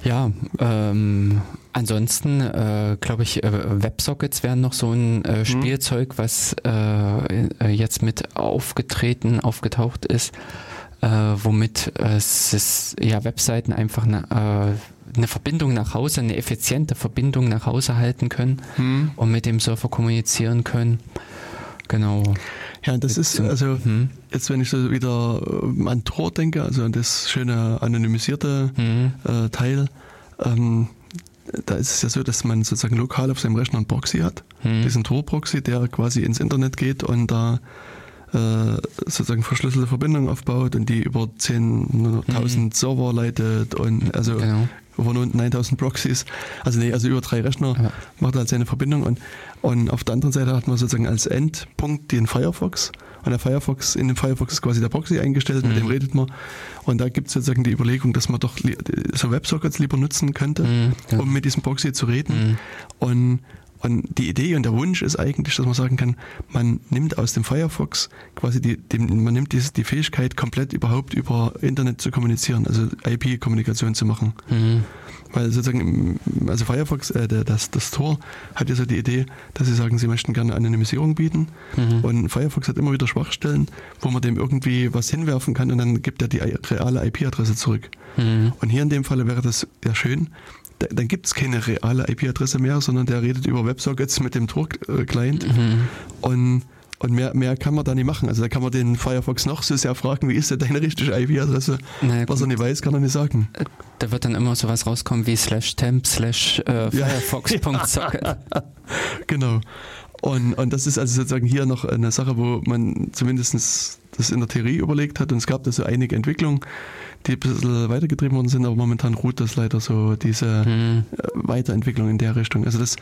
Ja, ähm, ansonsten äh, glaube ich, äh, Websockets wären noch so ein äh, mhm. Spielzeug, was äh, äh, jetzt mit aufgetreten, aufgetaucht ist, äh, womit es ja Webseiten einfach eine, eine Verbindung nach Hause, eine effiziente Verbindung nach Hause halten können mhm. und mit dem Server kommunizieren können. Genau.
Ja, das ist also hm. jetzt, wenn ich so wieder äh, an Tor denke, also an das schöne anonymisierte hm. äh, Teil, ähm, da ist es ja so, dass man sozusagen lokal auf seinem Rechner einen Proxy hat, hm. diesen Tor-Proxy, der quasi ins Internet geht und da äh, sozusagen verschlüsselte Verbindungen aufbaut und die über 10.000 hm. Server leitet und also genau über 9000 Proxys, also nee, also über drei Rechner ja. macht er halt seine Verbindung und, und auf der anderen Seite hat man sozusagen als Endpunkt den Firefox und der Firefox, in dem Firefox ist quasi der Proxy eingestellt, mhm. mit dem redet man und da gibt es sozusagen die Überlegung, dass man doch so Websockets lieber nutzen könnte, mhm, ja. um mit diesem Proxy zu reden mhm. und und die Idee und der Wunsch ist eigentlich, dass man sagen kann, man nimmt aus dem Firefox quasi die, dem, man nimmt die, die Fähigkeit, komplett überhaupt über Internet zu kommunizieren, also IP-Kommunikation zu machen. Mhm. Weil sozusagen, also Firefox, äh, das, das Tor hat ja so die Idee, dass sie sagen, sie möchten gerne Anonymisierung bieten. Mhm. Und Firefox hat immer wieder Schwachstellen, wo man dem irgendwie was hinwerfen kann und dann gibt er die reale IP-Adresse zurück. Mhm. Und hier in dem Falle wäre das ja schön, dann gibt es keine reale IP-Adresse mehr, sondern der redet über WebSockets mit dem Tor-Client. Mhm. Und, und mehr, mehr kann man da nicht machen. Also da kann man den Firefox noch so sehr fragen, wie ist denn deine richtige IP-Adresse? Naja, Was er nicht weiß, kann er nicht sagen. Äh,
da wird dann immer sowas rauskommen wie slash temp slash äh, firefox.socket.
genau. Und, und das ist also sozusagen hier noch eine Sache, wo man zumindest das in der Theorie überlegt hat und es gab da so einige Entwicklungen die ein bisschen weitergetrieben worden sind, aber momentan ruht das leider so, diese hm. Weiterentwicklung in der Richtung. Also das,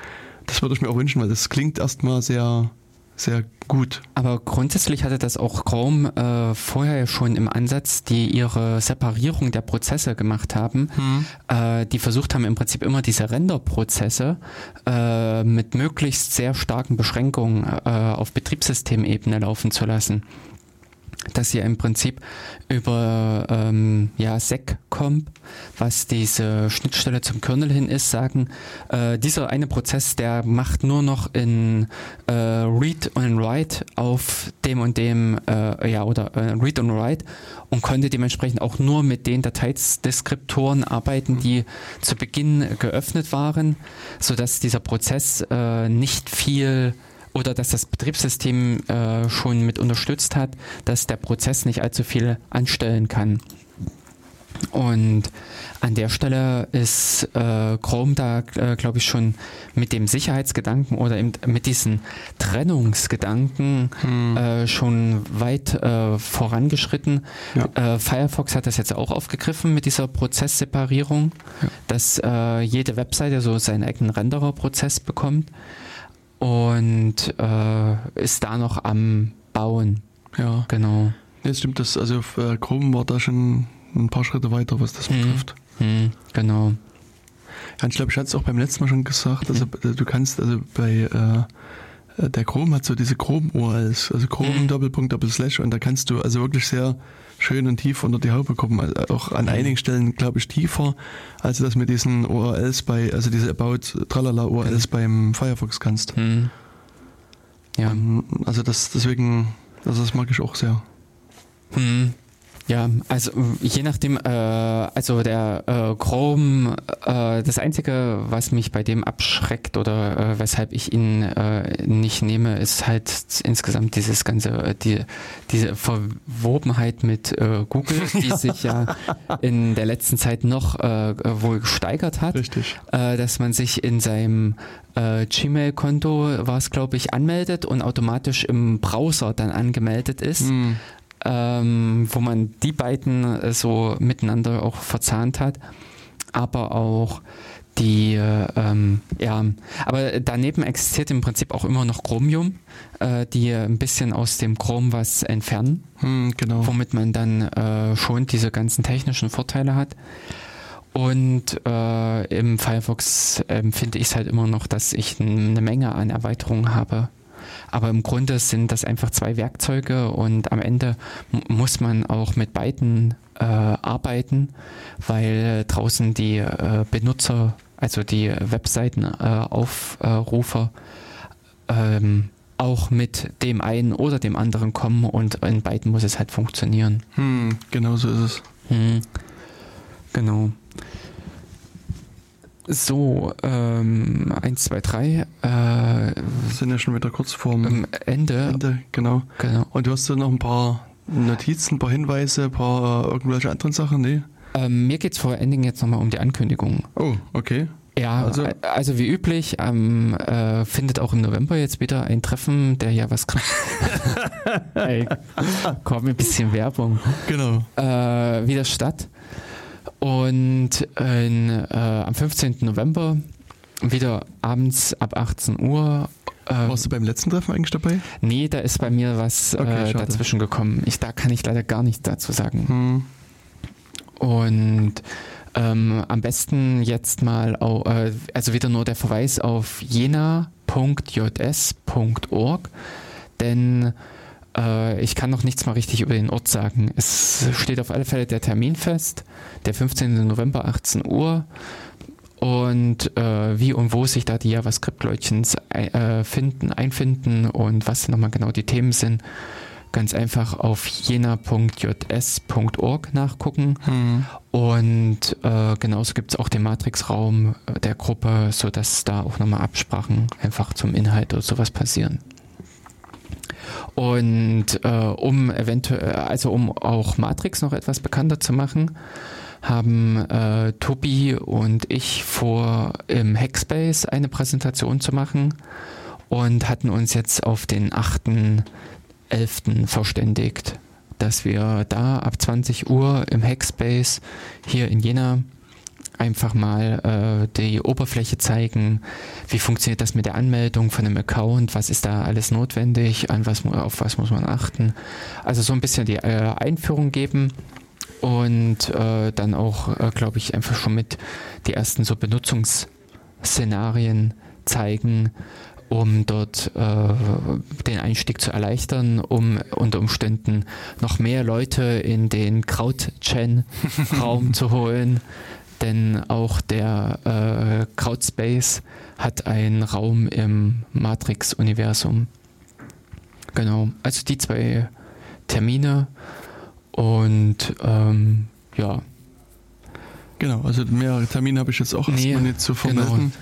das würde ich mir auch wünschen, weil das klingt erstmal sehr, sehr gut.
Aber grundsätzlich hatte das auch Chrome äh, vorher schon im Ansatz, die ihre Separierung der Prozesse gemacht haben, hm. äh, die versucht haben im Prinzip immer diese Renderprozesse äh, mit möglichst sehr starken Beschränkungen äh, auf Betriebssystemebene laufen zu lassen. Dass ihr im Prinzip über ähm, ja, SecComp, was diese Schnittstelle zum Kernel hin ist, sagen, äh, dieser eine Prozess, der macht nur noch in äh, Read und Write auf dem und dem, äh, ja, oder äh, Read und Write und konnte dementsprechend auch nur mit den Dateideskriptoren arbeiten, die zu Beginn geöffnet waren, sodass dieser Prozess äh, nicht viel oder dass das Betriebssystem äh, schon mit unterstützt hat, dass der Prozess nicht allzu viel anstellen kann. Und an der Stelle ist äh, Chrome da, äh, glaube ich, schon mit dem Sicherheitsgedanken oder eben mit diesen Trennungsgedanken hm. äh, schon weit äh, vorangeschritten. Ja. Äh, Firefox hat das jetzt auch aufgegriffen mit dieser Prozessseparierung, ja. dass äh, jede Webseite so seinen eigenen Renderer-Prozess bekommt und äh, ist da noch am Bauen.
Ja, genau. Ja, stimmt, das, also äh, Chrome war da schon ein paar Schritte weiter, was das hm. betrifft.
Hm, genau.
Ja, ich glaube, ich hatte es auch beim letzten Mal schon gesagt, also hm. du kannst also bei äh, der Chrome hat so diese Chrome-URLs, also Chrome hm. Doppelpunkt Doppelslash und da kannst du also wirklich sehr schön und tief unter die Haube kommen. Also auch an einigen Stellen, glaube ich, tiefer, als du das mit diesen URLs bei, also diese About Tralala URLs mhm. beim Firefox kannst. Mhm. Ja. Ähm, also das deswegen, also das mag ich auch sehr.
Mhm. Ja, also je nachdem, äh, also der äh, Chrome, äh, das Einzige, was mich bei dem abschreckt oder äh, weshalb ich ihn äh, nicht nehme, ist halt insgesamt dieses ganze, äh, die, diese Verwobenheit mit äh, Google, die ja. sich ja in der letzten Zeit noch äh, wohl gesteigert hat.
Richtig.
Äh, dass man sich in seinem äh, Gmail-Konto, war es glaube ich, anmeldet und automatisch im Browser dann angemeldet ist. Hm ähm, wo man die beiden äh, so miteinander auch verzahnt hat, aber auch die, äh, ähm, ja, aber daneben existiert im Prinzip auch immer noch Chromium, äh, die ein bisschen aus dem Chrom was entfernen,
hm, genau.
womit man dann äh, schon diese ganzen technischen Vorteile hat. Und äh, im Firefox empfinde ich es halt immer noch, dass ich eine Menge an Erweiterungen habe, aber im Grunde sind das einfach zwei Werkzeuge und am Ende muss man auch mit beiden äh, arbeiten, weil draußen die äh, Benutzer, also die Webseitenaufrufer, äh, ähm, auch mit dem einen oder dem anderen kommen und in beiden muss es halt funktionieren.
Hm, genau so ist es.
Hm, genau. So, ähm, 1, 2, 3. Äh,
Wir sind ja schon wieder kurz vorm
Ende.
Ende, genau. genau. Und du hast ja noch ein paar Notizen, ein paar Hinweise, ein paar äh, irgendwelche anderen Sachen, nee?
Ähm, mir geht es vor allen Dingen jetzt nochmal um die Ankündigung.
Oh, okay.
Ja, also, also wie üblich, ähm, äh, findet auch im November jetzt wieder ein Treffen der JavaScript. Ey, komm, ein bisschen Werbung.
Genau.
Äh, wieder statt. Und in, äh, am 15. November wieder abends ab 18 Uhr.
Äh, Warst du beim letzten Treffen eigentlich dabei?
Nee, da ist bei mir was okay, äh, dazwischen gekommen. Ich, da kann ich leider gar nichts dazu sagen. Hm. Und ähm, am besten jetzt mal, auch, äh, also wieder nur der Verweis auf jena.js.org, denn äh, ich kann noch nichts mal richtig über den Ort sagen. Es steht auf alle Fälle der Termin fest, der 15. November 18 Uhr. Und äh, wie und wo sich da die JavaScript-Leutchen äh, finden, einfinden und was nochmal genau die Themen sind, ganz einfach auf jena.js.org nachgucken. Mhm. Und äh, genauso gibt es auch den Matrix-Raum der Gruppe, sodass da auch nochmal Absprachen einfach zum Inhalt oder sowas passieren. Und äh, um eventuell, also um auch Matrix noch etwas bekannter zu machen, haben äh, Tobi und ich vor, im Hackspace eine Präsentation zu machen und hatten uns jetzt auf den 8.11. verständigt, dass wir da ab 20 Uhr im Hackspace hier in Jena einfach mal äh, die Oberfläche zeigen, wie funktioniert das mit der Anmeldung von einem Account, was ist da alles notwendig, an was, auf was muss man achten. Also so ein bisschen die äh, Einführung geben und äh, dann auch, äh, glaube ich, einfach schon mit die ersten so Benutzungsszenarien zeigen um dort äh, den Einstieg zu erleichtern, um unter Umständen noch mehr Leute in den Kraut-Gen-Raum zu holen. Denn auch der äh, Crowdspace hat einen Raum im Matrix-Universum. Genau, also die zwei Termine und ähm, ja.
Genau, also mehrere Termine habe ich jetzt auch
Nee,
erstmal nicht zu
genau.
vermelden.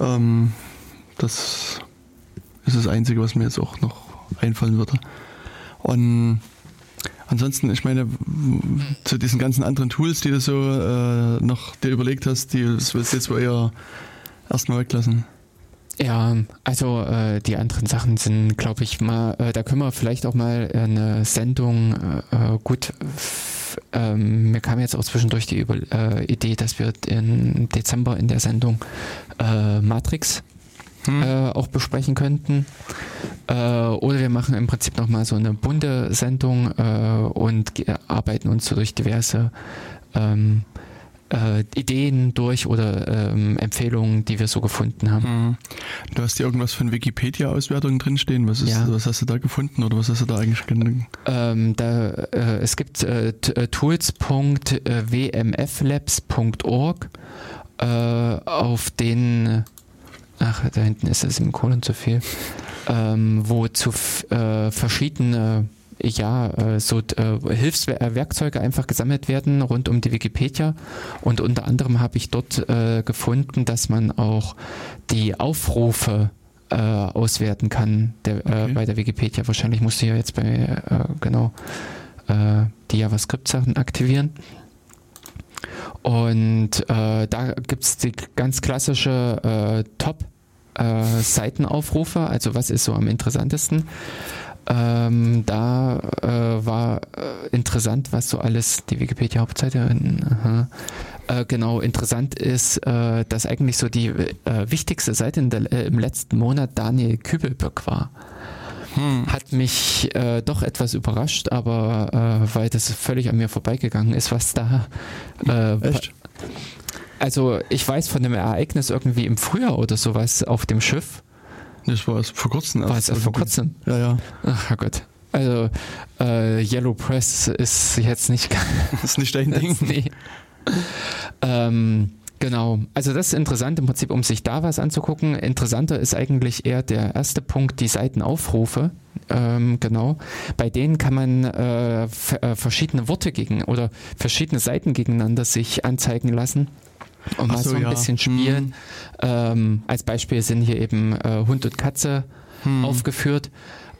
Ähm, das ist das Einzige, was mir jetzt auch noch einfallen würde. Und ansonsten, ich meine, zu diesen ganzen anderen Tools, die du so äh, noch dir überlegt hast, die das willst du jetzt wohl eher erstmal weglassen.
Ja, also äh, die anderen Sachen sind, glaube ich, mal, äh, da können wir vielleicht auch mal eine Sendung, äh, äh, gut, ähm, mir kam jetzt auch zwischendurch die Über äh, Idee, dass wir im Dezember in der Sendung äh, Matrix
Hm?
äh, auch besprechen könnten. Äh, oder wir machen im Prinzip nochmal so eine bunte Sendung äh, und arbeiten uns so durch diverse ähm, äh, Ideen durch oder ähm, Empfehlungen, die wir so gefunden haben.
Hm. Du hast hier irgendwas von Wikipedia-Auswertungen drinstehen. Was, ist,
Ja.
was hast du da gefunden oder was hast du da eigentlich gen-
Ähm, da, äh, es gibt äh, tools.wmflabs.org, auf den, ach, da hinten ist das im Kolon zu viel, ähm, wo zu äh, verschiedene ja, äh, so äh, Hilfswerkzeuge einfach gesammelt werden rund um die Wikipedia. Und unter anderem habe ich dort äh, gefunden, dass man auch die Aufrufe äh, auswerten kann der, äh,
Okay.
bei der Wikipedia. Wahrscheinlich musst du ja jetzt bei äh, genau äh, die JavaScript-Sachen aktivieren. Und äh, da gibt es die ganz klassische äh, Top-Seitenaufrufe, also was ist so am interessantesten. Ähm, da äh, war äh, interessant, was so alles die Wikipedia-Hauptseite. aha. Äh, genau, interessant ist, äh, dass eigentlich so die äh, wichtigste Seite der, äh, im letzten Monat Daniel Kübelböck war.
Hm.
Hat mich äh, doch etwas überrascht, aber äh, weil das völlig an mir vorbeigegangen ist, was da. Äh,
Echt?
Also ich weiß von dem Ereignis irgendwie im Frühjahr oder sowas auf dem Schiff.
Das war erst vor kurzem.
War es vor kurzem.
Ja, ja.
Ach Herrgott. Also äh, Yellow Press ist jetzt nicht
ist nicht dein Ding.
nee. ähm, genau. Also das ist interessant im Prinzip, um sich da was anzugucken. Interessanter ist eigentlich eher der erste Punkt, die Seitenaufrufe. Ähm, genau. Bei denen kann man äh, äh, verschiedene Worte gegen oder verschiedene Seiten gegeneinander sich anzeigen lassen. Und mal
so,
so ein
ja.
bisschen spielen. Ähm, als Beispiel sind hier eben äh, Hund und Katze
Hm.
aufgeführt,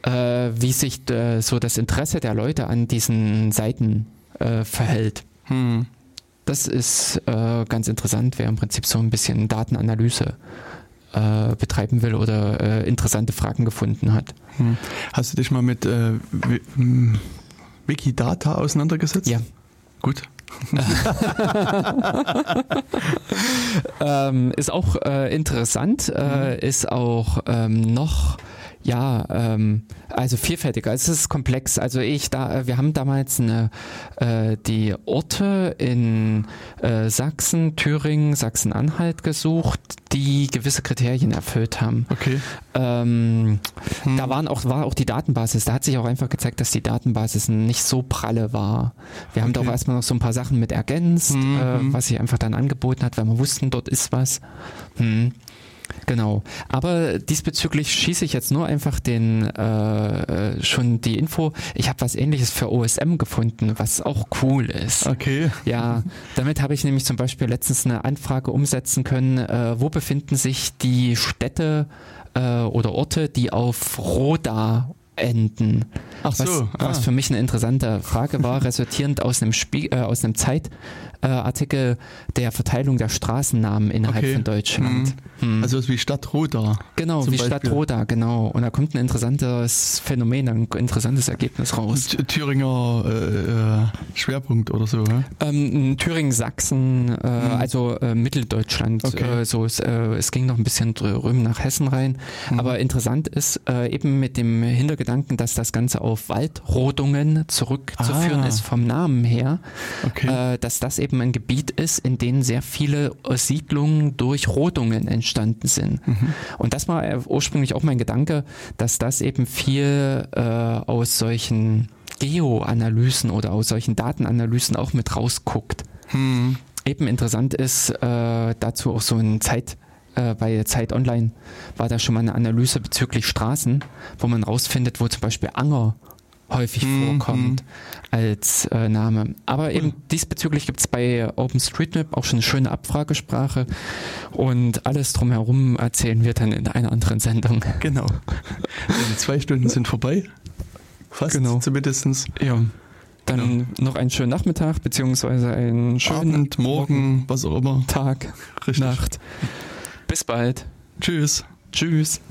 äh, wie sich äh, so das Interesse der Leute an diesen Seiten äh, verhält.
Hm.
Das ist äh, ganz interessant, wer im Prinzip so ein bisschen Datenanalyse äh, betreiben will oder äh, interessante Fragen gefunden hat.
Hm. Hast du dich mal mit äh, hm, Wikidata auseinandergesetzt?
Ja.
Gut.
Ähm, ist auch äh, interessant, äh, ist auch ähm, noch ja, ähm, also vielfältiger. Es ist komplex. Also ich da, äh, wir haben damals eine, äh, die Orte in äh, Sachsen, Thüringen, Sachsen-Anhalt gesucht, die gewisse Kriterien erfüllt haben.
Okay.
Ähm,
Hm.
Da waren auch, war auch die Datenbasis. Da hat sich auch einfach gezeigt, dass die Datenbasis nicht so pralle war. Wir haben da
Okay.
auch erstmal noch so ein paar Sachen mit ergänzt,
Mhm.
äh, was sich einfach dann angeboten hat, weil wir wussten, dort ist was. Hm. Genau. Aber diesbezüglich schieße ich jetzt nur einfach den äh, äh, schon die Info. Ich habe was ähnliches für OSM gefunden, was auch cool ist.
Okay.
Ja, damit habe ich nämlich zum Beispiel letztens eine Anfrage umsetzen können, äh, wo befinden sich die Städte äh, oder Orte, die auf Roda enden.
Ach
Was,
so.
was
ah.
für mich eine interessante Frage war, resultierend aus einem, Spie äh, aus einem Zeitartikel äh, Artikel der Verteilung der Straßennamen innerhalb
Okay.
von Deutschland. Hm.
Also was wie Stadt Roda.
genau, wie Stadt
Beispiel.
Roda, genau. Und da kommt ein interessantes Phänomen, ein interessantes Ergebnis raus.
Th- Thüringer äh, äh, Schwerpunkt oder so.
Ähm, Thüringen, Sachsen, äh, also äh, Mitteldeutschland.
Mhm. Okay.
So es, es ging noch ein bisschen drüben nach Hessen rein.
Mhm.
Aber interessant ist eben mit dem Hintergedanken, dass das Ganze auf Waldrodungen zurückzuführen
Ah.
ist vom Namen her,
Okay.
dass das eben eben ein Gebiet ist, in dem sehr viele Siedlungen durch Rodungen entstanden sind. Mhm. Und das war ursprünglich auch mein Gedanke, dass das eben viel äh, aus solchen Geoanalysen oder aus solchen Datenanalysen auch mit rausguckt. Mhm. Eben interessant ist äh, dazu auch so ein Zeit, äh, bei Zeit Online war da schon mal eine Analyse bezüglich Straßen, wo man rausfindet, wo zum Beispiel Anger häufig mhm. vorkommt als äh, Name. Aber eben diesbezüglich gibt es bei OpenStreetMap auch schon eine schöne Abfragesprache und alles drumherum erzählen wir dann in einer anderen Sendung.
Genau. Die zwei Stunden sind vorbei. Fast genau. zumindest.
Ja. Dann genau. noch einen schönen Nachmittag, beziehungsweise einen schönen
Abend, Morgen, was auch immer.
Tag, Richtig. Nacht. Bis bald.
Tschüss.
Tschüss.